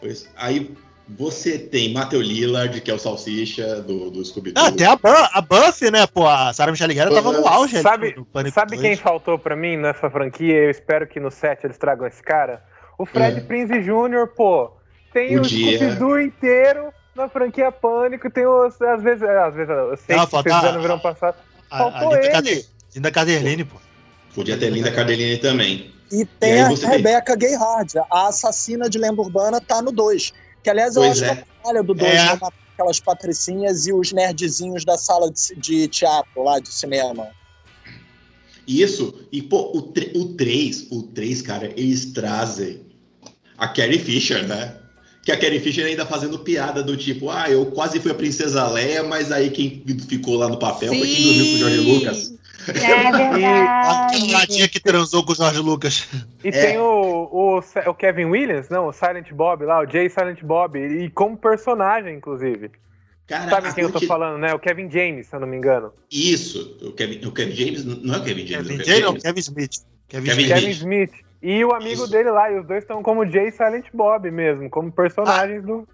Speaker 6: Pois, aí você tem Matthew Lillard, que é o salsicha do, do Scooby-Doo.
Speaker 1: Ah, tem a, Bu- a Buffy, né? Pô, a Sarah Michelle Gellar tava no auge. ali
Speaker 3: Sabe, sabe
Speaker 1: 2.
Speaker 3: quem faltou pra mim nessa franquia? Eu espero que no set eles tragam esse cara. O Fred
Speaker 6: É.
Speaker 3: Prinze Jr., pô. Tem o
Speaker 6: Podia.
Speaker 3: Scooby-Doo inteiro na franquia Pânico. Tem os. Às vezes, é, às vezes eu sei
Speaker 1: Ah,
Speaker 3: que vocês no verão passado.
Speaker 1: A- a
Speaker 3: Faltou
Speaker 1: Linda
Speaker 3: ele.
Speaker 1: Linda Caderline, pô.
Speaker 6: Podia ter Linda Cardelini também.
Speaker 7: E tem
Speaker 6: aí
Speaker 7: a
Speaker 6: tem-
Speaker 7: Rebecca Gayhard, a assassina de lenda urbana, tá no 2. Que, aliás, eu
Speaker 6: Pois
Speaker 7: acho
Speaker 6: é.
Speaker 7: que é a falha do 2,
Speaker 1: É.
Speaker 7: Matar aquelas patricinhas e os nerdzinhos da sala de, de teatro lá, de cinema.
Speaker 6: Isso, e pô, o, 3, o 3, cara, eles trazem a Carrie Fisher, né? Que a Carrie Fisher ainda fazendo piada do tipo, ah, eu quase fui a Princesa Leia, mas aí quem ficou lá no papel foi quem dormiu com o Jorge Lucas.
Speaker 5: É
Speaker 1: A tia que transou com o Jorge Lucas.
Speaker 3: E
Speaker 6: É.
Speaker 3: tem o, o, o Kevin Williams, não, o Silent Bob lá, o Jay Silent Bob, e como personagem, inclusive.
Speaker 6: Cara,
Speaker 3: Sabe quem eu tô falando, né? O Kevin James, se eu não me engano.
Speaker 6: Isso, o Kevin, o Kevin James, não é o Kevin James, é o
Speaker 1: Kevin
Speaker 6: Kevin
Speaker 1: J, não,
Speaker 6: James.
Speaker 1: Kevin Smith. Kevin,
Speaker 6: Kevin
Speaker 1: Smith.
Speaker 3: Kevin Smith. E o amigo
Speaker 6: Isso.
Speaker 3: dele lá, e os dois estão como Jay e Silent Bob mesmo, como personagens do.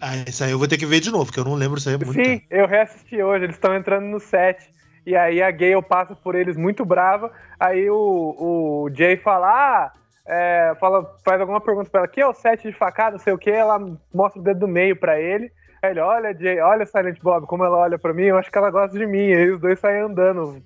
Speaker 1: Ah, isso aí eu vou ter que ver de novo, porque eu não lembro isso aí muito
Speaker 3: Sim,
Speaker 1: tempo.
Speaker 3: eu reassisti hoje, eles estão entrando no set. E aí a Gale passa por eles muito brava. Aí o, o Jay fala, ah, é, fala, faz alguma pergunta pra ela, que é o set de facada, não sei o que, ela mostra o dedo do meio pra ele. Aí ele, olha, Jay, olha Silent Bob, como ela olha pra mim, eu acho que ela gosta de mim. Aí os dois saem andando.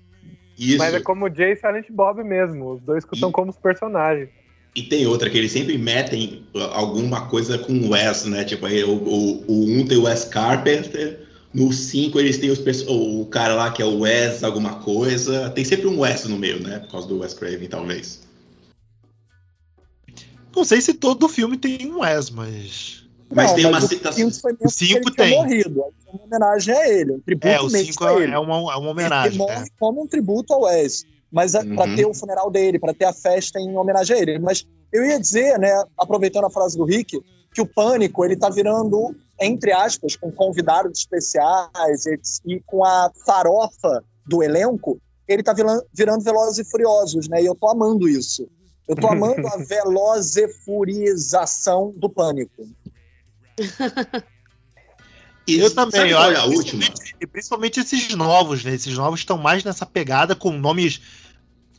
Speaker 6: Isso.
Speaker 3: Mas é como o Jay e Silent Bob mesmo. Os dois estão
Speaker 6: E-
Speaker 3: como os personagens.
Speaker 6: E tem outra que eles sempre metem alguma coisa com o Wes, né? Tipo, aí o, o, o 1 tem o Wes Carpenter, no 5 eles têm os o cara lá que é o Wes alguma coisa. Tem sempre um Wes no meio, né? Por causa do Wes Craven, talvez.
Speaker 1: Não sei se todo filme tem um Wes, mas.
Speaker 6: Mas tem uma
Speaker 7: o
Speaker 6: citação.
Speaker 1: O cinco
Speaker 7: que ele
Speaker 1: tem.
Speaker 7: tinha morrido. Uma homenagem a ele, um tributo
Speaker 1: É, o
Speaker 7: mesmo
Speaker 1: 5
Speaker 7: a
Speaker 1: é,
Speaker 7: ele.
Speaker 1: é uma, é uma
Speaker 7: Ele
Speaker 1: homenagem.
Speaker 7: morre
Speaker 1: né?
Speaker 7: como um tributo ao Wes. Mas é, pra
Speaker 6: Uhum.
Speaker 7: ter o funeral dele, pra ter a festa em homenagem a ele. Mas eu ia dizer, né, aproveitando a frase do Rick, que o Pânico, ele tá virando, entre aspas, com convidados especiais e, e com a farofa do elenco, ele tá virando, virando Velozes e Furiosos, né? E eu tô amando isso. Eu tô amando a velozefurização do Pânico.
Speaker 6: E
Speaker 1: Eu também,
Speaker 6: é a
Speaker 1: acho,
Speaker 6: última?
Speaker 1: principalmente, e principalmente esses novos, né? Esses novos estão mais nessa pegada com nomes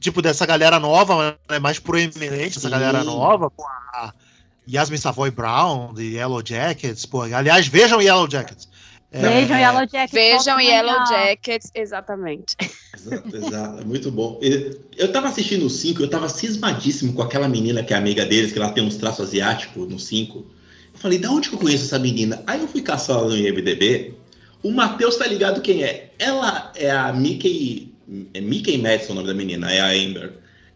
Speaker 1: tipo dessa galera nova, né? mais proeminente, essa
Speaker 6: Sim.
Speaker 1: galera nova, pô, a Yasmin Savoy Brown, de Yellow Jackets, pô, aliás, vejam Yellow Jackets. É,
Speaker 5: Vejam Yellow Jackets.
Speaker 4: Vejam Yellow. Jackets, exatamente.
Speaker 6: Exato, exato, é muito bom. Eu tava assistindo o 5, eu tava cismadíssimo com aquela menina que é amiga deles, que ela tem uns traços asiáticos no 5. Falei, da onde que eu conheço essa menina? Aí eu fui caçar ela no IMDB. O Matheus tá ligado quem é? Ela é a Mickey. É Mickey Madison o nome da menina, é a Amber.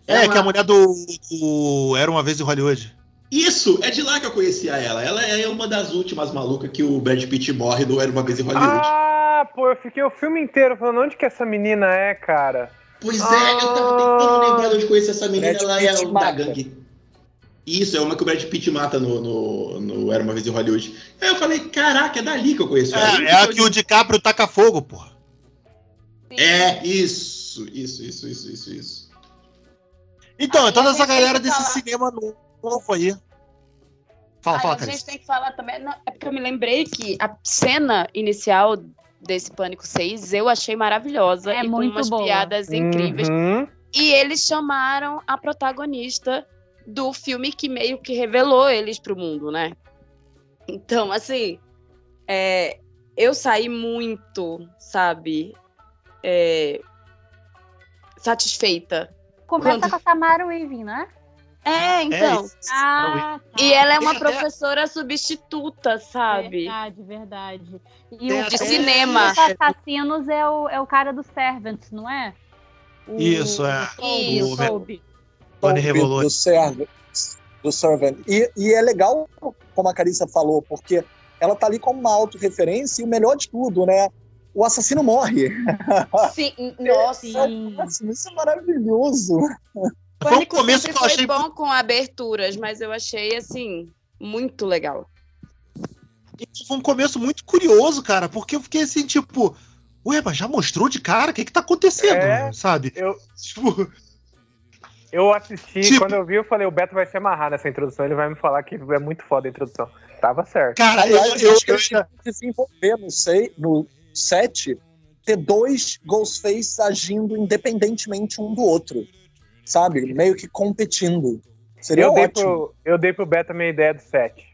Speaker 1: É,
Speaker 6: Ela-
Speaker 1: que é a mulher do, do Era Uma Vez em Hollywood.
Speaker 6: Isso, é de lá que eu conhecia ela. Ela é uma das últimas malucas que o Brad Pitt morre do Era Uma Vez em Hollywood.
Speaker 3: Ah, pô, eu fiquei o filme inteiro falando onde que essa menina é, cara.
Speaker 6: Pois é, eu tava tentando
Speaker 3: Ah.
Speaker 6: lembrar de onde conheço essa menina,
Speaker 7: Brad
Speaker 6: ela é
Speaker 7: Pitt
Speaker 6: o da gangue. Isso, é uma que o Brad Pitt mata no, no, no Era Uma Vez em Hollywood. Aí eu falei, caraca, é dali que eu conheço ela.
Speaker 1: É, é a que o DiCaprio taca fogo, pô.
Speaker 6: É, isso, isso, isso, isso, isso, isso.
Speaker 1: Então, é toda essa galera desse
Speaker 4: falar.
Speaker 1: cinema novo aí. Fala,
Speaker 4: Aí
Speaker 1: fala,
Speaker 4: a gente tem que falar também. não, é porque eu me lembrei que a cena inicial desse Pânico 6 eu achei maravilhosa.
Speaker 5: É
Speaker 4: e
Speaker 5: muito
Speaker 4: com umas
Speaker 5: boa.
Speaker 4: piadas incríveis.
Speaker 3: Uhum.
Speaker 4: E eles chamaram a protagonista do filme que meio que revelou eles pro mundo, né? Então, assim, é, eu saí muito, sabe, é, satisfeita.
Speaker 5: Começa
Speaker 4: Quando-
Speaker 5: com a Samara Weaving, né?
Speaker 4: É, então.
Speaker 1: isso.
Speaker 5: Ah, tá.
Speaker 4: e ela é uma professora substituta, sabe?
Speaker 5: Verdade, verdade. E o
Speaker 4: De cinema.
Speaker 5: Os assassinos é o, é o cara dos Servants, não é? O-
Speaker 1: Isso, é.
Speaker 4: Isso.
Speaker 5: o
Speaker 1: Revelou.
Speaker 7: do Servant. Do Servant. E, e é legal, como a Carissa falou, porque ela tá ali como uma autorreferência e o melhor de tudo, né? O assassino morre.
Speaker 4: Sim, nossa.
Speaker 5: Sim.
Speaker 7: Nossa, isso é maravilhoso.
Speaker 1: Foi um começo que eu
Speaker 4: foi
Speaker 1: achei.
Speaker 4: bom com aberturas, mas eu achei, assim, muito legal.
Speaker 1: Foi um começo muito curioso, cara, porque eu fiquei assim, tipo, ué, mas já mostrou de cara? O que que tá acontecendo?
Speaker 3: É.
Speaker 1: Sabe?
Speaker 3: Eu,
Speaker 1: Tipo,
Speaker 3: Eu assisti,
Speaker 1: Tipo-
Speaker 3: quando eu vi, eu falei, o Beto vai se amarrar nessa introdução, ele vai me falar que é muito foda a introdução. Tava certo.
Speaker 1: Cara, eu, eu,
Speaker 7: acho que
Speaker 1: eu,
Speaker 7: tinham que desenvolver no, sei, no 7 ter dois Ghostface agindo independentemente um do outro. Sabe? Meio que competindo. Seria
Speaker 3: Eu dei,
Speaker 7: ótimo.
Speaker 3: pro, eu dei pro Beto a minha ideia do 7.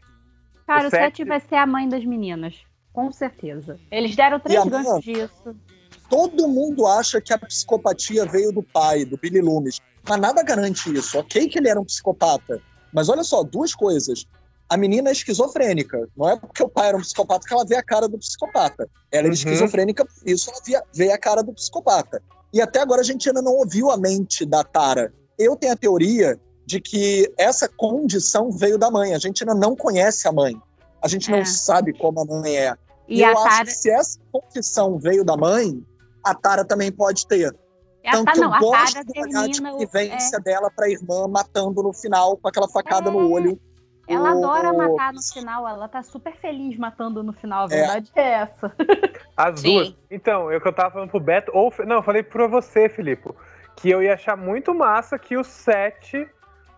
Speaker 5: Cara,
Speaker 3: O
Speaker 5: o 7
Speaker 3: sete-
Speaker 5: vai ser a mãe das meninas. Com certeza. Eles deram três ganchos disso.
Speaker 7: Todo mundo acha que a psicopatia veio do pai, do Billy Loomis. Mas nada garante isso. Ok que ele era um psicopata. Mas olha só, duas coisas. A menina é esquizofrênica. Não é porque o pai era um psicopata que ela vê a cara do psicopata. Ela era
Speaker 3: Uhum.
Speaker 7: esquizofrênica, por isso ela via, vê a cara do psicopata. E até agora a gente ainda não ouviu a mente da Tara. Eu tenho a teoria de que essa condição veio da mãe. A gente ainda não conhece a mãe. A gente
Speaker 5: É.
Speaker 7: não sabe como a mãe é.
Speaker 5: E
Speaker 7: E
Speaker 5: a
Speaker 7: eu acho
Speaker 5: Tara.
Speaker 7: que se essa condição veio da mãe, a Tara também pode ter.
Speaker 5: A,
Speaker 7: Tanto
Speaker 5: Ta-
Speaker 7: que
Speaker 5: não,
Speaker 7: eu
Speaker 5: a
Speaker 7: gosto
Speaker 5: Tara
Speaker 7: do olhar de
Speaker 5: termina. o-
Speaker 7: convivência dela pra irmã matando no final com aquela facada
Speaker 5: É.
Speaker 7: no olho.
Speaker 5: é, ela
Speaker 7: o-
Speaker 5: adora matar no final. Ela tá super feliz matando no final. A
Speaker 7: É.
Speaker 5: verdade é, essa.
Speaker 3: As
Speaker 4: Sim.
Speaker 3: duas. Então, eu que eu tava falando pro Beto, ou. Não, eu falei pra você, Filipe, que eu ia achar muito massa que o 7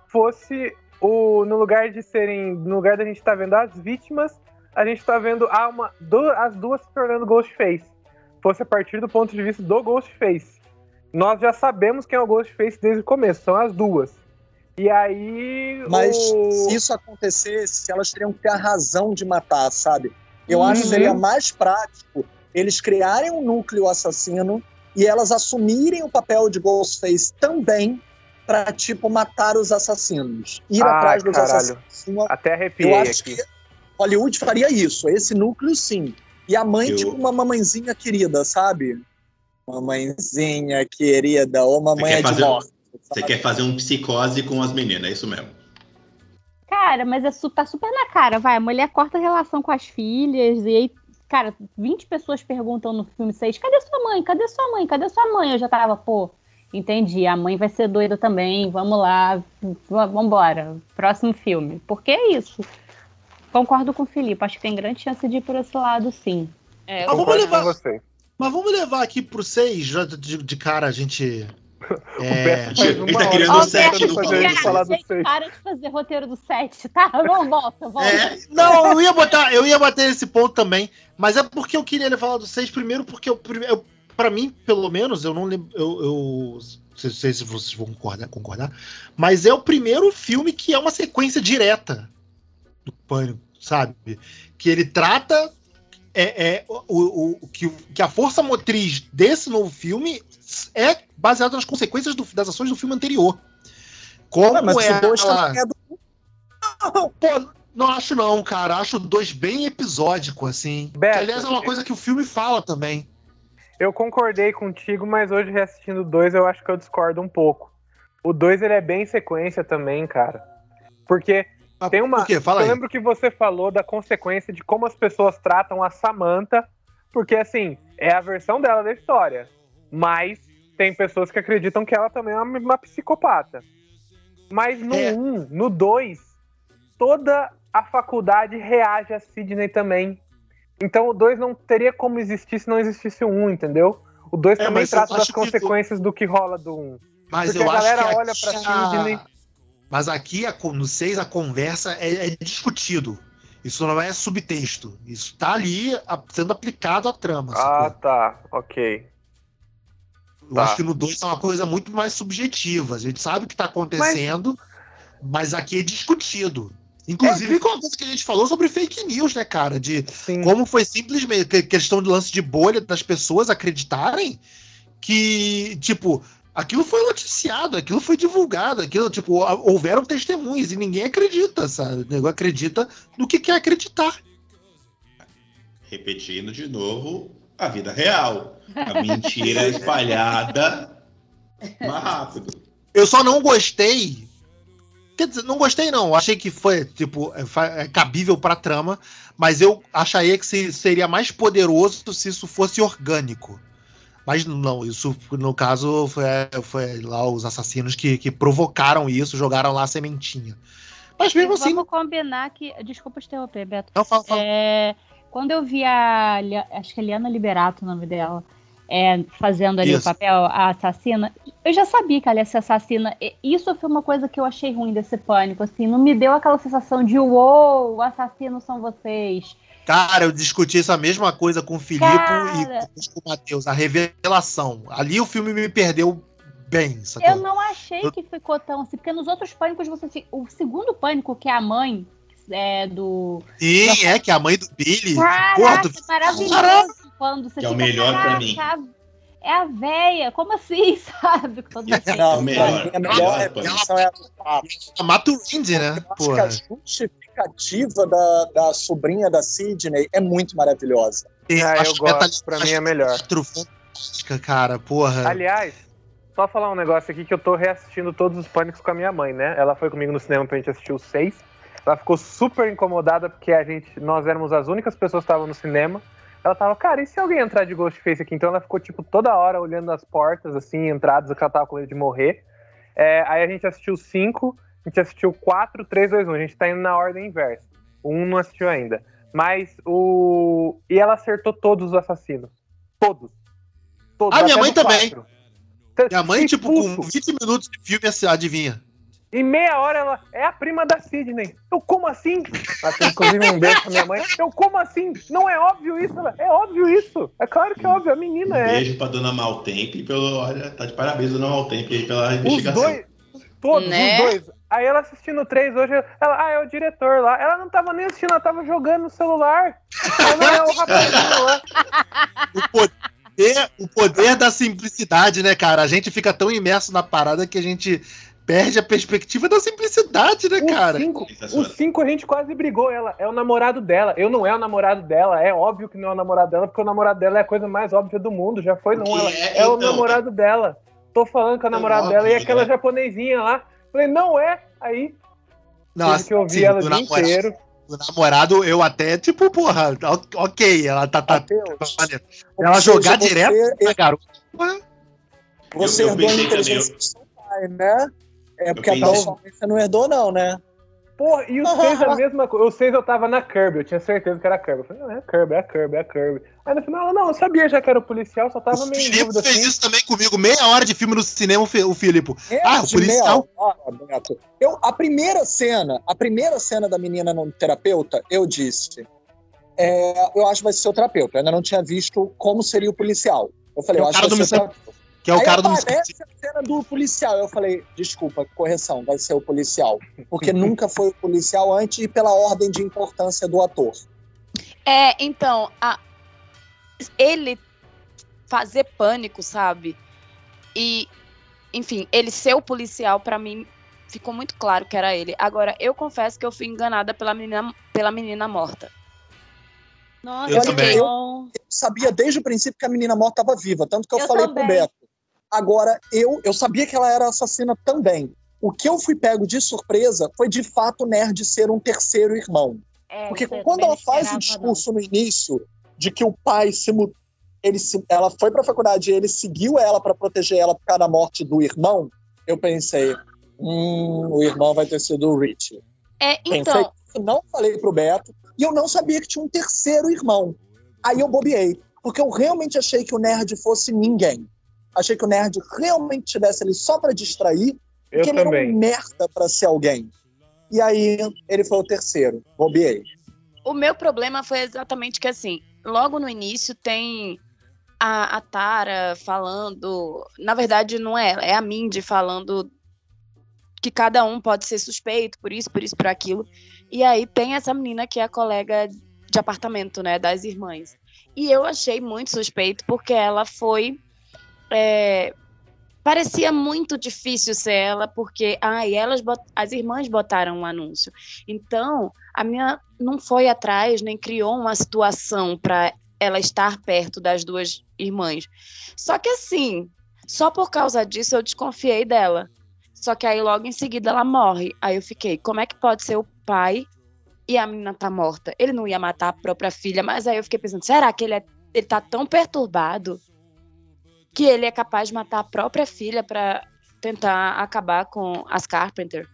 Speaker 3: fosse o. No lugar de serem. No lugar da gente tá vendo as vítimas, a gente tá vendo a uma, du- as duas se tornando Ghostface. Fosse a partir do ponto de vista do Ghostface. Nós já sabemos quem é o Ghostface desde o começo, são as duas. E aí.
Speaker 7: Mas
Speaker 3: o...
Speaker 7: se isso acontecesse, elas teriam que ter a razão de matar, sabe? Eu
Speaker 5: Uhum.
Speaker 7: acho que seria mais prático eles criarem um núcleo assassino e elas assumirem o papel de Ghostface também pra, tipo, matar os assassinos. Ir
Speaker 3: Ai,
Speaker 7: atrás dos
Speaker 3: caralho.
Speaker 7: assassinos.
Speaker 3: Até arrepiei
Speaker 7: Eu acho
Speaker 3: aqui.
Speaker 7: que Hollywood faria isso, esse núcleo sim. E a mãe,
Speaker 6: Eu-
Speaker 7: tipo uma mamãezinha querida, sabe? Mamãezinha querida, ou mamãe é de morte.
Speaker 6: Você quer fazer um psicose com as meninas, é isso mesmo.
Speaker 5: Cara, mas é su- tá super na cara, vai. A mulher corta a relação com as filhas, e aí, cara, 20 pessoas perguntam no filme 6: cadê sua mãe? Cadê sua mãe? Cadê sua mãe? Eu já tava, pô, entendi. A mãe vai ser doida também, vamos lá, vambora. Próximo filme. Porque é isso. Concordo com o Felipe, acho que tem grande chance de ir por esse lado, sim.
Speaker 4: É,
Speaker 1: Ah, vamos levar-
Speaker 3: com você.
Speaker 1: mas vamos levar aqui pro 6, já de, de cara a gente.
Speaker 3: O
Speaker 1: É,
Speaker 6: ele tá
Speaker 3: que
Speaker 6: o
Speaker 3: eu
Speaker 6: sete
Speaker 3: tô
Speaker 6: do
Speaker 5: para de fazer roteiro do 7, tá? Vamos, volta, volta.
Speaker 6: É,
Speaker 1: Não, eu ia botar, eu ia bater nesse ponto também, mas é porque eu queria falar do 6 primeiro, porque eu, eu, pra mim, pelo menos, eu não lembro. Eu, eu não sei se vocês vão concordar, concordar, mas é o primeiro filme que é uma sequência direta do Pânico, sabe? Que ele trata é, é, o, o, que, que a força motriz desse novo filme é baseada nas consequências do- das ações do filme anterior. Como
Speaker 7: mas
Speaker 1: é
Speaker 7: o dois
Speaker 1: ela-. Pô, não acho não, cara. Acho o 2 bem episódico, assim.
Speaker 3: Beto,
Speaker 1: que, aliás, é uma coisa que o filme fala também.
Speaker 3: Eu concordei contigo, mas hoje reassistindo o 2 eu acho que eu discordo um pouco. O 2 ele é bem sequência também, cara. Porque
Speaker 1: Mas
Speaker 3: tem uma. Eu
Speaker 1: aí.
Speaker 3: lembro que você falou da consequência de como as pessoas tratam a Samantha, porque assim, é a versão dela da história. Mas tem pessoas que acreditam que ela também é uma, uma psicopata. Mas no
Speaker 1: É.
Speaker 3: 1, um, no 2, toda a faculdade reage a Sidney também. Então o 2 não teria como existir se não existisse o 1, um, entendeu? O 2
Speaker 1: É,
Speaker 3: também trata das
Speaker 1: acho que-
Speaker 3: consequências do que rola do 1. Um.
Speaker 1: Mas
Speaker 3: porque
Speaker 1: eu
Speaker 3: a
Speaker 1: acho
Speaker 3: galera
Speaker 1: que
Speaker 3: olha
Speaker 1: aqui
Speaker 3: pra
Speaker 1: a-
Speaker 3: Sidney-
Speaker 1: Mas aqui, a- no 6, a conversa é, é discutido. Isso não é subtexto. Isso tá ali a- sendo aplicado à trama.
Speaker 3: Ah,
Speaker 1: sacou?
Speaker 3: tá. Ok.
Speaker 1: Eu
Speaker 3: tá.
Speaker 1: acho que no 2 é uma coisa muito mais subjetiva. A gente sabe o que tá acontecendo, mas, aqui é discutido. Inclusive com a coisa que a gente falou sobre fake news, né, cara? De
Speaker 3: Sim.
Speaker 1: como foi simplesmente que- questão de lance de bolha das pessoas acreditarem que, tipo, aquilo foi noticiado, aquilo foi divulgado, aquilo, tipo, houveram testemunhas e ninguém acredita, sabe? O nego acredita no que quer acreditar.
Speaker 6: repetindo de novo a vida real. A mentira espalhada mais rápido.
Speaker 1: Eu só não gostei. Quer dizer, não gostei, não. Achei que foi, tipo, é, é cabível pra trama, mas eu acharia que se- seria mais poderoso se isso fosse orgânico. Mas não, isso, no caso, foi, foi lá os assassinos que, que provocaram isso, jogaram lá a sementinha. Mas mesmo assim,
Speaker 5: Vamos combinar que. Desculpa te interromper, Beto.
Speaker 1: não fala, fala.
Speaker 5: É, quando eu vi a. Acho que é Liana Liberato o nome dela. é, fazendo ali
Speaker 1: Isso.
Speaker 5: o papel, a assassina. Eu já sabia que ela ia ser assassina. Isso foi uma coisa que eu achei ruim desse pânico, assim. Não me deu aquela sensação de uou, assassinos são vocês.
Speaker 1: Cara, eu discuti essa mesma coisa com o Filipe
Speaker 5: Cara.
Speaker 1: e com o Matheus. A revelação. Ali o filme me perdeu bem, sacou?
Speaker 5: Eu não achei
Speaker 1: Eu-
Speaker 5: que ficou tão assim, porque nos outros pânicos você. O segundo pânico, que é a mãe é, do.
Speaker 1: Sim, é que a mãe do Billy.
Speaker 5: Caraca,
Speaker 1: Porra, do-
Speaker 5: maravilhoso quando você
Speaker 6: Que é o melhor pra
Speaker 5: "Caraca,
Speaker 6: mim."
Speaker 5: É a véia, como assim, sabe? Todo mundo assim.
Speaker 7: Não,
Speaker 6: o melhor,
Speaker 7: a melhor
Speaker 6: melhor,
Speaker 7: é do
Speaker 1: o Randy, né?
Speaker 7: Eu acho que
Speaker 1: Porra.
Speaker 7: a justificativa da, da sobrinha da Sidney é muito maravilhosa.
Speaker 1: Tem-
Speaker 3: Ah,
Speaker 1: acho
Speaker 3: eu
Speaker 1: que
Speaker 3: gosto, pra mim é melhor.
Speaker 1: cara, porra.
Speaker 3: Aliás, só falar um negócio aqui que eu tô reassistindo todos os pânicos com a minha mãe, né? Ela foi comigo no cinema pra gente assistir os seis. Ela ficou super incomodada porque a gente, nós éramos as únicas pessoas que estavam no cinema. Ela tava, cara, e se alguém entrar de Ghostface aqui? Então ela ficou, tipo, toda hora olhando as portas, assim, entradas, que ela tava com medo de morrer. É, aí a gente assistiu cinco, a gente assistiu quatro, três, dois, um. A gente tá indo na ordem inversa. O um não assistiu ainda. Mas o. E ela acertou todos os assassinos. Todos. Todos.
Speaker 1: Ah, minha
Speaker 3: até
Speaker 1: mãe também.
Speaker 3: quatro.
Speaker 1: Minha mãe, tipo, com
Speaker 3: puto.
Speaker 1: 20 minutos de filme, assim, adivinha.
Speaker 3: Em meia hora ela é a prima da Sidney. Eu, como assim? Ela tem inclusive um beijo pra minha mãe. Eu, como assim? Não é óbvio isso? Ela, é óbvio isso. É claro que é óbvio. A menina
Speaker 6: Um
Speaker 3: é.
Speaker 6: beijo pra dona Maltempe pelo. Olha, tá de parabéns, dona Maltempe, aí pela
Speaker 3: Os
Speaker 6: investigação.
Speaker 3: dois. Todos
Speaker 4: Né?
Speaker 3: os dois. Aí ela assistindo três hoje, ela, ah, é o diretor lá. Ela não tava nem assistindo, ela tava jogando no celular. Ela é o rapazinho lá.
Speaker 1: O poder, o poder da simplicidade, né, cara? A gente fica tão imerso na parada que a gente perde a perspectiva da simplicidade, né, cara?
Speaker 3: Os cinco,
Speaker 6: Sensacional.
Speaker 3: os cinco a gente quase brigou. Ela é o namorado dela. Eu não é o namorado dela. É óbvio que não é o namorado dela, porque o namorado dela é a coisa mais óbvia do mundo. Já foi, não. Ela
Speaker 6: é,
Speaker 3: é, o
Speaker 6: então,
Speaker 3: namorado dela. Tô falando que é o
Speaker 6: É
Speaker 3: namorado
Speaker 6: óbvio,
Speaker 3: dela e aquela
Speaker 6: né?
Speaker 3: japonesinha lá. Falei, não é. Aí tive que ouvir
Speaker 1: assim,
Speaker 3: ela o
Speaker 1: do
Speaker 3: dia
Speaker 1: namorado-
Speaker 3: inteiro.
Speaker 1: do namorado, eu até, tipo, porra, o- ok, ela tá. tá,
Speaker 7: Mateus,
Speaker 1: ela jogar
Speaker 7: você-
Speaker 1: direto na garota. porra.
Speaker 7: Você
Speaker 6: Eu- eu
Speaker 7: herdou a
Speaker 6: pensei
Speaker 7: inteligência do seu pai, né? É porque a você não herdou, não, né?
Speaker 3: Porra, e os seis a mesma coisa. Os seis eu tava na Kirby, eu tinha certeza que era Kirby. Eu falei, não, é a Kirby, é a Kirby, é a Kirby. Aí no final, não, eu sabia já que era o policial, só tava
Speaker 1: O
Speaker 3: meio
Speaker 1: Filipe
Speaker 3: dúvida
Speaker 1: fez
Speaker 3: assim.
Speaker 1: isso também comigo, meia hora de filme no cinema, o Fi- o Filipe. Ah, o policial.
Speaker 7: hora, Beto. Eu, a primeira cena, a primeira cena da menina no terapeuta, eu disse, é, eu acho que vai ser o terapeuta. Eu ainda não tinha visto como seria o policial. Eu falei,
Speaker 1: É o
Speaker 7: eu acho que vai ser o terapeuta.
Speaker 1: Que é o
Speaker 7: Aí
Speaker 1: cara do
Speaker 7: aparece a cena do policial. Eu falei, desculpa, correção, vai ser o policial. Porque nunca foi o policial antes e pela ordem de importância do ator.
Speaker 4: É, então, a- ele fazer pânico, sabe? E, enfim, ele ser o policial, pra mim, ficou muito claro que era ele. Agora, eu confesso que eu fui enganada pela menina, pela menina morta.
Speaker 5: Nossa,
Speaker 1: Eu
Speaker 5: que
Speaker 1: também.
Speaker 5: bom.
Speaker 7: Eu sabia desde o princípio que a menina morta estava viva, tanto que eu,
Speaker 5: Eu
Speaker 7: falei
Speaker 5: também.
Speaker 7: pro Beto. Agora, eu, eu sabia que ela era assassina também. O que eu fui pego de surpresa foi de fato o nerd ser um terceiro irmão.
Speaker 5: É,
Speaker 7: Porque quando ela
Speaker 5: não
Speaker 7: faz o discurso no início de que o pai se ele se, ela foi para a faculdade e ele seguiu ela para proteger ela por causa da morte do irmão, eu pensei, hum, o irmão vai ter sido o Rich.
Speaker 4: É,
Speaker 7: Pensei,
Speaker 4: então,
Speaker 7: eu não falei pro Beto e eu não sabia que tinha um terceiro irmão. Aí eu bobeei, porque eu realmente achei que o nerd fosse ninguém. Achei que o nerd realmente estivesse ali só para distrair,
Speaker 3: Eu
Speaker 7: que ele era
Speaker 3: também.
Speaker 7: um merda para ser alguém. E aí ele foi o terceiro, bobeei.
Speaker 4: o meu problema foi exatamente que, assim, logo no início tem a, a Tara falando. Na verdade, não é ela, é a Mindy falando que cada um pode ser suspeito por isso, por isso, por aquilo. E aí tem essa menina que é a colega de apartamento, né, das irmãs. E eu achei muito suspeito porque ela foi. É, parecia muito difícil ser ela, porque ai, elas bot- as irmãs botaram um anúncio. Então, a minha não foi atrás, nem criou uma situação para ela estar perto das duas irmãs. Só que assim, só por causa disso eu desconfiei dela. Só que aí logo em seguida ela morre. Aí eu fiquei, como é que pode ser o pai e a menina tá morta? Ele não ia matar a própria filha, mas aí eu fiquei pensando, será que ele é ele tá tão perturbado que ele é capaz de matar a própria filha para tentar acabar com as Carpenter?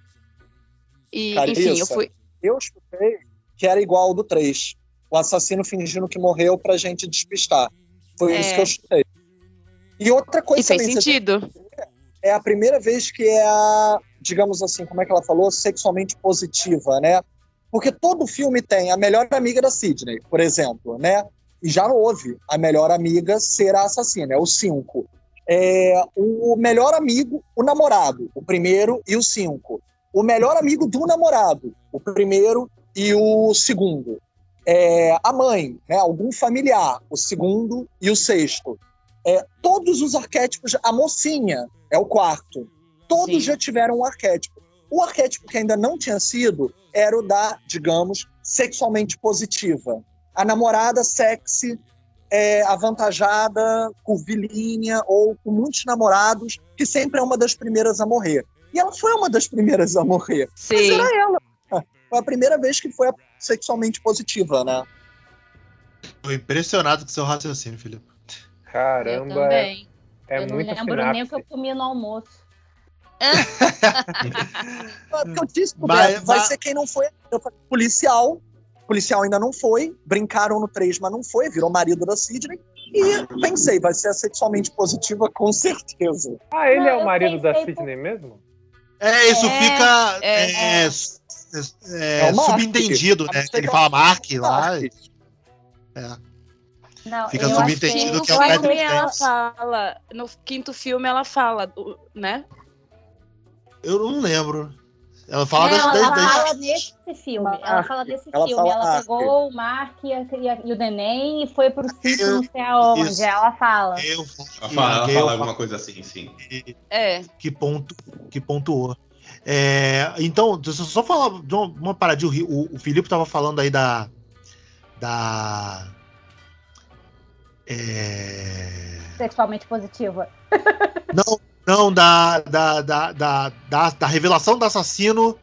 Speaker 4: E, enfim, eu
Speaker 7: Carissa.
Speaker 4: fui
Speaker 7: Eu chutei que era igual ao do 3. O assassino fingindo que morreu pra gente despistar. Foi
Speaker 4: É.
Speaker 7: isso que eu chutei. E outra coisa
Speaker 4: E fez
Speaker 7: também,
Speaker 4: sentido.
Speaker 7: é a primeira vez que é a, digamos assim, como é que ela falou, sexualmente positiva, né? Porque todo filme tem a melhor amiga da Sidney, por exemplo, né? E já houve a melhor amiga ser a assassina, é o 5. É, o melhor amigo, o namorado, o primeiro e o 5. O melhor amigo do namorado, o primeiro e o segundo. É, a mãe, né? algum familiar, o segundo e o sexto. É, todos os arquétipos, a mocinha é o quarto. Todos
Speaker 4: Sim.
Speaker 7: já tiveram um arquétipo. O arquétipo que ainda não tinha sido era o da, digamos, sexualmente positiva. A namorada sexy, é, avantajada, curvilínea ou com muitos namorados, que sempre é uma das primeiras a morrer. E ela foi uma das primeiras a morrer. Mas
Speaker 4: Sim.
Speaker 7: era ela. Foi a primeira vez que foi sexualmente positiva, né?
Speaker 1: Tô impressionado com seu raciocínio, Felipe.
Speaker 5: Eu
Speaker 3: Caramba, é,
Speaker 5: também.
Speaker 3: é
Speaker 5: eu não lembro nem o que eu
Speaker 3: sinapse.
Speaker 5: comi no almoço.
Speaker 7: Porque eu disse
Speaker 1: Mas-
Speaker 7: vai
Speaker 1: mas-
Speaker 7: ser quem não foi. Eu falei, policial. Policial ainda não foi. Brincaram no 3, mas não foi. Virou marido da Sidney. E pensei, vai ser sexualmente positiva com certeza.
Speaker 3: Ah, ele
Speaker 5: Não,
Speaker 3: é o marido da
Speaker 5: pensei por-
Speaker 3: Sidney mesmo?
Speaker 1: É, isso
Speaker 5: É,
Speaker 1: fica
Speaker 4: é,
Speaker 1: é,
Speaker 5: é.
Speaker 1: é,
Speaker 7: É
Speaker 1: subentendido, né? ele
Speaker 7: o
Speaker 1: fala Mark lá.
Speaker 5: Não,
Speaker 1: Fica subentendido que é o Patrick
Speaker 4: filme ela fala. No quinto filme ela fala, né?
Speaker 1: Eu não lembro. Ela fala
Speaker 5: Não,
Speaker 1: das,
Speaker 5: ela
Speaker 1: das-
Speaker 5: fala nesse filme. Ela
Speaker 7: Mark.
Speaker 5: fala desse
Speaker 7: Ela
Speaker 5: filme.
Speaker 7: fala
Speaker 5: Ela
Speaker 7: Mark.
Speaker 5: pegou o Mark e, a- e a- e o neném e foi pro sítio
Speaker 1: Eu-
Speaker 5: não sei aonde.
Speaker 1: isso.
Speaker 5: Ela fala.
Speaker 1: Eu,
Speaker 6: Ela fala, ela
Speaker 1: eu-
Speaker 6: fala alguma coisa assim, sim.
Speaker 4: É.
Speaker 1: que, ponto, que pontuou. É, então, deixa eu só falar de uma, uma paradinha. o O, o Filipe tava falando aí da. Da. É,
Speaker 5: Sexualmente positiva.
Speaker 1: não, não, da, da, da, da, da, da revelação do assassino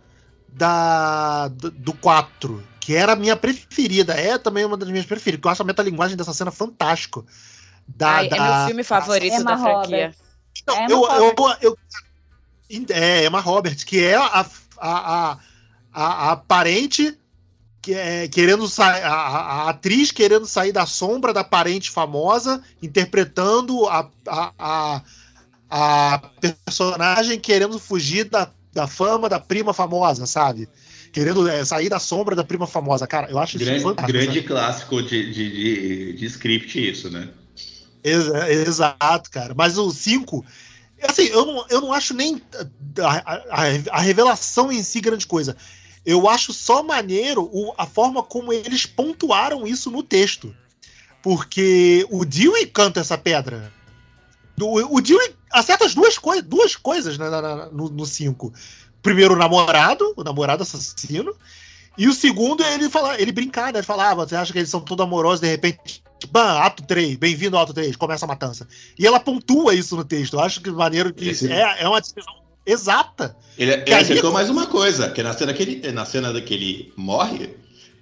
Speaker 1: da, do, do 4, que era a minha preferida. É também uma das minhas preferidas, porque eu acho a metalinguagem dessa cena fantástico. Da,
Speaker 4: Ai, é
Speaker 1: da-
Speaker 4: meu filme favorito
Speaker 5: Emma
Speaker 4: da franquia.
Speaker 5: Roberts.
Speaker 1: Não,
Speaker 5: Emma
Speaker 1: eu, eu,
Speaker 5: Roberts.
Speaker 1: eu, é, Emma Roberts, que é a, a, a, a, a parente que é, querendo sair, a, a- a atriz querendo sair da sombra da parente famosa, interpretando a, a, a, a personagem querendo fugir da, da fama da prima famosa, sabe? Querendo é, sair da sombra da prima famosa. Cara, eu acho isso
Speaker 6: Grande,
Speaker 1: fantástico.
Speaker 6: grande
Speaker 1: sabe?
Speaker 6: clássico de, de, de, de script, isso, né?
Speaker 1: Exa- Exato, cara. Mas o 5. Assim, eu não, eu não acho nem a, a- a revelação em si grande coisa. Eu acho só maneiro o- a forma como eles pontuaram isso no texto. Porque o Dewey canta essa pedra. O, o Dewey acerta as duas, coi duas coisas né, na- na- no 5. Primeiro, o namorado, o namorado assassino. E o segundo, ele fala, ele brincar, né? Ele falava, você acha que eles são todos amorosos, de repente, Bam, ato 3, bem-vindo ao ato 3, começa a matança. E ela pontua isso no texto. Eu acho que maneiro que
Speaker 6: Esse-
Speaker 1: é, é uma descrição exata.
Speaker 6: Ele, ele acertou
Speaker 1: ele-
Speaker 6: mais uma coisa, que na cena que ele, na cena que ele morre,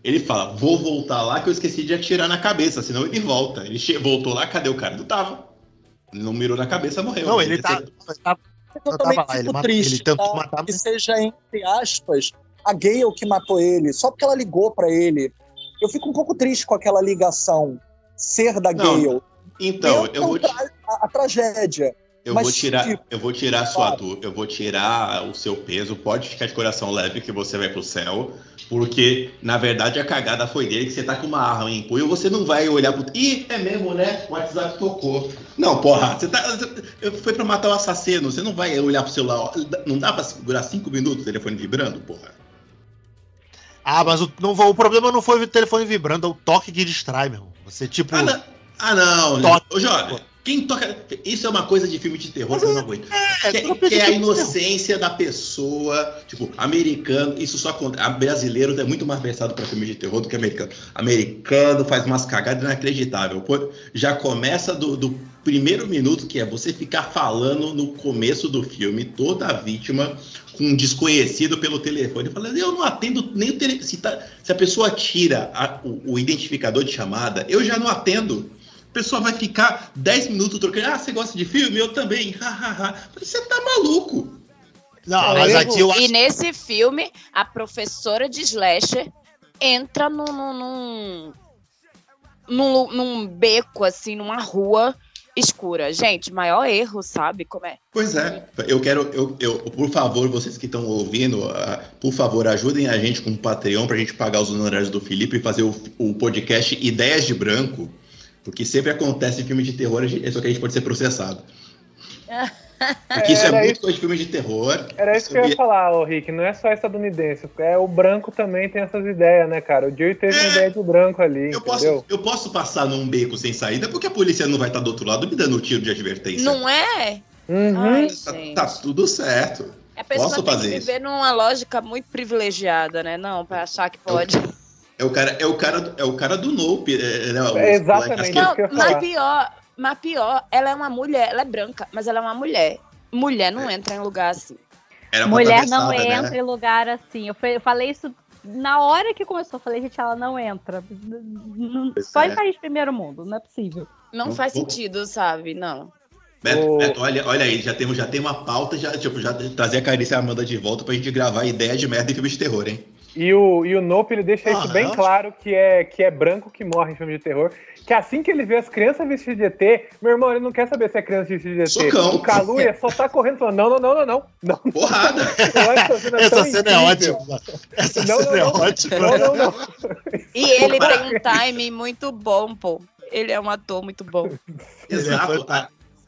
Speaker 6: ele fala, vou voltar lá que eu esqueci de atirar na cabeça, senão ele volta. Ele voltou lá, cadê o cara? Não tava. Não mirou na cabeça, morreu.
Speaker 1: Não, ele tá.
Speaker 6: acertou.
Speaker 1: tá-
Speaker 7: Eu
Speaker 1: Eu
Speaker 7: também
Speaker 1: lá, ele
Speaker 7: triste
Speaker 1: ele tentou
Speaker 7: tá?
Speaker 1: matar,
Speaker 7: que seja, entre aspas, a Gale que matou ele, só porque ela ligou pra ele. Eu fico um pouco triste com aquela ligação ser da
Speaker 6: Não,
Speaker 7: Gale.
Speaker 6: Então,
Speaker 7: Dentro
Speaker 6: eu vou,
Speaker 7: da- a, a tragédia.
Speaker 6: Eu
Speaker 7: mas
Speaker 6: vou tirar,
Speaker 7: se-
Speaker 6: eu vou tirar a sua
Speaker 7: Claro.
Speaker 6: dor, eu vou tirar o seu peso, pode ficar de coração leve que você vai pro céu, porque na verdade a cagada foi dele que você tá com uma arma em punho, você não vai olhar pro. Ih, é mesmo, né? O WhatsApp tocou. Não, porra, você tá. Foi pra matar o assassino, você não vai olhar pro celular. Não dá pra segurar cinco minutos o telefone vibrando, porra.
Speaker 1: Ah, mas o, não, o problema não foi o telefone vibrando, é o toque que distrai, meu. irmão. Você, tipo.
Speaker 6: Ah, não. Ah, não.
Speaker 1: Toque.
Speaker 6: Ô, Jovem, quem toca. Isso é uma coisa de filme de terror que eu não aguento.
Speaker 1: é,
Speaker 6: Que,
Speaker 1: tudo
Speaker 6: que é a inocência da pessoa, tipo, americano, isso só conta. A brasileiro é muito mais versado para filme de terror do que americano. Americano faz umas cagadas inacreditáveis. Já começa do, do primeiro minuto, que é você ficar falando no começo do filme, toda a vítima com um desconhecido pelo telefone, falando, eu não atendo nem o telefone. Se, tá- se a pessoa tira a- o, o identificador de chamada, eu já não atendo. A pessoa vai ficar 10 minutos trocando. Ah, você gosta de filme? Eu também. Você tá maluco.
Speaker 1: Não, mas aqui eu acho.
Speaker 4: E nesse filme, a professora de slasher entra num, num, num, num, num beco, assim, numa rua, escura. Gente, maior erro, sabe como é?
Speaker 6: Pois é, eu quero, eu, eu, por favor, vocês que estão ouvindo, uh, por favor, ajudem a gente com o Patreon pra gente pagar os honorários do Felipe e fazer o, o podcast Ideias de Branco, porque sempre acontece em filme de terror, só que a gente pode ser processado. Porque isso é
Speaker 3: Era
Speaker 6: muito
Speaker 3: isso-
Speaker 6: coisa de filme de terror.
Speaker 3: Era isso que eu ia falar, ô Rick. Não é só estadunidense. É, o branco também tem essas ideias, né, cara? O Joey teve uma
Speaker 6: É.
Speaker 3: ideia de branco ali,
Speaker 6: Eu posso, eu posso passar num beco sem saída porque a polícia não vai estar do outro lado me dando tiro de advertência.
Speaker 4: Não é?
Speaker 3: Uhum.
Speaker 4: Ai,
Speaker 6: Tá, tá tudo certo.
Speaker 4: A pessoa
Speaker 6: Posso
Speaker 4: tem
Speaker 6: fazer
Speaker 4: que
Speaker 6: isso.
Speaker 4: viver numa lógica muito privilegiada, né? Não, pra achar que pode.
Speaker 6: É o cara, é o cara, é o cara do Nope. É, né, o-
Speaker 3: É exatamente.
Speaker 4: Não, mas pior, mas pior, ela é uma mulher, ela é branca, mas ela é uma mulher. Mulher não entra em lugar assim.
Speaker 5: Mulher não
Speaker 6: né?
Speaker 5: entra em lugar assim. Eu, falei- eu falei isso na hora que começou. Eu falei, gente, ela não entra. Não- Só
Speaker 6: é.
Speaker 5: em país primeiro mundo, não é possível.
Speaker 4: Não
Speaker 6: Não
Speaker 4: faz sentido, sabe? Não.
Speaker 6: Beto, Beto, olha, olha aí, já temos já tem uma pauta, já, tipo, já trazer a Carícia e a Amanda de volta pra gente gravar ideia de merda em filme de terror, hein?
Speaker 3: E o, e o Nope, ele deixa isso bem claro, que é, que é branco que morre em filme de terror. Que assim que ele vê as crianças vestidas de ET, meu irmão, ele não quer saber se é criança vestida de ET.
Speaker 6: Socão.
Speaker 3: O Kaluuya só tá correndo falando, não, não, não, não, não. não.
Speaker 6: Porrada!
Speaker 3: Essa cena,
Speaker 1: Essa cena é
Speaker 3: incrível.
Speaker 1: ótima. Essa
Speaker 3: Não,
Speaker 1: cena
Speaker 3: não,
Speaker 1: é ótima.
Speaker 3: Não, não, não.
Speaker 4: E ele tem um timing muito bom, pô. Ele é um ator muito bom.
Speaker 6: Exato.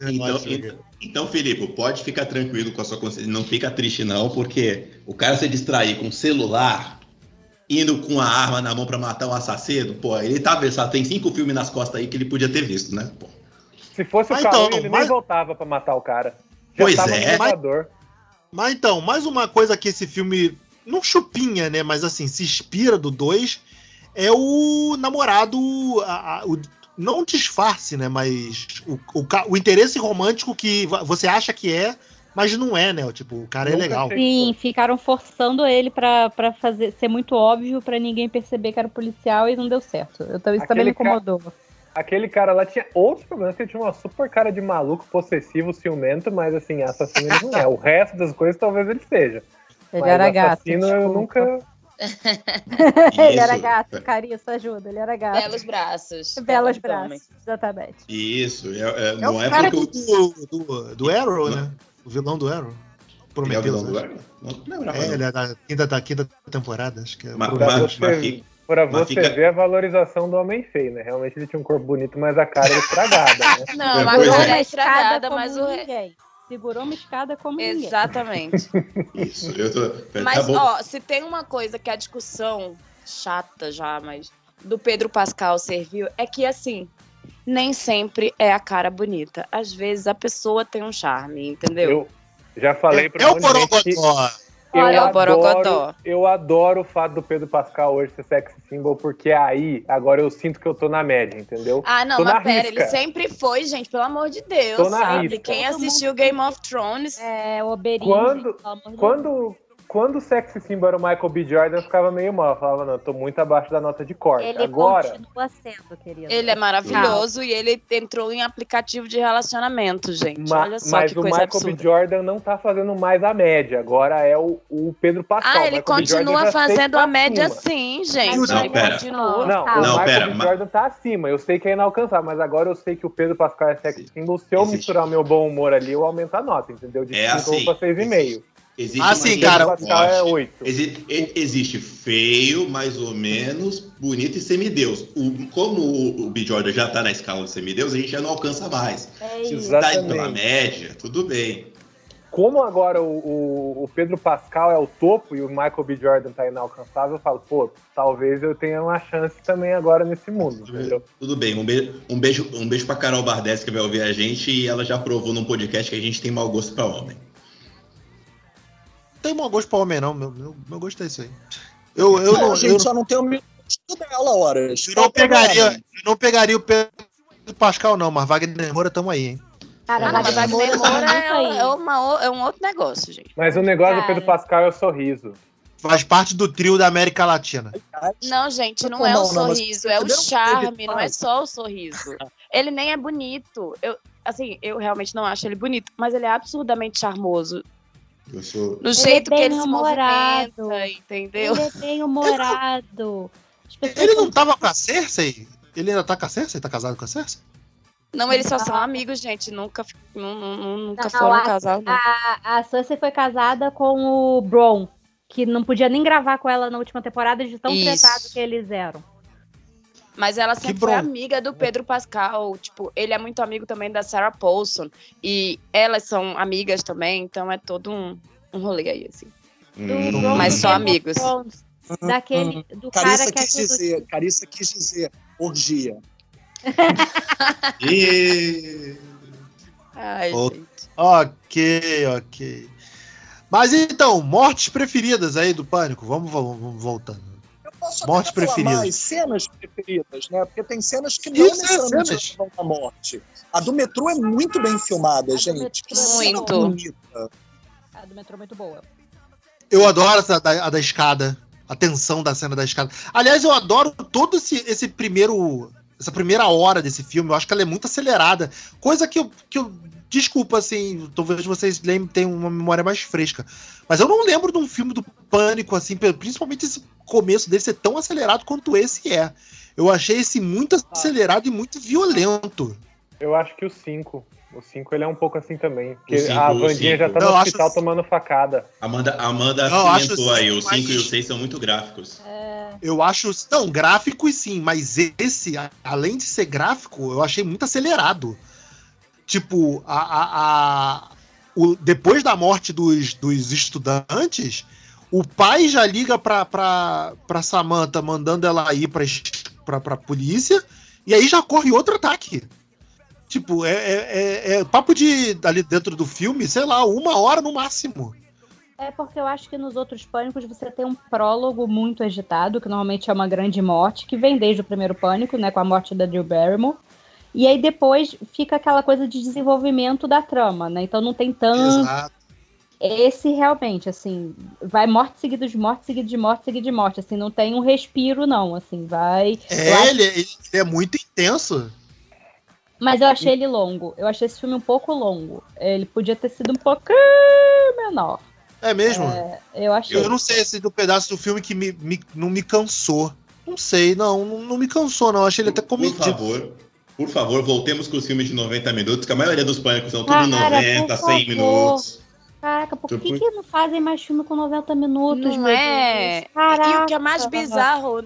Speaker 6: Ah, então, então, então, Felipe, pode ficar tranquilo com a sua consciência. Não fica triste, não, porque o cara se distrair com o celular, indo com a arma na mão pra matar um assassino, pô, ele tá versado. Tem cinco filmes nas costas aí que ele podia ter visto, né? Pô.
Speaker 3: Se fosse o
Speaker 1: Mas
Speaker 3: Kaluuya,
Speaker 1: então,
Speaker 3: ele
Speaker 1: mas-
Speaker 3: nem voltava pra matar o cara. Já
Speaker 6: Pois
Speaker 3: tava
Speaker 6: é.
Speaker 3: no elevador.
Speaker 1: Mas então, mais uma coisa que esse filme não chupinha, né? Mas assim, se inspira do 2 é o namorado. a- a- o, não disfarce, né? Mas o, o, o interesse romântico que você acha que é, mas não é, né? Tipo, o cara é
Speaker 3: Nunca
Speaker 1: legal.
Speaker 3: achei.
Speaker 5: Sim, ficaram forçando ele pra, pra fazer, ser muito óbvio pra ninguém perceber que era policial e não deu certo. Eu, isso também me
Speaker 3: Aquele ca-
Speaker 5: incomodou.
Speaker 3: Aquele cara lá tinha outros problemas, que ele tinha uma super cara de maluco, possessivo, ciumento, mas assim, assassino ele não é. O resto das coisas talvez ele seja.
Speaker 5: Ele
Speaker 3: Mas
Speaker 5: era gato.
Speaker 3: assassino eu nunca.
Speaker 5: ele era gato, Carissa, ajuda, ele era gato.
Speaker 4: Belos braços.
Speaker 5: Belos braços, exatamente.
Speaker 6: Isso, é, é-
Speaker 1: É
Speaker 6: não
Speaker 1: o
Speaker 6: é
Speaker 1: cara
Speaker 6: porque
Speaker 1: do,
Speaker 6: o.
Speaker 1: do, do Arrow, né? O vilão do Arrow.
Speaker 6: Ele é o
Speaker 1: Prometeu.
Speaker 6: vilão do
Speaker 1: né?
Speaker 6: Arrow? Não lembrava.
Speaker 1: É,
Speaker 6: não.
Speaker 1: ele é da quinta, da quinta temporada, acho que é. Prometeu.
Speaker 6: mas fica-
Speaker 3: Pra você
Speaker 6: fica-
Speaker 3: ver a valorização do homem feio, né? Realmente ele tinha um corpo bonito, mas a cara era estragada, né?
Speaker 4: Não,
Speaker 6: É,
Speaker 4: a
Speaker 6: pois
Speaker 4: cara
Speaker 6: é.
Speaker 4: é estragada, mas o. re-
Speaker 5: ninguém. Segurou uma escada como ninguém.
Speaker 4: Exatamente.
Speaker 6: Isso, eu tô. tá
Speaker 4: Mas,
Speaker 6: bom.
Speaker 4: ó, se tem uma coisa que a discussão chata já, mas do Pedro Pascal serviu, é que assim, nem sempre é a cara bonita. Às vezes a pessoa tem um charme, entendeu?
Speaker 3: Eu já falei
Speaker 1: É o
Speaker 3: monte eu
Speaker 4: Olha, o
Speaker 3: adoro, eu adoro o fato do Pedro Pascal hoje ser sex symbol, porque aí, agora eu sinto que eu tô na média, entendeu?
Speaker 4: Ah, não,
Speaker 3: Tô na
Speaker 4: mas pera,
Speaker 3: risca.
Speaker 4: ele sempre foi, gente, pelo amor de Deus,
Speaker 3: Tô na
Speaker 4: sabe?
Speaker 3: risca.
Speaker 4: Quem assistiu Game of Thrones,
Speaker 5: É, o Oberyn.
Speaker 3: Quando-
Speaker 5: gente.
Speaker 3: Quando, quando o sexy symbol era o Michael B. Jordan, eu ficava meio mal. Eu falava, não, eu tô muito abaixo da nota de corte.
Speaker 5: Ele
Speaker 3: Agora,
Speaker 5: continua sendo, querido.
Speaker 4: ele é maravilhoso e ele entrou em aplicativo de relacionamento, gente.
Speaker 3: ma-
Speaker 4: Olha só
Speaker 3: mas
Speaker 4: que
Speaker 3: o
Speaker 4: coisa
Speaker 3: Michael
Speaker 4: absurda.
Speaker 3: B. Jordan não tá fazendo mais a média. Agora é o, o Pedro Pascal.
Speaker 4: Ah, ele continua fazendo a média sim, gente.
Speaker 1: Não,
Speaker 4: ele
Speaker 6: pera.
Speaker 4: continua.
Speaker 3: Não,
Speaker 5: Tá.
Speaker 3: o
Speaker 6: Não,
Speaker 3: Michael
Speaker 6: pera,
Speaker 3: B. Jordan tá acima. Eu sei que é inalcançável, mas agora eu sei que o Pedro Pascal é sex symbol. Se eu
Speaker 6: Existe.
Speaker 3: misturar o meu bom humor ali, eu aumento a nota, entendeu? De
Speaker 6: É
Speaker 3: 5
Speaker 6: assim.
Speaker 3: pra 6,5.
Speaker 6: Existe
Speaker 1: Ah, sim, cara,
Speaker 3: Pascal é
Speaker 6: corte.
Speaker 3: 8.
Speaker 6: Exi- e- Existe feio, mais ou menos, bonito e semideus. O, como o, o B. Jordan já tá na escala de semideus, a gente já não alcança mais.
Speaker 5: É.
Speaker 6: Tá indo
Speaker 3: Exatamente.
Speaker 6: pela média, tudo bem.
Speaker 3: Como agora o, o- o Pedro Pascal é o topo e o Michael B. Jordan tá inalcançável, eu falo, pô, talvez eu tenha uma chance também agora nesse mundo, entendeu?
Speaker 6: Tudo bem. Um beijo, um beijo, um beijo pra Carol Bardes que vai ouvir a gente e ela já provou num podcast que a gente tem mau gosto pra homem.
Speaker 1: Não tem mau gosto pra homem, não. Meu, meu, meu gosto é isso aí. Eu, eu,
Speaker 7: Não,
Speaker 1: não,
Speaker 7: a gente
Speaker 1: eu,
Speaker 7: só não tem o dela, horas.
Speaker 1: eu não pegaria, eu não pegaria o Pedro Pascal, não, mas Wagner Moura tamo aí, hein?
Speaker 5: Cara,
Speaker 4: Ah,
Speaker 5: Wagner Moura
Speaker 4: é,
Speaker 5: aí.
Speaker 4: é uma- é um outro negócio, gente.
Speaker 3: Mas o negócio do
Speaker 5: Cara.
Speaker 3: Pedro Pascal é o sorriso.
Speaker 1: Faz parte do trio da América Latina.
Speaker 4: Não, gente, não
Speaker 7: Não,
Speaker 4: é o sorriso, é o charme, não é só o sorriso. Ele nem é bonito. Eu, assim, eu realmente não acho ele bonito, mas ele é absurdamente charmoso.
Speaker 6: Eu sou.
Speaker 4: No
Speaker 5: é
Speaker 4: jeito que
Speaker 5: bem
Speaker 4: ele se
Speaker 5: humorado.
Speaker 4: movimenta, entendeu?
Speaker 5: Ele é bem humorado.
Speaker 1: Ele não tava com a Cersei? Ele ainda tá com a Cersei? Tá casado com a Cersei?
Speaker 4: Não, eles só são amigos, gente. Nunca, nunca
Speaker 5: Não,
Speaker 4: foram
Speaker 5: a-
Speaker 4: não.
Speaker 5: A, a Cersei foi casada com o Bron, que não podia nem gravar com ela na última temporada de tão
Speaker 4: Isso.
Speaker 5: tretado que eles eram.
Speaker 4: Mas ela sempre foi amiga do Pedro Pascal. Tipo, ele é muito amigo também da Sarah Paulson. E elas são amigas também, então é todo um, um rolê aí, assim.
Speaker 6: Hum.
Speaker 4: Mas só amigos.
Speaker 5: Thrones, Daquele, do cara
Speaker 7: Carissa
Speaker 5: que é
Speaker 7: quis
Speaker 5: tudo-
Speaker 7: dizer, Carissa quis dizer orgia.
Speaker 6: E...
Speaker 4: Ai, gente.
Speaker 1: Ok, ok. Mas então, mortes preferidas aí do Pânico. Vamos, vamos, vamos voltando.
Speaker 7: Posso falar
Speaker 1: preferidas.
Speaker 7: mais cenas preferidas, né? Porque tem cenas que não
Speaker 1: Isso,
Speaker 7: necessariamente
Speaker 1: cenas.
Speaker 7: vão à morte. A do metrô é muito bem filmada, gente. Que
Speaker 5: é
Speaker 7: cena
Speaker 4: muito.
Speaker 7: bonita.
Speaker 5: A do metrô é muito boa.
Speaker 1: Eu adoro essa da, a da escada. A tensão da cena da escada. Aliás, eu adoro todo esse, esse primeiro. Essa primeira hora desse filme. Eu acho que ela é muito acelerada. Coisa que eu. Que eu desculpa, assim. Talvez vocês lembrem, tenham uma memória mais fresca. Mas eu não lembro de um filme do Pânico, assim. Principalmente esse começo dele ser tão acelerado quanto esse é. Eu achei esse muito acelerado e muito violento.
Speaker 3: Eu acho que o 5. O 5 ele é um pouco assim também. Porque
Speaker 6: cinco,
Speaker 3: a Vandinha já tá no
Speaker 1: acho
Speaker 3: hospital
Speaker 1: assim-
Speaker 3: tomando facada.
Speaker 6: Amanda, Amanda
Speaker 1: Não, eu acho
Speaker 6: aí. O
Speaker 1: mais-
Speaker 6: 5 e o 6 são muito gráficos.
Speaker 1: Eu acho. Não, gráficos sim, mas esse, além de ser gráfico, eu achei muito acelerado. Tipo, a, a, a- o- depois da morte dos, dos estudantes, o pai já liga pra, pra, pra Samantha, mandando ela ir pra, pra, pra polícia, e aí já corre outro ataque. Tipo, é, é, é- é papo de ali dentro do filme, sei lá, uma hora no máximo.
Speaker 5: É porque eu acho que nos outros pânicos você tem um prólogo muito agitado, que normalmente é uma grande morte, que vem desde o primeiro pânico, né, com a morte da Drew Barrymore. E aí depois fica aquela coisa de desenvolvimento da trama, né? Então não tem tanto.
Speaker 1: Exato.
Speaker 5: Esse realmente, assim, vai morte seguida de morte, seguida de morte, seguida de morte. Assim, não tem um respiro, não. Assim, vai. Eu
Speaker 1: É,
Speaker 5: acho-
Speaker 1: ele, ele é muito intenso.
Speaker 5: Mas eu achei ele longo. Eu achei esse filme um pouco longo. Ele podia ter sido um pouquinho menor.
Speaker 1: É mesmo?
Speaker 5: Eu achei.
Speaker 1: Eu não sei esse do pedaço do filme que me, me- não me cansou. Não sei, não, não, não me cansou, não. Achei ele até
Speaker 6: Por
Speaker 1: comedido.
Speaker 6: favor, por favor, voltemos com os filmes de 90 minutos, que a maioria dos pânicos são tudo
Speaker 5: Cara,
Speaker 6: 90,
Speaker 5: por
Speaker 6: 100
Speaker 5: favor.
Speaker 6: minutos.
Speaker 5: Caraca, por que,
Speaker 6: Depois-
Speaker 5: que não fazem mais filme com 90 minutos?
Speaker 4: Não é?
Speaker 5: Caraca.
Speaker 4: E o que é mais bizarro,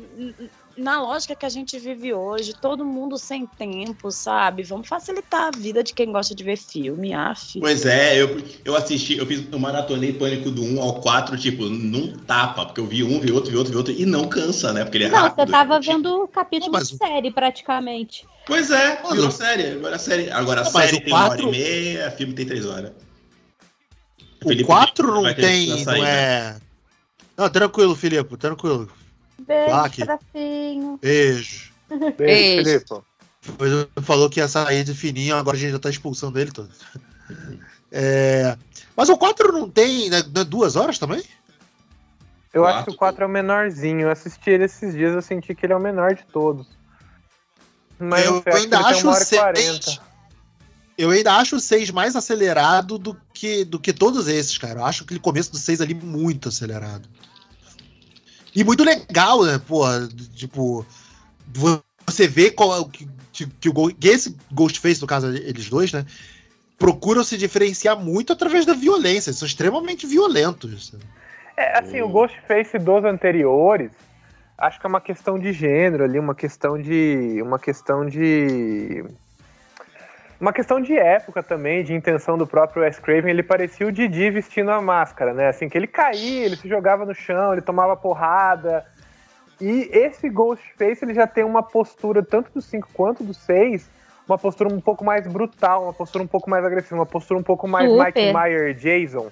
Speaker 4: na lógica que a gente vive hoje, todo mundo sem tempo, sabe? Vamos facilitar a vida de quem gosta de ver filme, af.
Speaker 6: Pois é, eu, eu assisti, eu fiz, eu maratonei Pânico do 1 ao 4, tipo, num tapa, porque eu vi um, vi outro, vi outro, vi outro, e não cansa, né? Porque ele é
Speaker 5: Não,
Speaker 6: rápido.
Speaker 5: você tava
Speaker 6: tipo,
Speaker 5: vendo capítulo
Speaker 1: Mas
Speaker 5: de série, praticamente.
Speaker 6: Pois é, virou série, agora a série. Agora a
Speaker 1: mas
Speaker 6: série tem uma hora e meia, filme tem três horas.
Speaker 1: O
Speaker 6: Felipe
Speaker 1: 4
Speaker 6: vai
Speaker 1: não tem, não é... Não, tranquilo, Filipe, tranquilo.
Speaker 5: Beijo,
Speaker 1: que-
Speaker 5: tracinho.
Speaker 1: Beijo.
Speaker 3: Beijo,
Speaker 4: Beijo.
Speaker 3: Felipe.
Speaker 1: Depois ele falou que ia sair de fininho, agora a gente já tá expulsando ele todo. É, Mas o 4 não tem né, é duas horas também?
Speaker 3: Eu
Speaker 6: Quatro.
Speaker 3: acho que o 4 é o menorzinho. Eu assisti ele esses dias, eu senti que ele é o menor de todos. Mas
Speaker 1: eu
Speaker 3: acho
Speaker 1: ainda
Speaker 3: que
Speaker 1: acho o
Speaker 3: uma hora e
Speaker 1: 6.
Speaker 3: 40.
Speaker 1: Eu ainda acho o 6 mais acelerado do que, do que todos esses, cara. Eu acho aquele começo do 6 ali muito acelerado. E muito legal, né? Pô, tipo, você vê qual é que, que, o, que esse Ghostface, no caso, eles dois, né? Procuram se diferenciar muito através da violência. Eles são extremamente violentos.
Speaker 3: É, assim, o Ghostface dos anteriores, acho que é uma questão de gênero ali, uma questão de. Uma questão de. Uma questão de época também, de intenção do próprio Wes Craven, ele parecia o Didi vestindo a máscara, né? Assim, que ele caía, ele se jogava no chão, ele tomava porrada. E esse Ghostface, ele já tem uma postura, tanto do 5 quanto do 6, uma postura um pouco mais brutal, uma postura um pouco mais agressiva, uma postura um pouco mais
Speaker 5: Super.
Speaker 3: Mike Myers Jason.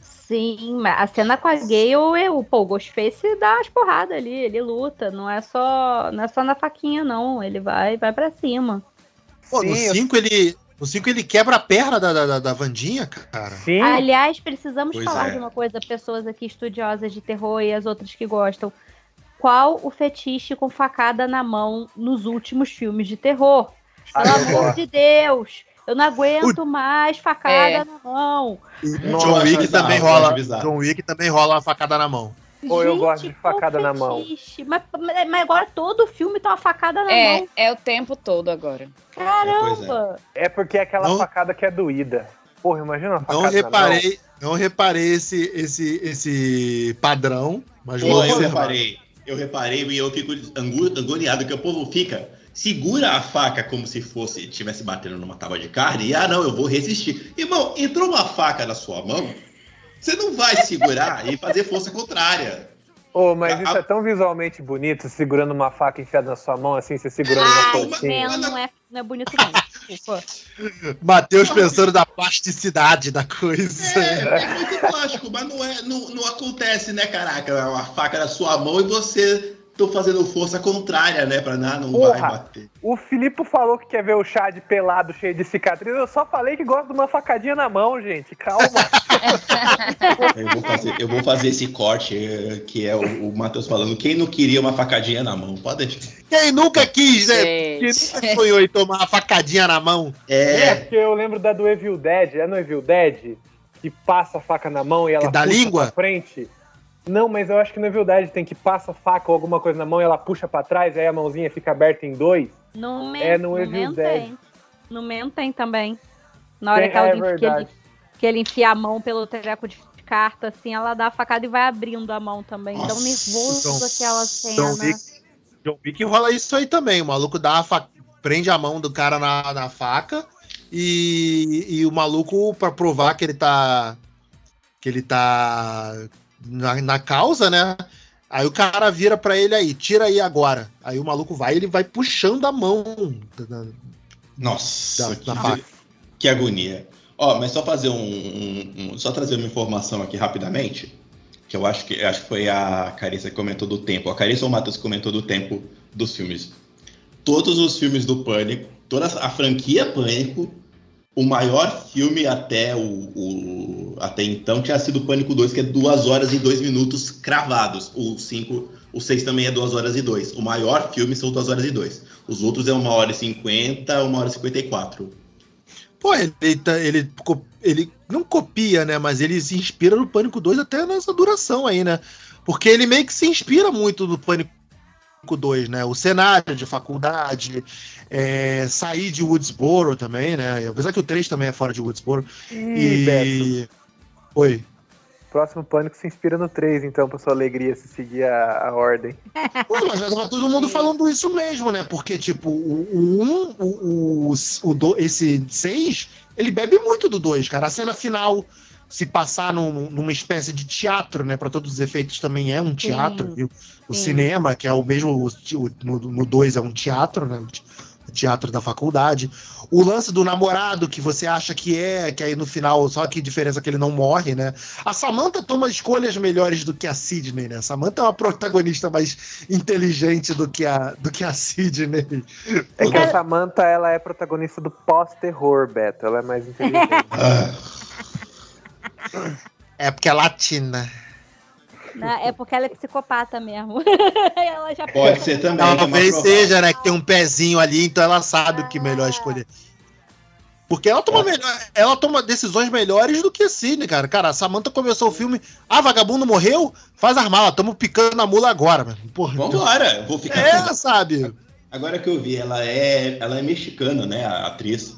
Speaker 5: Sim, mas a cena com a Gale, eu, pô, o Ghostface dá as porradas ali, ele luta, não é só, não é só na faquinha, não. Ele vai, vai pra cima.
Speaker 1: Pô, no
Speaker 3: Sim, eu-
Speaker 1: 5 ele. No 5 ele quebra a perna da, da, da Vandinha, cara.
Speaker 3: Sim,
Speaker 5: Aliás, precisamos
Speaker 6: Pois
Speaker 5: falar
Speaker 6: é.
Speaker 5: de uma coisa, pessoas aqui estudiosas de terror e as outras que gostam. Qual o fetiche com facada na mão nos últimos filmes de terror? Pelo
Speaker 3: eu
Speaker 5: amor de Deus! Eu não aguento mais facada
Speaker 4: É.
Speaker 5: na mão.
Speaker 1: John Wick
Speaker 6: bizarro,
Speaker 1: também
Speaker 6: eu
Speaker 1: rola.
Speaker 6: bizarro.
Speaker 1: John Wick também rola uma facada na mão.
Speaker 3: Ou eu gosto de facada na mão?
Speaker 5: Mas, mas agora todo filme tem uma facada na
Speaker 4: É,
Speaker 5: mão.
Speaker 4: é o tempo todo agora.
Speaker 5: Caramba!
Speaker 3: É porque é aquela
Speaker 1: Não-
Speaker 3: facada que é doída. Porra, imagina uma facada
Speaker 1: Não
Speaker 3: na mão.
Speaker 1: reparei, não reparei esse, esse, esse padrão, mas
Speaker 6: Pô,
Speaker 1: vou
Speaker 6: eu reparei. Eu reparei e eu fico agoniado, que o povo fica. Segura a faca como se fosse estivesse batendo numa tábua de carne e ah não, eu vou resistir. Irmão, entrou uma faca na sua mão, você não vai segurar e fazer força contrária.
Speaker 3: Ô, mas
Speaker 6: A-
Speaker 3: isso é tão visualmente bonito, segurando uma faca enfiada na sua mão, assim, você segurando
Speaker 6: Ah,
Speaker 3: uma
Speaker 6: uma-
Speaker 3: coxinha.
Speaker 5: Não, não é, não é bonito não.
Speaker 1: Matheus pensando da plasticidade da coisa.
Speaker 6: É, é muito plástico, mas não, é, não, não acontece, né, caraca? É uma faca na sua mão e você tô fazendo força contrária, né? Pra não, não vai
Speaker 3: Porra.
Speaker 6: bater.
Speaker 3: O Filipe falou que quer ver o Chad pelado, cheio de cicatriz. Eu só falei que gosto de uma facadinha na mão, gente. Calma.
Speaker 6: Eu vou fazer, eu vou fazer esse corte eh, que é o, o Matheus falando. Quem não queria uma facadinha na mão? Pode deixar.
Speaker 1: Quem nunca quis, né? Quem nunca sonhou em tomar uma facadinha na mão?
Speaker 3: É,
Speaker 6: É,
Speaker 3: porque eu lembro da do Evil Dead. É no Evil Dead? Que passa a faca na mão e ela
Speaker 1: Que dá
Speaker 3: puxa
Speaker 1: língua?
Speaker 3: pra frente. Não, mas eu acho que no Evil Dead tem que passa a faca ou alguma coisa na mão e ela puxa pra trás, aí a mãozinha fica aberta em dois.
Speaker 5: No Men,
Speaker 3: É, no
Speaker 5: no
Speaker 3: Evil Dead.
Speaker 5: tem. No Men tem também. Na hora
Speaker 3: Tem-
Speaker 5: que, ela,
Speaker 3: é
Speaker 5: que, ele,
Speaker 3: verdade.
Speaker 5: que ele enfia a mão pelo treco de carta, assim, ela dá a facada e vai abrindo a mão também.
Speaker 6: Nossa,
Speaker 5: nervoso
Speaker 1: John-
Speaker 5: aquela
Speaker 1: John
Speaker 5: cena.
Speaker 1: Wick, John Wick rola isso aí também. O maluco dá a fa- prende a mão do cara na, na faca e, e o maluco, pra provar que ele tá. que ele tá na, na causa, né? Aí o cara vira pra ele aí, tira aí agora. Aí o maluco vai ele vai puxando a mão. da-
Speaker 6: nossa,
Speaker 1: Da-
Speaker 6: que,
Speaker 1: da
Speaker 6: que agonia. Ó, mas só fazer um, um- um- Só trazer uma informação aqui rapidamente. Que eu acho que acho que foi a Carissa que comentou do tempo. A Carissa ou o Matheus comentou do tempo dos filmes. Todos os filmes do Pânico, toda a franquia Pânico, o maior filme até o, o- até então tinha sido o Pânico 2, que é 2 horas e 2 minutos cravados. O 5, o 6 também é 2 horas e 2. O maior filme são 2 horas e 2. Os outros é 1 hora e 50, 1 hora e 54.
Speaker 1: Pô, ele, tá- ele, ele não copia, né? Mas ele se inspira no Pânico 2 até nessa duração aí, né? Porque ele meio que se inspira muito no Pânico 2, né? O cenário de faculdade, é, sair de Woodsboro também, né? Apesar que o 3 também é fora de Woodsboro.
Speaker 3: Ih, Beto.
Speaker 1: E. Oi.
Speaker 3: Próximo Pânico se inspira no 3, então, pra sua alegria se seguir a, a ordem.
Speaker 1: Ué, mas já tava todo mundo falando isso mesmo, né? Porque, tipo, o 1, um, o, o, o, do- esse 6, ele bebe muito do 2, cara. A cena final, se passar num- numa espécie de teatro, né? Pra todos os efeitos também é um teatro. E o, o
Speaker 5: sim.
Speaker 1: cinema, que é o mesmo, o, o- no 2 é um teatro, né? O teatro da faculdade. O lance do namorado, que você acha que é, que aí no final, só que diferença é que ele não morre, né? A Samantha toma escolhas melhores do que a Sidney, né? A Samantha é uma protagonista mais inteligente do que a, do que a Sidney.
Speaker 3: É que a Samantha, ela é protagonista do pós-terror, Beto. Ela é mais inteligente.
Speaker 6: Ah,
Speaker 1: É porque é latina.
Speaker 5: Né? É porque ela é psicopata mesmo. ela já
Speaker 6: pode ser também. é
Speaker 1: Talvez seja, né? Que tem um pezinho ali, então ela sabe o que melhor escolher. Porque ela toma, melhor, ela toma decisões melhores do que a Sidney, cara. Cara, a Samantha começou o filme. Ah, vagabundo morreu? Faz as malas, tamo picando a mula agora, mano. Porra.
Speaker 6: Vambora, vou ficar.
Speaker 1: É, sabe?
Speaker 6: Agora que eu vi, ela é, ela é mexicana, né? A atriz.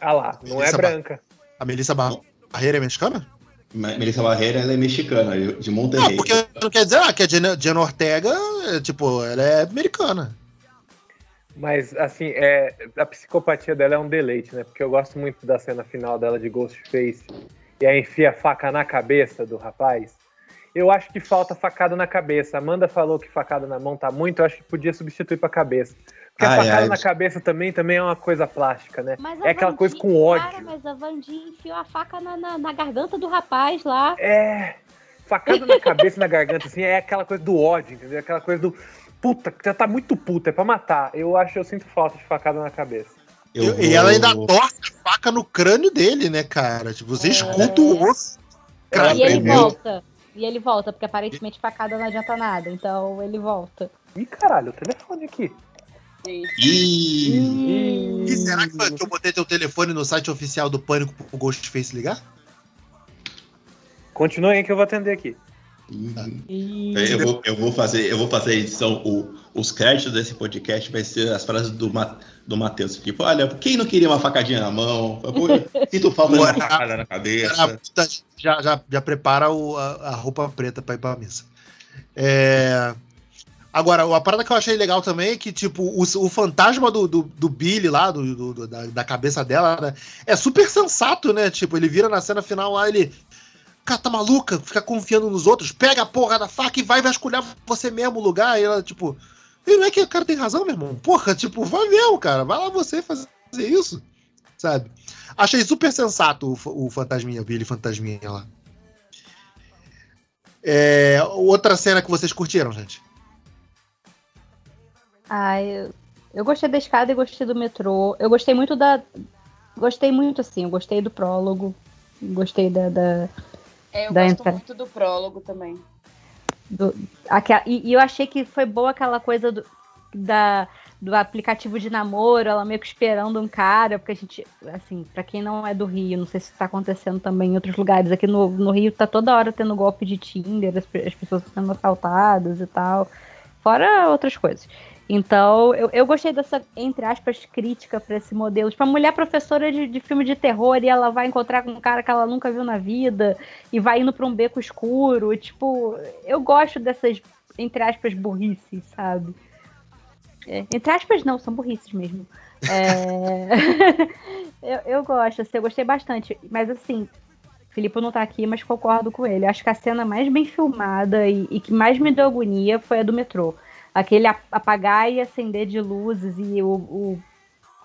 Speaker 3: Ah lá, não é
Speaker 1: Melissa
Speaker 3: branca.
Speaker 1: A Melissa Barreira é mexicana?
Speaker 6: Me- Melissa Barreira, ela é mexicana, de
Speaker 1: Não,
Speaker 6: Monterrey.
Speaker 1: porque não quer dizer ah, que a Jenna, Jenna Ortega, é, tipo, ela é americana.
Speaker 3: Mas, assim, é, a psicopatia dela é um deleite, né? Porque eu gosto muito da cena final dela de Ghostface. E aí enfia a faca na cabeça do rapaz. Eu acho que falta facada na cabeça. Amanda falou que facada na mão tá muito, eu acho que podia substituir pra cabeça. Porque a
Speaker 6: Ai,
Speaker 3: facada
Speaker 6: ai.
Speaker 3: na cabeça também, também é uma coisa plástica, né?
Speaker 5: Mas
Speaker 3: É aquela
Speaker 5: Vandinha-
Speaker 3: coisa com ódio.
Speaker 5: Cara, mas a Vandinha enfiou a faca na, na, na garganta do rapaz lá.
Speaker 3: É. Facada na cabeça e na garganta, assim, é aquela coisa do ódio, entendeu? Aquela coisa do. Puta, já tá muito puta, é pra matar. Eu acho, eu sinto falta de facada na cabeça.
Speaker 6: Eu
Speaker 1: E ela ainda torce a faca no crânio dele, né, cara? Tipo, você escuta o osso.
Speaker 6: Ela
Speaker 5: e ele volta. E ele volta, porque aparentemente facada não adianta nada. Então ele volta.
Speaker 3: Ih, caralho, o telefone aqui.
Speaker 6: Ih,
Speaker 1: E será que, foi que eu botei teu telefone no site oficial do Pânico pro Ghostface ligar?
Speaker 3: Continue aí que eu vou atender aqui.
Speaker 6: Uhum. Eu, vou, eu, vou fazer, eu vou fazer a edição. O, os créditos desse podcast vai ser as frases do, do Matheus. Tipo, olha, quem não queria uma facadinha na mão? Sinto falta de uma facada na cabeça.
Speaker 1: Já, já, já prepara o, a, a roupa preta pra ir pra missa. É. Agora, a parada que eu achei legal também é que, tipo, o, o fantasma do, do, do Billy lá, do, do da, da, cabeça dela, né, é super sensato, né? Tipo, ele vira na cena final lá, ele. Cara, tá maluca? Fica confiando nos outros, pega a porra da faca e vai vasculhar você mesmo o lugar. E ela, tipo. E não é que o cara tem razão, meu irmão? Porra, tipo, vai mesmo, cara. Vai lá você fazer isso, sabe? Achei super sensato o, o fantasminha, o Billy fantasminha lá. É, outra cena que vocês curtiram, gente?
Speaker 5: Ah, eu, eu gostei da escada e gostei do metrô. Eu gostei muito da. Gostei muito, assim, eu gostei do prólogo. Gostei da. da
Speaker 4: é, eu da gosto entra... muito do prólogo também.
Speaker 5: Do, e, e, eu achei que foi boa aquela coisa do, da, do aplicativo de namoro, ela meio que esperando um cara, porque a gente, assim, para quem não é do Rio, não sei se tá acontecendo também em outros lugares, aqui no, no Rio tá toda hora tendo golpe de Tinder, as, as pessoas sendo assaltadas e tal, fora outras coisas. Então, eu, eu gostei dessa, entre aspas, crítica para esse modelo. Tipo, a mulher professora de, de, filme de terror e ela vai encontrar com um cara que ela nunca viu na vida e vai indo para um beco escuro. Tipo, eu gosto dessas, entre aspas, burrices, sabe? É, entre aspas, não, são burrices mesmo. É... eu, eu gosto, assim, eu gostei bastante. Mas assim, Filipe não tá aqui, mas concordo com ele. Acho que a cena mais bem filmada e, e que mais me deu agonia foi a do metrô aquele apagar e acender de luzes e o, o,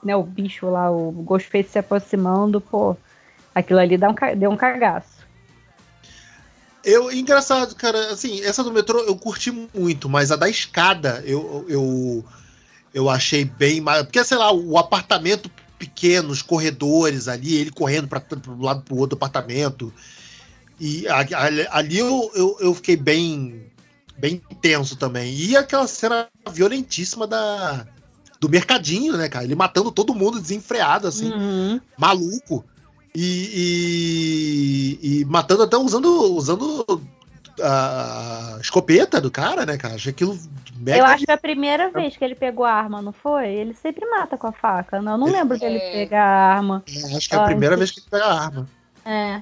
Speaker 5: né, o bicho lá, o Ghostface se aproximando, pô, aquilo ali dá um, deu um cagaço.
Speaker 1: Eu, engraçado, cara, assim, essa do metrô eu curti muito, mas a da escada eu, eu, eu achei bem mais. Porque, sei lá, o apartamento pequeno, os corredores ali, ele correndo para um lado pro outro apartamento. E ali eu, eu, eu fiquei bem bem tenso também. E aquela cena violentíssima da do mercadinho, né, cara? Ele matando todo mundo desenfreado, assim, uhum. maluco. E, e, e, matando até usando, usando a escopeta do cara, né, cara? Achei aquilo
Speaker 5: mega... Eu acho que é a primeira vez que ele pegou a arma, não foi? Ele sempre mata com a faca. Não, eu não ele... lembro dele é... pegar a arma.
Speaker 1: É, acho que é a primeira vez que ele pega a arma.
Speaker 5: É.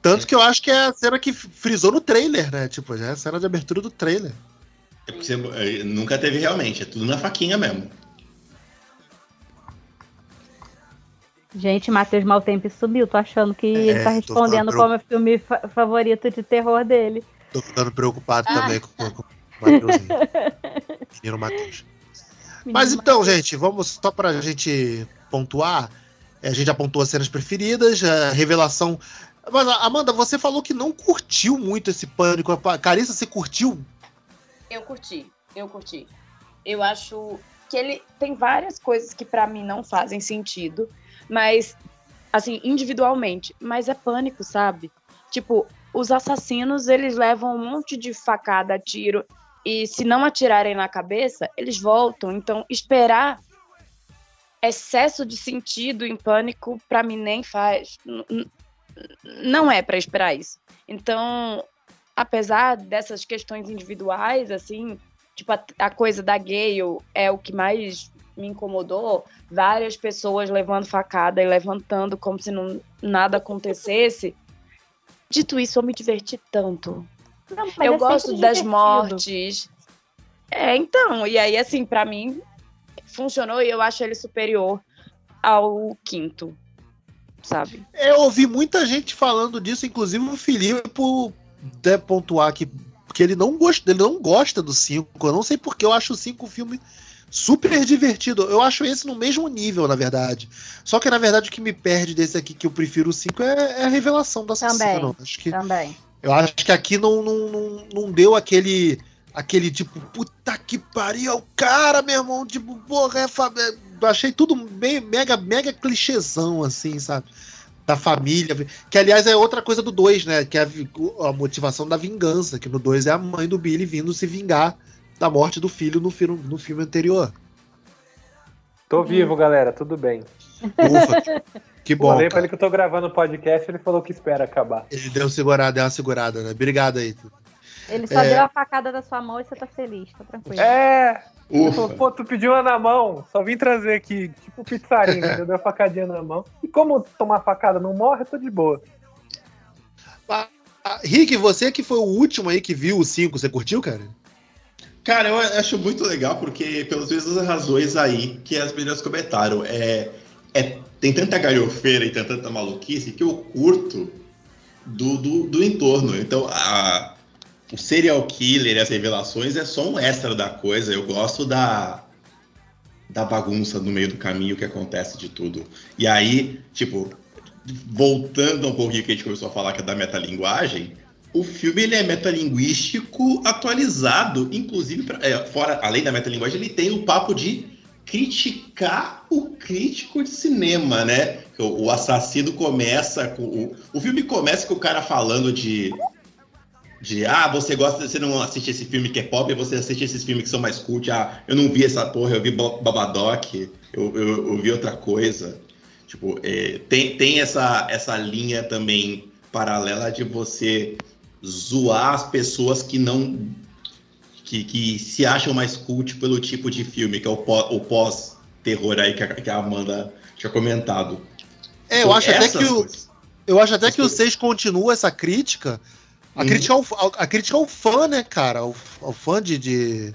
Speaker 1: Tanto que eu acho que é a cena que frisou no trailer, né? Tipo, já é a cena de abertura do trailer.
Speaker 6: É porque você é, nunca teve realmente, é tudo na faquinha mesmo.
Speaker 5: Gente, Matheus Maltempo subiu. Tô achando que é, ele tá respondendo como é o filme fa favorito de terror dele.
Speaker 1: Tô ficando preocupado ah. também com, com o. Menino Matheus. Mas então, gente, vamos só pra gente pontuar. A gente apontou as cenas preferidas, a revelação mas, Amanda, você falou que não curtiu muito esse pânico. Carissa, você curtiu?
Speaker 4: Eu curti, eu curti. Eu acho que ele tem várias coisas que para mim não fazem sentido, mas assim, individualmente, mas é pânico, sabe? Tipo, os assassinos, eles levam um monte de facada, tiro, e se não atirarem na cabeça, eles voltam. Então, esperar excesso de sentido em pânico para mim nem faz não é para esperar isso. Então, apesar dessas questões individuais, assim, tipo, a, a, coisa da Gale é o que mais me incomodou. Várias pessoas levando facada e levantando como se não, nada acontecesse. Dito isso, eu me diverti tanto. Não, eu é gosto das divertido. mortes. É, então, e aí, assim, para mim, funcionou e eu acho ele superior ao quinto sabe?
Speaker 1: Eu ouvi muita gente falando disso, inclusive o Felipe por de pontuar que, que ele não gosta, ele não gosta do 5. Eu não sei porque eu acho o 5 um filme super divertido. Eu acho esse no mesmo nível, na verdade. Só que na verdade o que me perde desse aqui que eu prefiro o 5 é, é, a revelação da assassino.
Speaker 5: Também. Acho que também.
Speaker 1: Eu acho que aqui não, não, não, não deu aquele aquele tipo, puta que pariu, é o cara, meu irmão, tipo, porra, é, é achei tudo bem, mega, mega clichêzão, assim, sabe? Da família. Que, aliás, é outra coisa do 2, né? Que é a, a, motivação da vingança. Que no 2 é a mãe do Billy vindo se vingar da morte do filho no, filme, no filme anterior.
Speaker 3: Tô vivo, galera, tudo bem.
Speaker 1: Ufa, que, Que bom.
Speaker 3: Falei pra ele que eu tô gravando o podcast, ele falou que espera acabar.
Speaker 1: Ele deu uma segurada, deu uma segurada, né? Obrigado aí.
Speaker 5: Ele só
Speaker 1: É.
Speaker 5: deu a facada da sua mão e você tá feliz, tá tranquilo.
Speaker 3: É!
Speaker 6: Ufa.
Speaker 3: pô, tu pediu uma na mão, só vim trazer aqui, tipo pizzarinho, eu dei uma facadinha na mão. E como tomar facada não morre, eu tô de boa.
Speaker 1: Ah, Rick, você que foi o último aí que viu o 5, você curtiu, cara?
Speaker 6: Cara, eu acho muito legal porque, pelas mesmas razões aí que as meninas comentaram, é, é, tem tanta galhofeira e tem tanta maluquice que eu curto do, do, do entorno. Então, a, o serial killer e as revelações é só um extra da coisa. Eu gosto da, da bagunça no meio do caminho que acontece de tudo. E aí, tipo, voltando um pouquinho que a gente começou a falar que é da metalinguagem, o filme ele é metalinguístico atualizado, inclusive, pra- é, fora, além da metalinguagem, ele tem o papo de criticar o crítico de cinema, né? O, o assassino começa com. O, o filme começa com o cara falando de. De, ah, você gosta, você não assiste esse filme que é pop, você assiste esses filmes que são mais cult. Ah, eu não vi essa porra, eu vi Ba- Babadoc, eu, eu, eu vi outra coisa. Tipo, é, tem, tem essa, essa linha também paralela de você zoar as pessoas que não. que, que se acham mais cult pelo tipo de filme, que é o o pós-terror aí que a, que a Amanda tinha comentado.
Speaker 1: É, eu acho até que o, eu acho até que o
Speaker 6: coisas.
Speaker 1: 6 continua essa crítica. A crítica, ao, ao- a crítica ao fã, né, cara? Ao, ao fã de. de-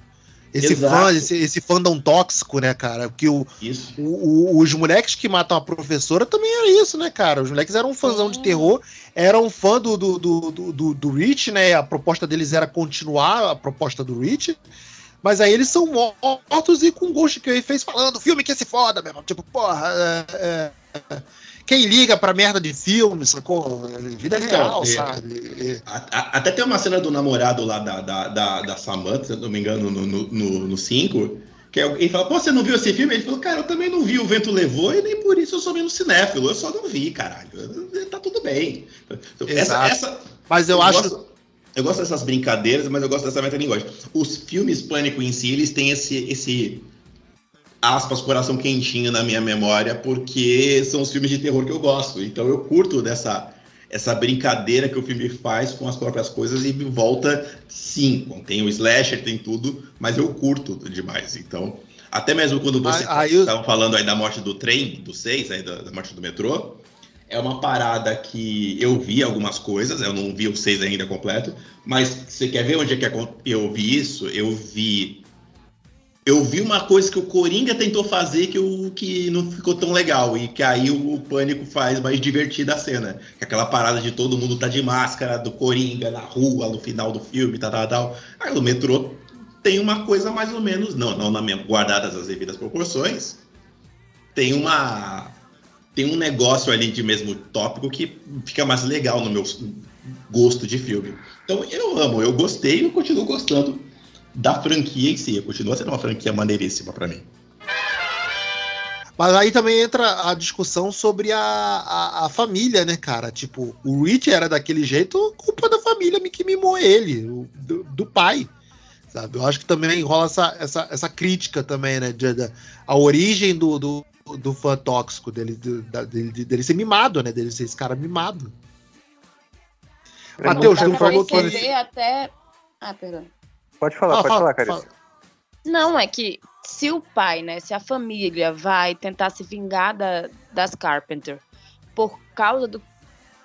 Speaker 1: esse
Speaker 6: Exato.
Speaker 1: fã, esse, esse fandom tóxico, né, cara? Que o,
Speaker 6: Isso.
Speaker 1: o- o- os moleques que matam a professora também era isso, né, cara? Os moleques eram um fãzão de terror, eram fã do, do, do, do, do, do Rich, né? A proposta deles era continuar a proposta do Rich. Mas aí eles são mortos e com gosto que ele fez falando, filme que se foda, meu irmão. Tipo, porra, é, é, quem liga pra merda de filme, sacou? Vida
Speaker 6: Então,
Speaker 1: real,
Speaker 6: é.
Speaker 1: sabe?
Speaker 6: A- a- Até tem uma cena do namorado lá da, da, da, da Samantha, se eu não me engano, no 5, que é- ele fala, pô, você não viu esse filme? Ele falou, cara, eu também não vi, o vento levou, e nem por isso eu sou menos cinéfilo, eu só não vi, caralho. Tá tudo bem. Essa, essa,
Speaker 1: Mas eu, acho.
Speaker 6: Gosto, eu gosto dessas brincadeiras, mas eu gosto dessa metalinguagem. Os filmes Pânico em si, eles têm esse, esse aspas, coração quentinho na minha memória, porque são os filmes de terror que eu gosto. Então eu curto dessa essa brincadeira que o filme faz com as próprias coisas e volta, sim, tem o slasher, tem tudo, mas eu curto demais. Então, até mesmo quando você
Speaker 1: Aí- aí eu-
Speaker 6: estavam falando aí da morte do trem, do 6, aí da, da morte do metrô, é uma parada que eu vi algumas coisas, eu não vi o 6 ainda completo, mas você quer ver onde é que eu vi isso? Eu vi. Eu vi uma coisa que o Coringa tentou fazer que, o, que não ficou tão legal. E que aí o, o Pânico faz mais divertida a cena. É aquela parada de todo mundo tá de máscara, do Coringa na rua, no final do filme, tal, tal, tal. Aí no metrô tem uma coisa mais ou menos, não, não na minha, guardadas as devidas proporções, tem uma tem um negócio ali de mesmo tópico que fica mais legal no meu gosto de filme. Então eu amo, eu gostei e continuo gostando da franquia em si. Continua sendo uma franquia maneiríssima pra mim.
Speaker 1: Mas aí também entra a discussão sobre a, a, a família, né, cara? Tipo, o Rich era daquele jeito, culpa da família que mimou ele, o- do, do pai. Sabe? Eu acho que também rola essa, essa, essa crítica também, né? De, da- a origem do, do, do fã tóxico, dele, do- da- dele, dele ser mimado, né? Dele ser esse cara mimado. Matheus, tu falou que-
Speaker 4: Você até. Ah, perdão.
Speaker 3: Pode falar,
Speaker 1: Ah,
Speaker 3: pode
Speaker 1: fala-
Speaker 3: falar, Carissa.
Speaker 1: fala.
Speaker 4: Não, é que se o pai, né, se a família vai tentar se vingar da- das Carpenter por causa do.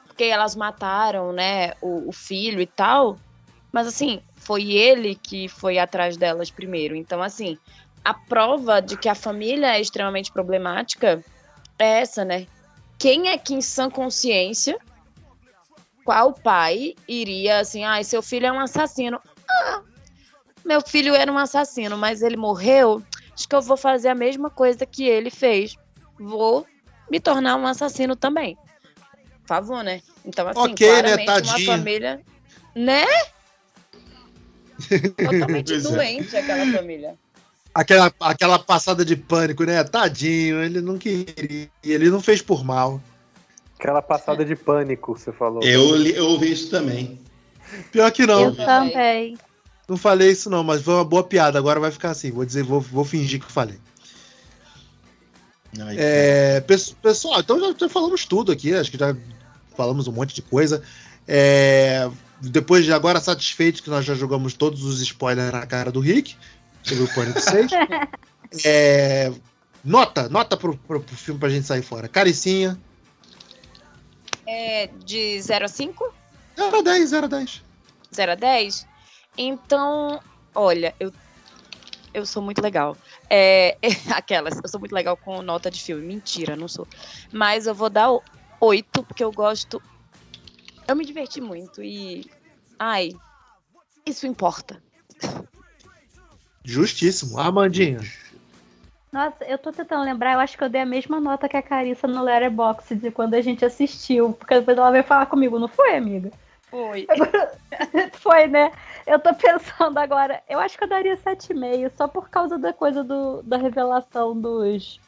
Speaker 4: Porque elas mataram, né, o, o filho e tal. Mas assim, foi ele que foi atrás delas primeiro. Então, assim, a prova de que a família é extremamente problemática é essa, né? Quem é que em sã consciência, qual pai iria assim, ai, seu filho é um assassino? Ah, meu filho era um assassino, mas ele morreu. Acho que eu vou fazer a mesma coisa que ele fez. Vou me tornar um assassino também. Por favor, né? Então, assim,
Speaker 1: Ok, né,
Speaker 4: claramente uma
Speaker 1: tadinho.
Speaker 4: família. Né? Totalmente
Speaker 6: é.
Speaker 4: doente aquela família.
Speaker 1: Aquela, aquela passada de pânico, né? Tadinho, ele não queria, ele não fez por mal.
Speaker 3: Aquela passada de pânico, você falou.
Speaker 6: Eu, eu ouvi isso também.
Speaker 1: Pior que não.
Speaker 5: Eu também.
Speaker 1: Não falei isso não, mas foi uma boa piada. Agora vai ficar assim. Vou dizer, vou, vou fingir que falei.
Speaker 6: Ai,
Speaker 1: É, pes- pessoal, então já, já falamos tudo aqui, acho que já falamos um monte de coisa. É, depois de agora satisfeitos que nós já jogamos todos os spoilers na cara do Rick sobre o Pânico 6. É, nota, nota pro, pro, pro filme pra gente sair fora. Caricinha.
Speaker 4: É de 0 a 5?
Speaker 1: 0 a 10, 0 a 10.
Speaker 4: 0 a 10? Então, olha, eu, eu sou muito legal. É, aquelas, eu sou muito legal com nota de filme. Mentira, não sou. Mas eu vou dar o 8, porque eu gosto. Eu me diverti muito e. Ai, isso importa.
Speaker 1: Justíssimo. Armandinho.
Speaker 5: Nossa, eu tô tentando lembrar, eu acho que eu dei a mesma nota que a Carissa no Letterboxd de quando a gente assistiu, porque depois ela veio falar comigo, não foi, amiga?
Speaker 4: Foi.
Speaker 5: Foi, né? Eu tô pensando agora, eu acho que eu daria 7,5, só por causa da coisa do, da revelação dos,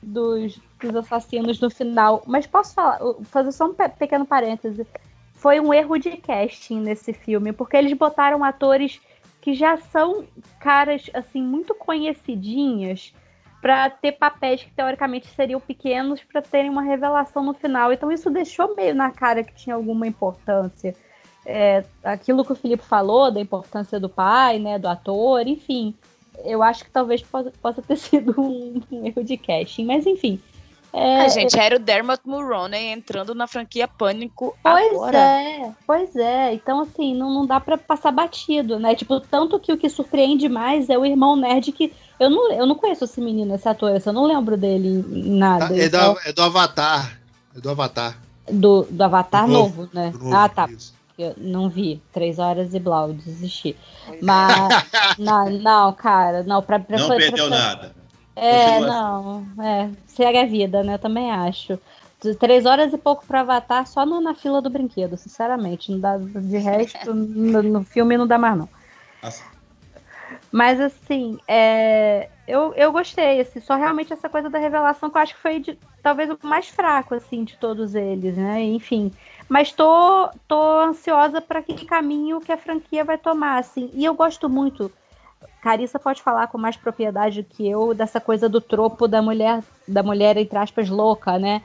Speaker 5: dos, dos assassinos no final. Mas posso falar, fazer só um pe- pequeno parêntese. Foi um erro de casting nesse filme, porque eles botaram atores que já são caras, assim, muito conhecidinhas pra ter papéis que teoricamente seriam pequenos pra terem uma revelação no final. Então isso deixou meio na cara que tinha alguma importância é, aquilo que o Filipe falou da importância do pai, né, do ator, enfim. Eu acho que talvez possa, possa ter sido um, um erro de casting, mas enfim. É,
Speaker 4: Ai, gente, era o Dermot Mulroney entrando na franquia Pânico
Speaker 5: Pois
Speaker 4: agora.
Speaker 5: é, pois é. Então, assim, não, não dá pra passar batido, né? Tipo, tanto que o que surpreende mais é o irmão nerd que. Eu não, eu não conheço esse menino, esse ator, eu não lembro dele em nada.
Speaker 1: É,
Speaker 5: então,
Speaker 1: do, é do Avatar. É do Avatar.
Speaker 5: do, do Avatar
Speaker 1: Do
Speaker 5: novo,
Speaker 1: novo,
Speaker 5: né?
Speaker 1: do novo,
Speaker 5: ah, tá.
Speaker 1: isso.
Speaker 5: Eu não vi. Três horas e blau, desisti. Mas. não, não, cara, não, pra. pra
Speaker 6: Não
Speaker 5: pra-
Speaker 6: perdeu
Speaker 5: pra-
Speaker 6: nada.
Speaker 5: É,
Speaker 6: Continua
Speaker 5: não, é, segue a vida, né? Eu também acho. De Três horas e pouco pra Avatar só no- na fila do brinquedo, sinceramente. Não dá, de resto, no, no filme não dá mais, não.
Speaker 6: Nossa.
Speaker 5: Mas assim, é, eu, eu gostei, assim, só realmente essa coisa da revelação que eu acho que foi de- talvez o mais fraco, assim, de todos eles, né? Enfim. Mas tô, tô ansiosa para que caminho que a franquia vai tomar, assim. E eu gosto muito. Carissa pode falar com mais propriedade que eu dessa coisa do tropo da mulher, da mulher entre aspas louca, né?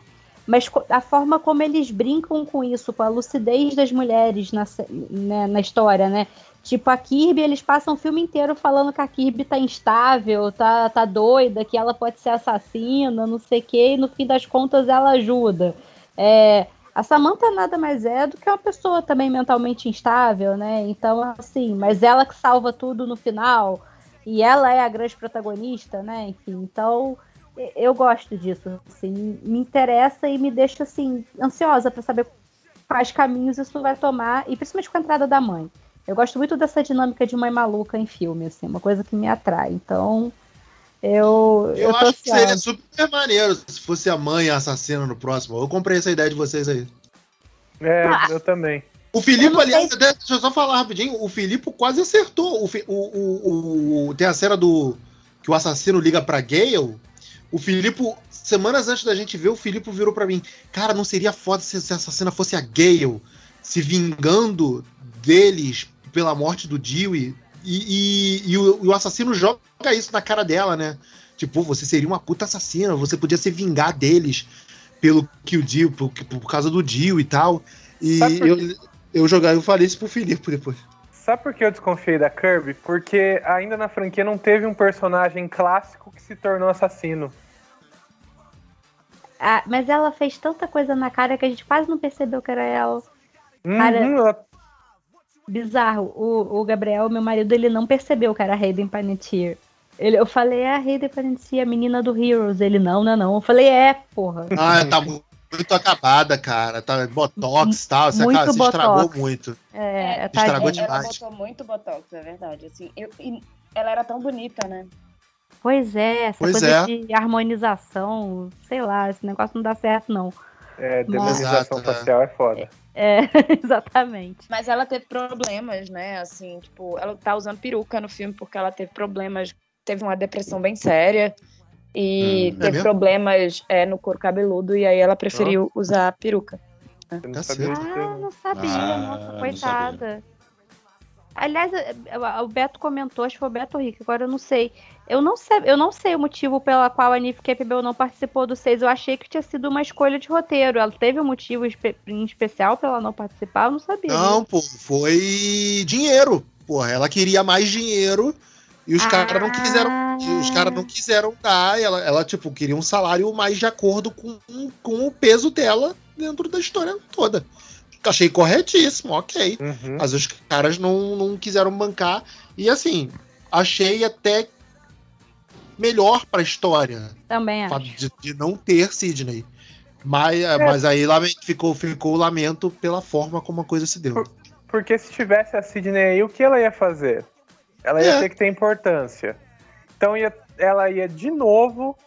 Speaker 5: Mas a forma como eles brincam com isso, com a lucidez das mulheres na, né, na história, né? Tipo, a Kirby, eles passam o filme inteiro falando que a Kirby tá instável, tá, tá doida, que ela pode ser assassina, não sei o quê, e no fim das contas ela ajuda. É, a Samantha nada mais é do que uma pessoa também mentalmente instável, né? Então, assim, mas ela que salva tudo no final, e ela é a grande protagonista, né? Enfim, então eu gosto disso, assim, me interessa e me deixa, assim, ansiosa para saber quais caminhos isso vai tomar, e principalmente com a entrada da mãe. Eu gosto muito dessa dinâmica de mãe maluca em filme, assim, uma coisa que me atrai. Então, eu.
Speaker 1: Eu,
Speaker 5: tô
Speaker 1: acho que seria super maneiro se fosse a mãe assassina no próximo. Eu comprei essa ideia de vocês aí.
Speaker 3: É,
Speaker 5: Ah.
Speaker 3: eu também.
Speaker 1: O Filipe, aliás,
Speaker 5: sei-
Speaker 1: deixa eu só falar rapidinho. O Filipe quase acertou. O, o, o, o- tem a cena do. que o assassino liga pra Gale. O Filipe, semanas antes da gente ver, o Filipe virou pra mim: Cara, não seria foda se, se essa cena fosse a Gale se vingando deles pela morte do Dewey? E, e, e o, e o assassino joga isso na cara dela, né? Tipo, você seria uma puta assassina, você podia se vingar deles pelo que o Dio, por, por causa do Dio e tal. E
Speaker 3: por
Speaker 1: eu, eu jogar, eu falei isso pro Filipe depois.
Speaker 3: Sabe por que eu desconfiei da Kirby? Porque ainda na franquia não teve um personagem clássico que se tornou assassino.
Speaker 5: Ah, mas ela fez tanta coisa na cara que a gente quase não percebeu que era ela. Cara-
Speaker 3: Uhum, ela-
Speaker 5: Bizarro. O, o Gabriel, meu marido, ele não percebeu que era a Hayden Panettiere. Ele, eu falei, é a Hayden Panettiere, a menina do Heroes. Ele, não, não, não. Eu falei, é, porra.
Speaker 1: Ah, tá mu- muito acabada, cara. Tá botox e tal. Você,
Speaker 5: Muito
Speaker 1: cara, se estragou
Speaker 5: botox.
Speaker 1: muito.
Speaker 5: É,
Speaker 4: É,
Speaker 5: tá
Speaker 1: estragou
Speaker 5: gente.
Speaker 1: demais.
Speaker 4: Ela botou muito botox, é verdade. Assim, eu- e ela era tão bonita, né?
Speaker 5: Pois é, essa
Speaker 1: Pois
Speaker 5: coisa
Speaker 1: é.
Speaker 5: de harmonização, sei lá, esse negócio não dá certo, não.
Speaker 3: É, demonização
Speaker 1: Exato, né?
Speaker 3: facial é foda.
Speaker 5: É, exatamente.
Speaker 4: Mas ela teve problemas, né? Assim, tipo, ela tá usando peruca no filme porque ela teve problemas, teve uma depressão bem séria e
Speaker 6: Hum.
Speaker 1: É
Speaker 4: teve
Speaker 1: mesmo?
Speaker 4: problemas é, no couro cabeludo e aí ela preferiu usar peruca.
Speaker 3: Eu não sabia
Speaker 5: Ah,
Speaker 3: não.
Speaker 5: sabia,
Speaker 6: Ah,
Speaker 5: nossa,
Speaker 6: não
Speaker 5: coitada. Aliás, é, é, o Beto comentou, acho que foi o Beto Rico, agora eu não sei. Eu não sei, eu não sei o motivo pela qual a Nif Campbell não participou do 6. Eu achei que tinha sido uma escolha de roteiro. Ela teve um motivo espe em especial pra ela não participar, eu não sabia.
Speaker 1: Não, pô, foi dinheiro. Porra, ela queria mais dinheiro e os ah. caras não quiseram. Os caras não quiseram dar. Ela, ela, tipo, queria um salário mais de acordo com, com o peso dela dentro da história toda. Achei corretíssimo, ok. Uhum. Mas os caras não, não quiseram bancar. E assim, achei até melhor pra história.
Speaker 5: Também acho.
Speaker 1: De, de não ter Sidney. Mas, é. mas aí ficou, ficou o lamento pela forma como a coisa se deu. Por,
Speaker 3: porque se tivesse a Sidney aí, o que ela ia fazer? Ela ia é. ter que ter importância. Então ia, ela ia de novo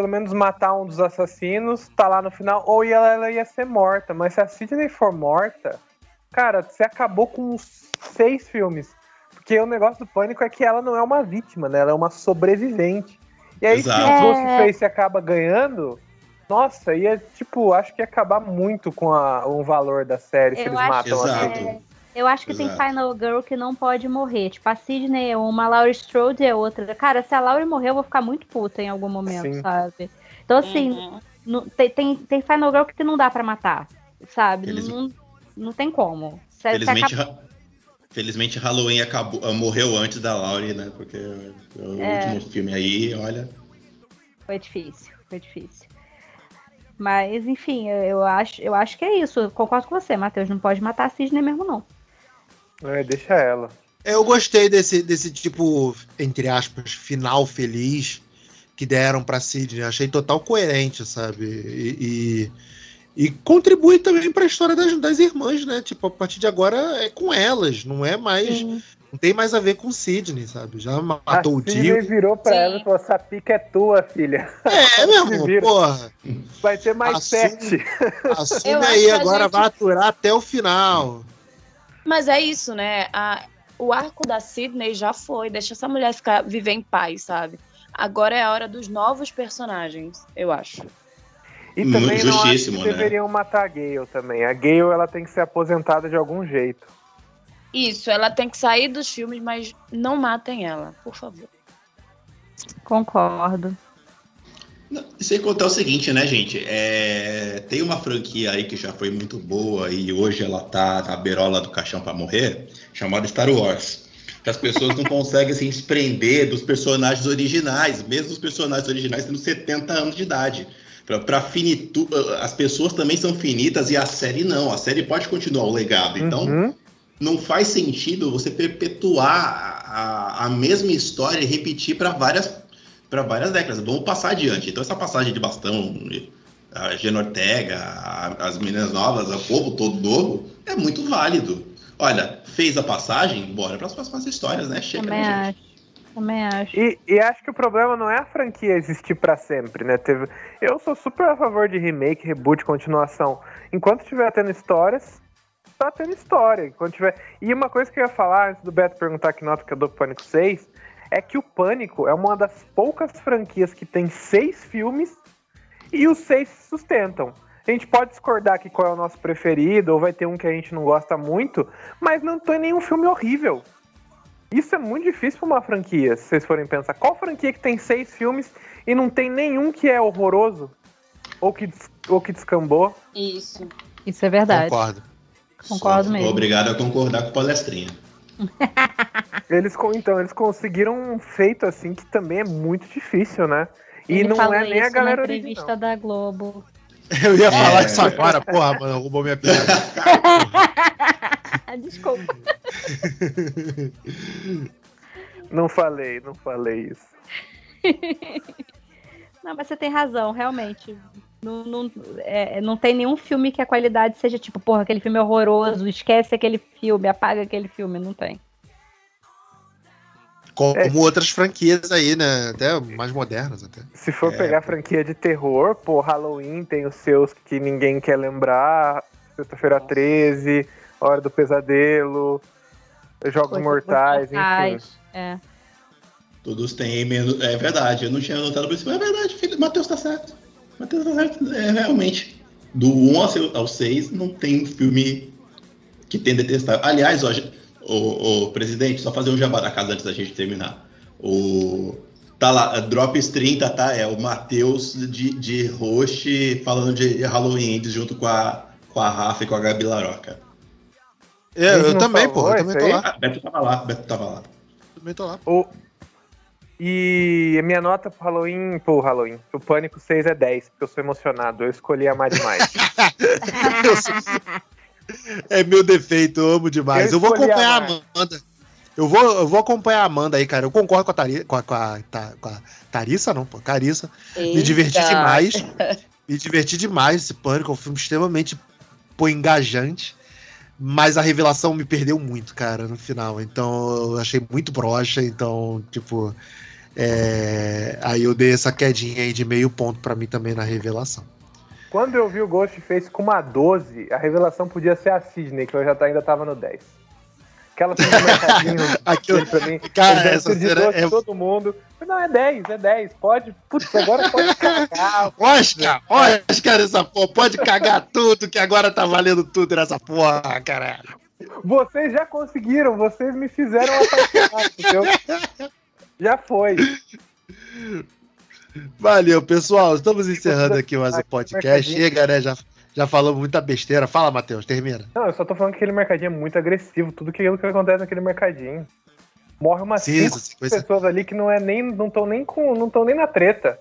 Speaker 3: pelo menos matar um dos assassinos, tá lá no final, ou ela, ela ia ser morta. Mas se a Sidney for morta, cara, você acabou com seis filmes. Porque o negócio do pânico é que ela não é uma vítima, né? Ela é uma sobrevivente. E aí, Exato. se o Ghostface acaba ganhando, nossa, ia, tipo, acho que ia acabar muito com a, o valor da série se eles matam
Speaker 5: a Sidney. Eu acho que Exato. tem Final Girl que não pode morrer. Tipo, a Sidney é uma, a Laurie Strode é outra. Cara, se a Laurie morrer, eu vou ficar muito puta em algum momento, Sim. sabe? Então, assim, uhum. não, tem, tem, tem Final Girl que não dá para matar, sabe? Eles... Não, não tem como.
Speaker 6: Felizmente, acaba... Felizmente Halloween acabou, morreu antes da Laurie, né? Porque o é... último filme aí, olha.
Speaker 5: Foi difícil, foi difícil. Mas, enfim, eu acho, eu acho que é isso. Eu concordo com você, Matheus. Não pode matar a Sidney mesmo, não.
Speaker 3: É, deixa ela.
Speaker 1: Eu gostei desse, desse tipo, entre aspas, final feliz que deram pra Sidney. Achei total coerente, sabe? E, e, e contribui também pra história das, das irmãs, né? Tipo, a partir de agora é com elas, não é mais. Sim. Não tem mais a ver com Sidney, sabe? Já matou a o
Speaker 3: tio. Sidney virou pra Sim. ela e falou: essa pica é tua, filha.
Speaker 1: É, meu irmão, porra.
Speaker 3: Vai ter mais assume, sete.
Speaker 1: Assume aí, agora gente... vai aturar até o final.
Speaker 4: Mas é isso, né? A, o arco da Sidney já foi. Deixa essa mulher ficar viver em paz, sabe? Agora é a hora dos novos personagens, eu acho.
Speaker 3: E também não acho que né? deveriam matar a Gale também. A Gale ela tem que ser aposentada de algum jeito.
Speaker 4: Isso, ela tem que sair dos filmes, mas não matem ela, por favor.
Speaker 5: Concordo.
Speaker 6: Sem contar o seguinte, né, gente? É, tem uma franquia aí que já foi muito boa e hoje ela tá na beirola do caixão para morrer, chamada Star Wars. Que as pessoas não conseguem se desprender dos personagens originais, mesmo os personagens originais tendo 70 anos de idade. Para finitu... As pessoas também são finitas e a série não. A série pode continuar o legado. Então, uhum não faz sentido você perpetuar a, a mesma história e repetir para várias para várias décadas. Vamos passar adiante. Então essa passagem de bastão, a Gena Ortega, a, as meninas novas, o povo todo novo, é muito válido. Olha, fez a passagem, bora para as próximas histórias, né? Chega,
Speaker 5: Também né, acho. Também acho.
Speaker 3: E, e, acho que o problema não é a franquia existir para sempre, né? Teve... Eu sou super a favor de remake, reboot, continuação. Enquanto estiver tendo histórias, tá tendo história. Quando tiver... E uma coisa que eu ia falar, antes do Beto perguntar que nota que eu dou pro Pânico 6, é que o Pânico é uma das poucas franquias que tem seis filmes e os seis se sustentam. A gente pode discordar aqui qual é o nosso preferido, ou vai ter um que a gente não gosta muito, mas não tem nenhum filme horrível. Isso é muito difícil para uma franquia, se vocês forem pensar. Qual franquia que tem seis filmes e não tem nenhum que é horroroso? Ou que, ou que descambou?
Speaker 4: Isso.
Speaker 5: Isso é verdade.
Speaker 1: Concordo.
Speaker 5: Concordo Sou mesmo.
Speaker 6: Obrigado a concordar com o palestrinha.
Speaker 3: eles, então, eles conseguiram um feito assim que também é muito difícil, né? E Ele não é nem a galera na
Speaker 5: entrevista original. da Globo.
Speaker 1: Eu ia falar é. isso agora, porra, mano, roubou minha piada.
Speaker 5: Desculpa.
Speaker 3: Não falei, não falei isso.
Speaker 5: Não, mas você tem razão, realmente. Não, não, é, não tem nenhum filme que a qualidade seja tipo, porra, aquele filme é horroroso, esquece aquele filme, apaga aquele filme. Não tem.
Speaker 1: Como é. outras franquias aí, né? Até mais modernas até.
Speaker 3: Se for é. pegar franquia de terror, pô, Halloween tem os seus que ninguém quer lembrar. Sexta-feira 13, Hora do Pesadelo, Jogos Mortais, enfim.
Speaker 5: É.
Speaker 6: Todos têm menos. É verdade, eu não tinha notado por isso, mas é verdade, Matheus tá certo. Matheus certo, é realmente. Do 1 ao 6 não tem um filme que tem detestável. Aliás, ó, o, o presidente, só fazer um jabá da casa antes da gente terminar. O, tá lá, Drops 30, tá? É o Matheus de, de host falando de Halloween Ends junto com a, com a Rafa e com a Gabi Laroca.
Speaker 1: É, eu também, pô. Eu também tô
Speaker 3: aí?
Speaker 1: lá.
Speaker 6: Ah, Beto tava lá, Beto tava lá.
Speaker 1: Também tô lá.
Speaker 3: O... E a minha nota pro Halloween, pro Halloween, pro Pânico 6 é 10, porque eu sou emocionado, eu escolhi amar demais.
Speaker 1: Sou- É meu defeito, eu amo demais.
Speaker 3: Eu
Speaker 1: Eu, vou acompanhar a
Speaker 3: amar.
Speaker 1: Amanda. Eu vou, eu vou acompanhar a Amanda aí, cara. Eu concordo com a, Tari, com a, com a, com a Tarissa, não, pô, Carissa. Me diverti
Speaker 4: Eita.
Speaker 1: demais. Me diverti demais esse Pânico. É um filme extremamente pô, engajante. Mas a revelação me perdeu muito, cara, no final. Então eu achei muito broxa. Então, tipo. É, Aí eu dei essa quedinha aí de meio ponto pra mim também na revelação.
Speaker 3: Quando eu vi o Ghostface com uma 12, a revelação podia ser a Sidney, que eu já tá- ainda tava no 10. Aquela mercadinho
Speaker 1: Aquilo,
Speaker 3: pra mim,
Speaker 1: cara, essa cena é
Speaker 3: todo mundo. Não, é 10, é 10. Pode, putz, agora pode cagar.
Speaker 1: Oscar, Oscar, essa porra, pode cagar tudo, que agora tá valendo tudo nessa porra, caralho.
Speaker 3: Vocês já conseguiram, vocês me fizeram apaixonar, entendeu? Já foi.
Speaker 1: Valeu, pessoal. Estamos encerrando aqui mais um podcast. Chega, né? Já, já falamos muita besteira. Fala, Matheus, termina.
Speaker 3: Não, eu só tô falando que aquele mercadinho é muito agressivo, tudo aquilo que acontece naquele mercadinho. Morre umas
Speaker 1: Sim,
Speaker 3: cinco
Speaker 1: sequência
Speaker 3: pessoas ali que não é nem não estão nem com não estão nem na treta.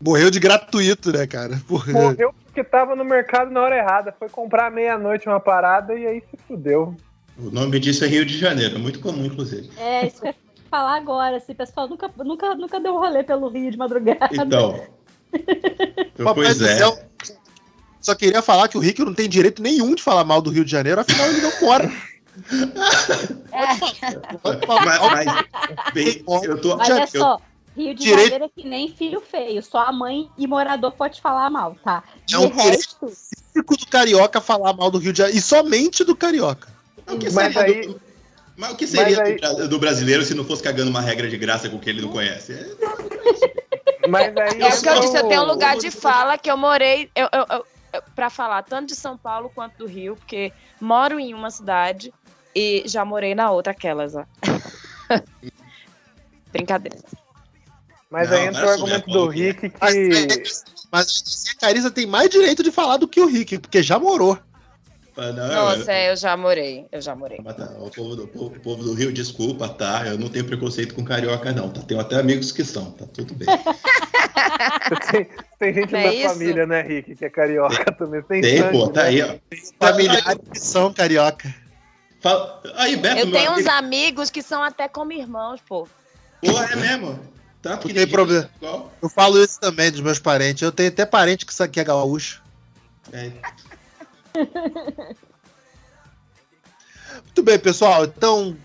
Speaker 1: morreu de gratuito, né, cara? Porra.
Speaker 3: Morreu porque tava no mercado na hora errada, foi comprar meia-noite uma parada e aí se fudeu.
Speaker 6: O nome disso é Rio de Janeiro, muito comum, inclusive.
Speaker 5: É, isso que eu ia falar agora. Esse pessoal nunca, nunca, nunca deu um rolê pelo Rio de madrugada.
Speaker 6: Então. Pois é.
Speaker 1: céu. Só queria falar que o Rick não tem direito nenhum de falar mal do Rio de Janeiro, afinal ele não mora. Falar
Speaker 6: Mas, mas, bem, eu tô.
Speaker 5: Mas
Speaker 1: Já-
Speaker 5: é só, Rio de
Speaker 1: Direito-
Speaker 5: Janeiro é que nem filho feio. Só a mãe e morador pode falar mal, tá? De
Speaker 1: É um
Speaker 5: resto,
Speaker 1: do carioca falar mal do Rio de Janeiro. E somente do carioca.
Speaker 6: O que
Speaker 3: Mas
Speaker 6: seria
Speaker 3: aí-
Speaker 6: do, mas o que seria
Speaker 3: mas aí-
Speaker 6: do, bra- do brasileiro se não fosse cagando uma regra de graça com o que ele não conhece? É,
Speaker 3: Mas aí
Speaker 4: É o que eu disse, eu tenho um lugar de fala que eu morei, eu, eu, eu, eu- pra falar tanto de São Paulo quanto do Rio, porque moro em uma cidade e já morei na outra, aquelas, ó. Brincadeira.
Speaker 3: Mas
Speaker 6: Não,
Speaker 3: aí entra
Speaker 6: é
Speaker 3: o argumento
Speaker 6: Paulo
Speaker 3: do
Speaker 6: que-
Speaker 3: Rick
Speaker 1: Mas,
Speaker 3: que.
Speaker 1: mas a Carissa tem mais direito de falar do que o Rick, porque já morou.
Speaker 6: Ah, não,
Speaker 4: Nossa,
Speaker 6: eu-
Speaker 4: eu já morei, eu já morei.
Speaker 6: Mas tá, o, povo do, o povo do Rio, desculpa, tá? Eu não tenho preconceito com carioca, não. Tá? Tenho até amigos que são, tá tudo bem.
Speaker 3: Tem, tem gente
Speaker 4: é isso?
Speaker 3: família, né, Rick, que é carioca também. Tem,
Speaker 6: Tem,
Speaker 3: sangue,
Speaker 6: pô, tá
Speaker 3: né?
Speaker 6: aí, ó.
Speaker 1: Familiares que são carioca.
Speaker 6: Fala- Aí, Beto,
Speaker 4: Eu tenho uns
Speaker 6: amigo-
Speaker 4: amigos que são até como irmãos, pô.
Speaker 6: Pô, é mesmo. Tá,
Speaker 1: Não tem
Speaker 6: porque
Speaker 1: problema.
Speaker 6: igual.
Speaker 1: Eu falo isso também dos meus parentes. Eu tenho até parente que aqui é gaúcho.
Speaker 6: É.
Speaker 1: Muito bem, pessoal. Então,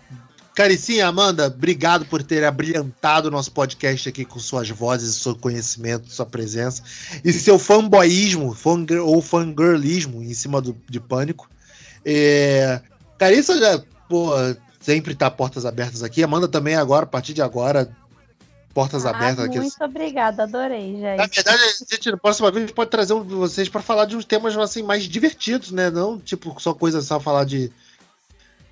Speaker 1: Caricinha, Amanda, obrigado por ter abrilhantado o nosso podcast aqui com suas vozes, seu conhecimento, sua presença e seu fanboyismo fangir, ou fangirlismo em cima do, de Pânico. É, Carissa já, pô, sempre tá portas abertas aqui. Amanda também agora, a partir de agora, portas
Speaker 5: ah,
Speaker 1: abertas aqui.
Speaker 5: muito obrigada, adorei,
Speaker 1: Na
Speaker 5: gente.
Speaker 1: verdade, a gente, na próxima vez, pode trazer um- vocês para falar de uns temas assim, mais divertidos, né? Não, tipo, só coisa só falar de.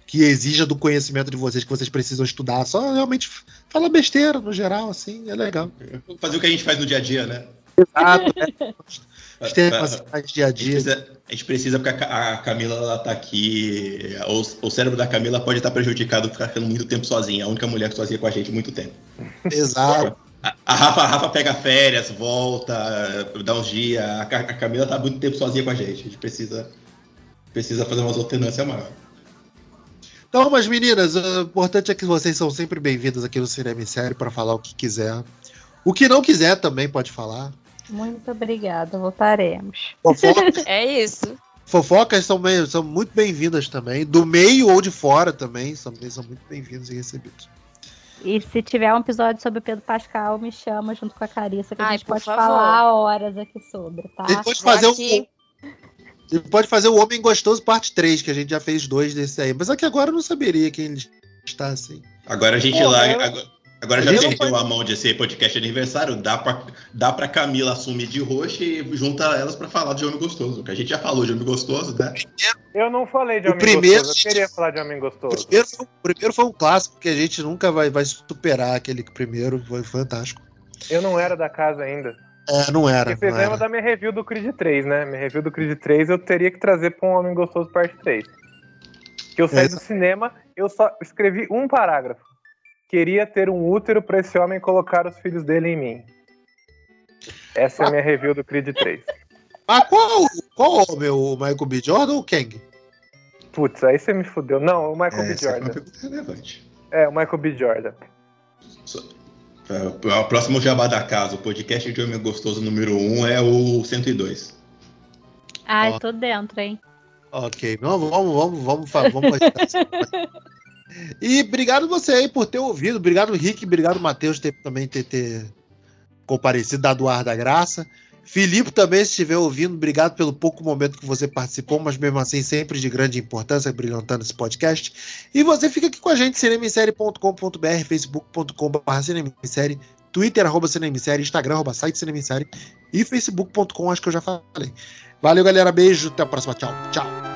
Speaker 1: que exija do conhecimento de vocês, que vocês precisam estudar. Só realmente f- falar besteira, no geral, assim, é legal.
Speaker 6: Fazer o que a gente faz no dia a dia, né?
Speaker 1: Exato, né? Os temas
Speaker 6: A-
Speaker 1: mais dia a dia.
Speaker 6: A gente precisa, porque a Ca- a Camila ela tá aqui. O, o cérebro da Camila pode estar prejudicado por ficar ficando muito tempo sozinha. A única mulher sozinha com a gente há muito tempo.
Speaker 1: Exato.
Speaker 6: A, a Rafa, a Rafa pega férias, volta, dá uns dias. A, a Camila tá muito tempo sozinha com a gente. A gente precisa, precisa fazer umas alternâncias maior.
Speaker 1: Então, mas meninas, o importante é que vocês são sempre bem-vindas aqui no Cinema em Série para falar o que quiser. O que não quiser também pode falar.
Speaker 5: Muito obrigada, voltaremos.
Speaker 1: Fofoca-
Speaker 4: É isso.
Speaker 1: Fofocas são, meio- são muito bem-vindas também. Do meio ou de fora também, também são muito bem-vindos e recebidos.
Speaker 5: E se tiver um episódio sobre o Pedro Pascal, me chama junto com a Carissa, que a
Speaker 4: Ai,
Speaker 5: gente
Speaker 4: por
Speaker 5: pode
Speaker 4: favor.
Speaker 5: falar horas aqui sobre, tá?
Speaker 1: Ele pode fazer
Speaker 4: aqui.
Speaker 1: Ele pode fazer o Homem Gostoso parte 3, que a gente já fez dois desse aí. Mas aqui agora eu não saberia quem ele está assim.
Speaker 6: Agora a gente
Speaker 3: Pô,
Speaker 6: larga.
Speaker 3: eu-
Speaker 6: Agora, Agora já perdeu a mão de ser podcast de aniversário, dá pra, dá pra Camila assumir de roxo e junta elas pra falar de Homem Gostoso. Que a gente já falou de Homem Gostoso, né?
Speaker 3: Eu não falei de
Speaker 1: O
Speaker 3: Homem
Speaker 1: primeiro-
Speaker 3: Gostoso, eu queria falar de Homem
Speaker 1: O
Speaker 3: Gostoso.
Speaker 1: primeiro, foi, o primeiro foi um clássico que a gente nunca vai, vai superar aquele primeiro, foi fantástico.
Speaker 3: Eu não era da casa ainda.
Speaker 1: É, não era.
Speaker 3: Porque vocês
Speaker 1: não
Speaker 3: lembram
Speaker 1: era.
Speaker 3: da minha review do Creed 3, né? Minha review do Creed 3 eu teria que trazer pra um Homem Gostoso parte 3. Que eu saí
Speaker 1: É.
Speaker 3: do cinema, eu só escrevi um parágrafo. Queria ter um útero pra esse homem colocar os filhos dele em mim. Essa é a minha review do Creed 3.
Speaker 1: Mas qual, qual homem? O Michael B. Jordan ou o Kang?
Speaker 3: Putz, aí você me fudeu. Não, o Michael
Speaker 1: É,
Speaker 3: B.
Speaker 6: É uma
Speaker 3: Jordan.
Speaker 6: pergunta relevante.
Speaker 3: É, o Michael B. Jordan.
Speaker 6: É, O próximo Jabá da Casa, o podcast de Homem Gostoso número 1 é o 102.
Speaker 5: Ai,
Speaker 1: Ó.
Speaker 5: tô dentro, hein?
Speaker 1: Ok, vamos, vamos, vamos, vamos, vamos fazer isso. E obrigado você aí por ter ouvido. Obrigado, Rick. Obrigado, Matheus, também ter, ter comparecido, dado ar da graça. Filipe também, se estiver ouvindo, obrigado pelo pouco momento que você participou, mas mesmo assim sempre de grande importância, brilhantando esse podcast. E você fica aqui com a gente, cinemissérie.com.br, facebook.com.br cinemissérie, twitter, arroba cinemissérie, instagram, arroba site cinemissérie e facebook.com, acho que eu já falei. Valeu, galera, beijo, até a próxima, tchau, tchau.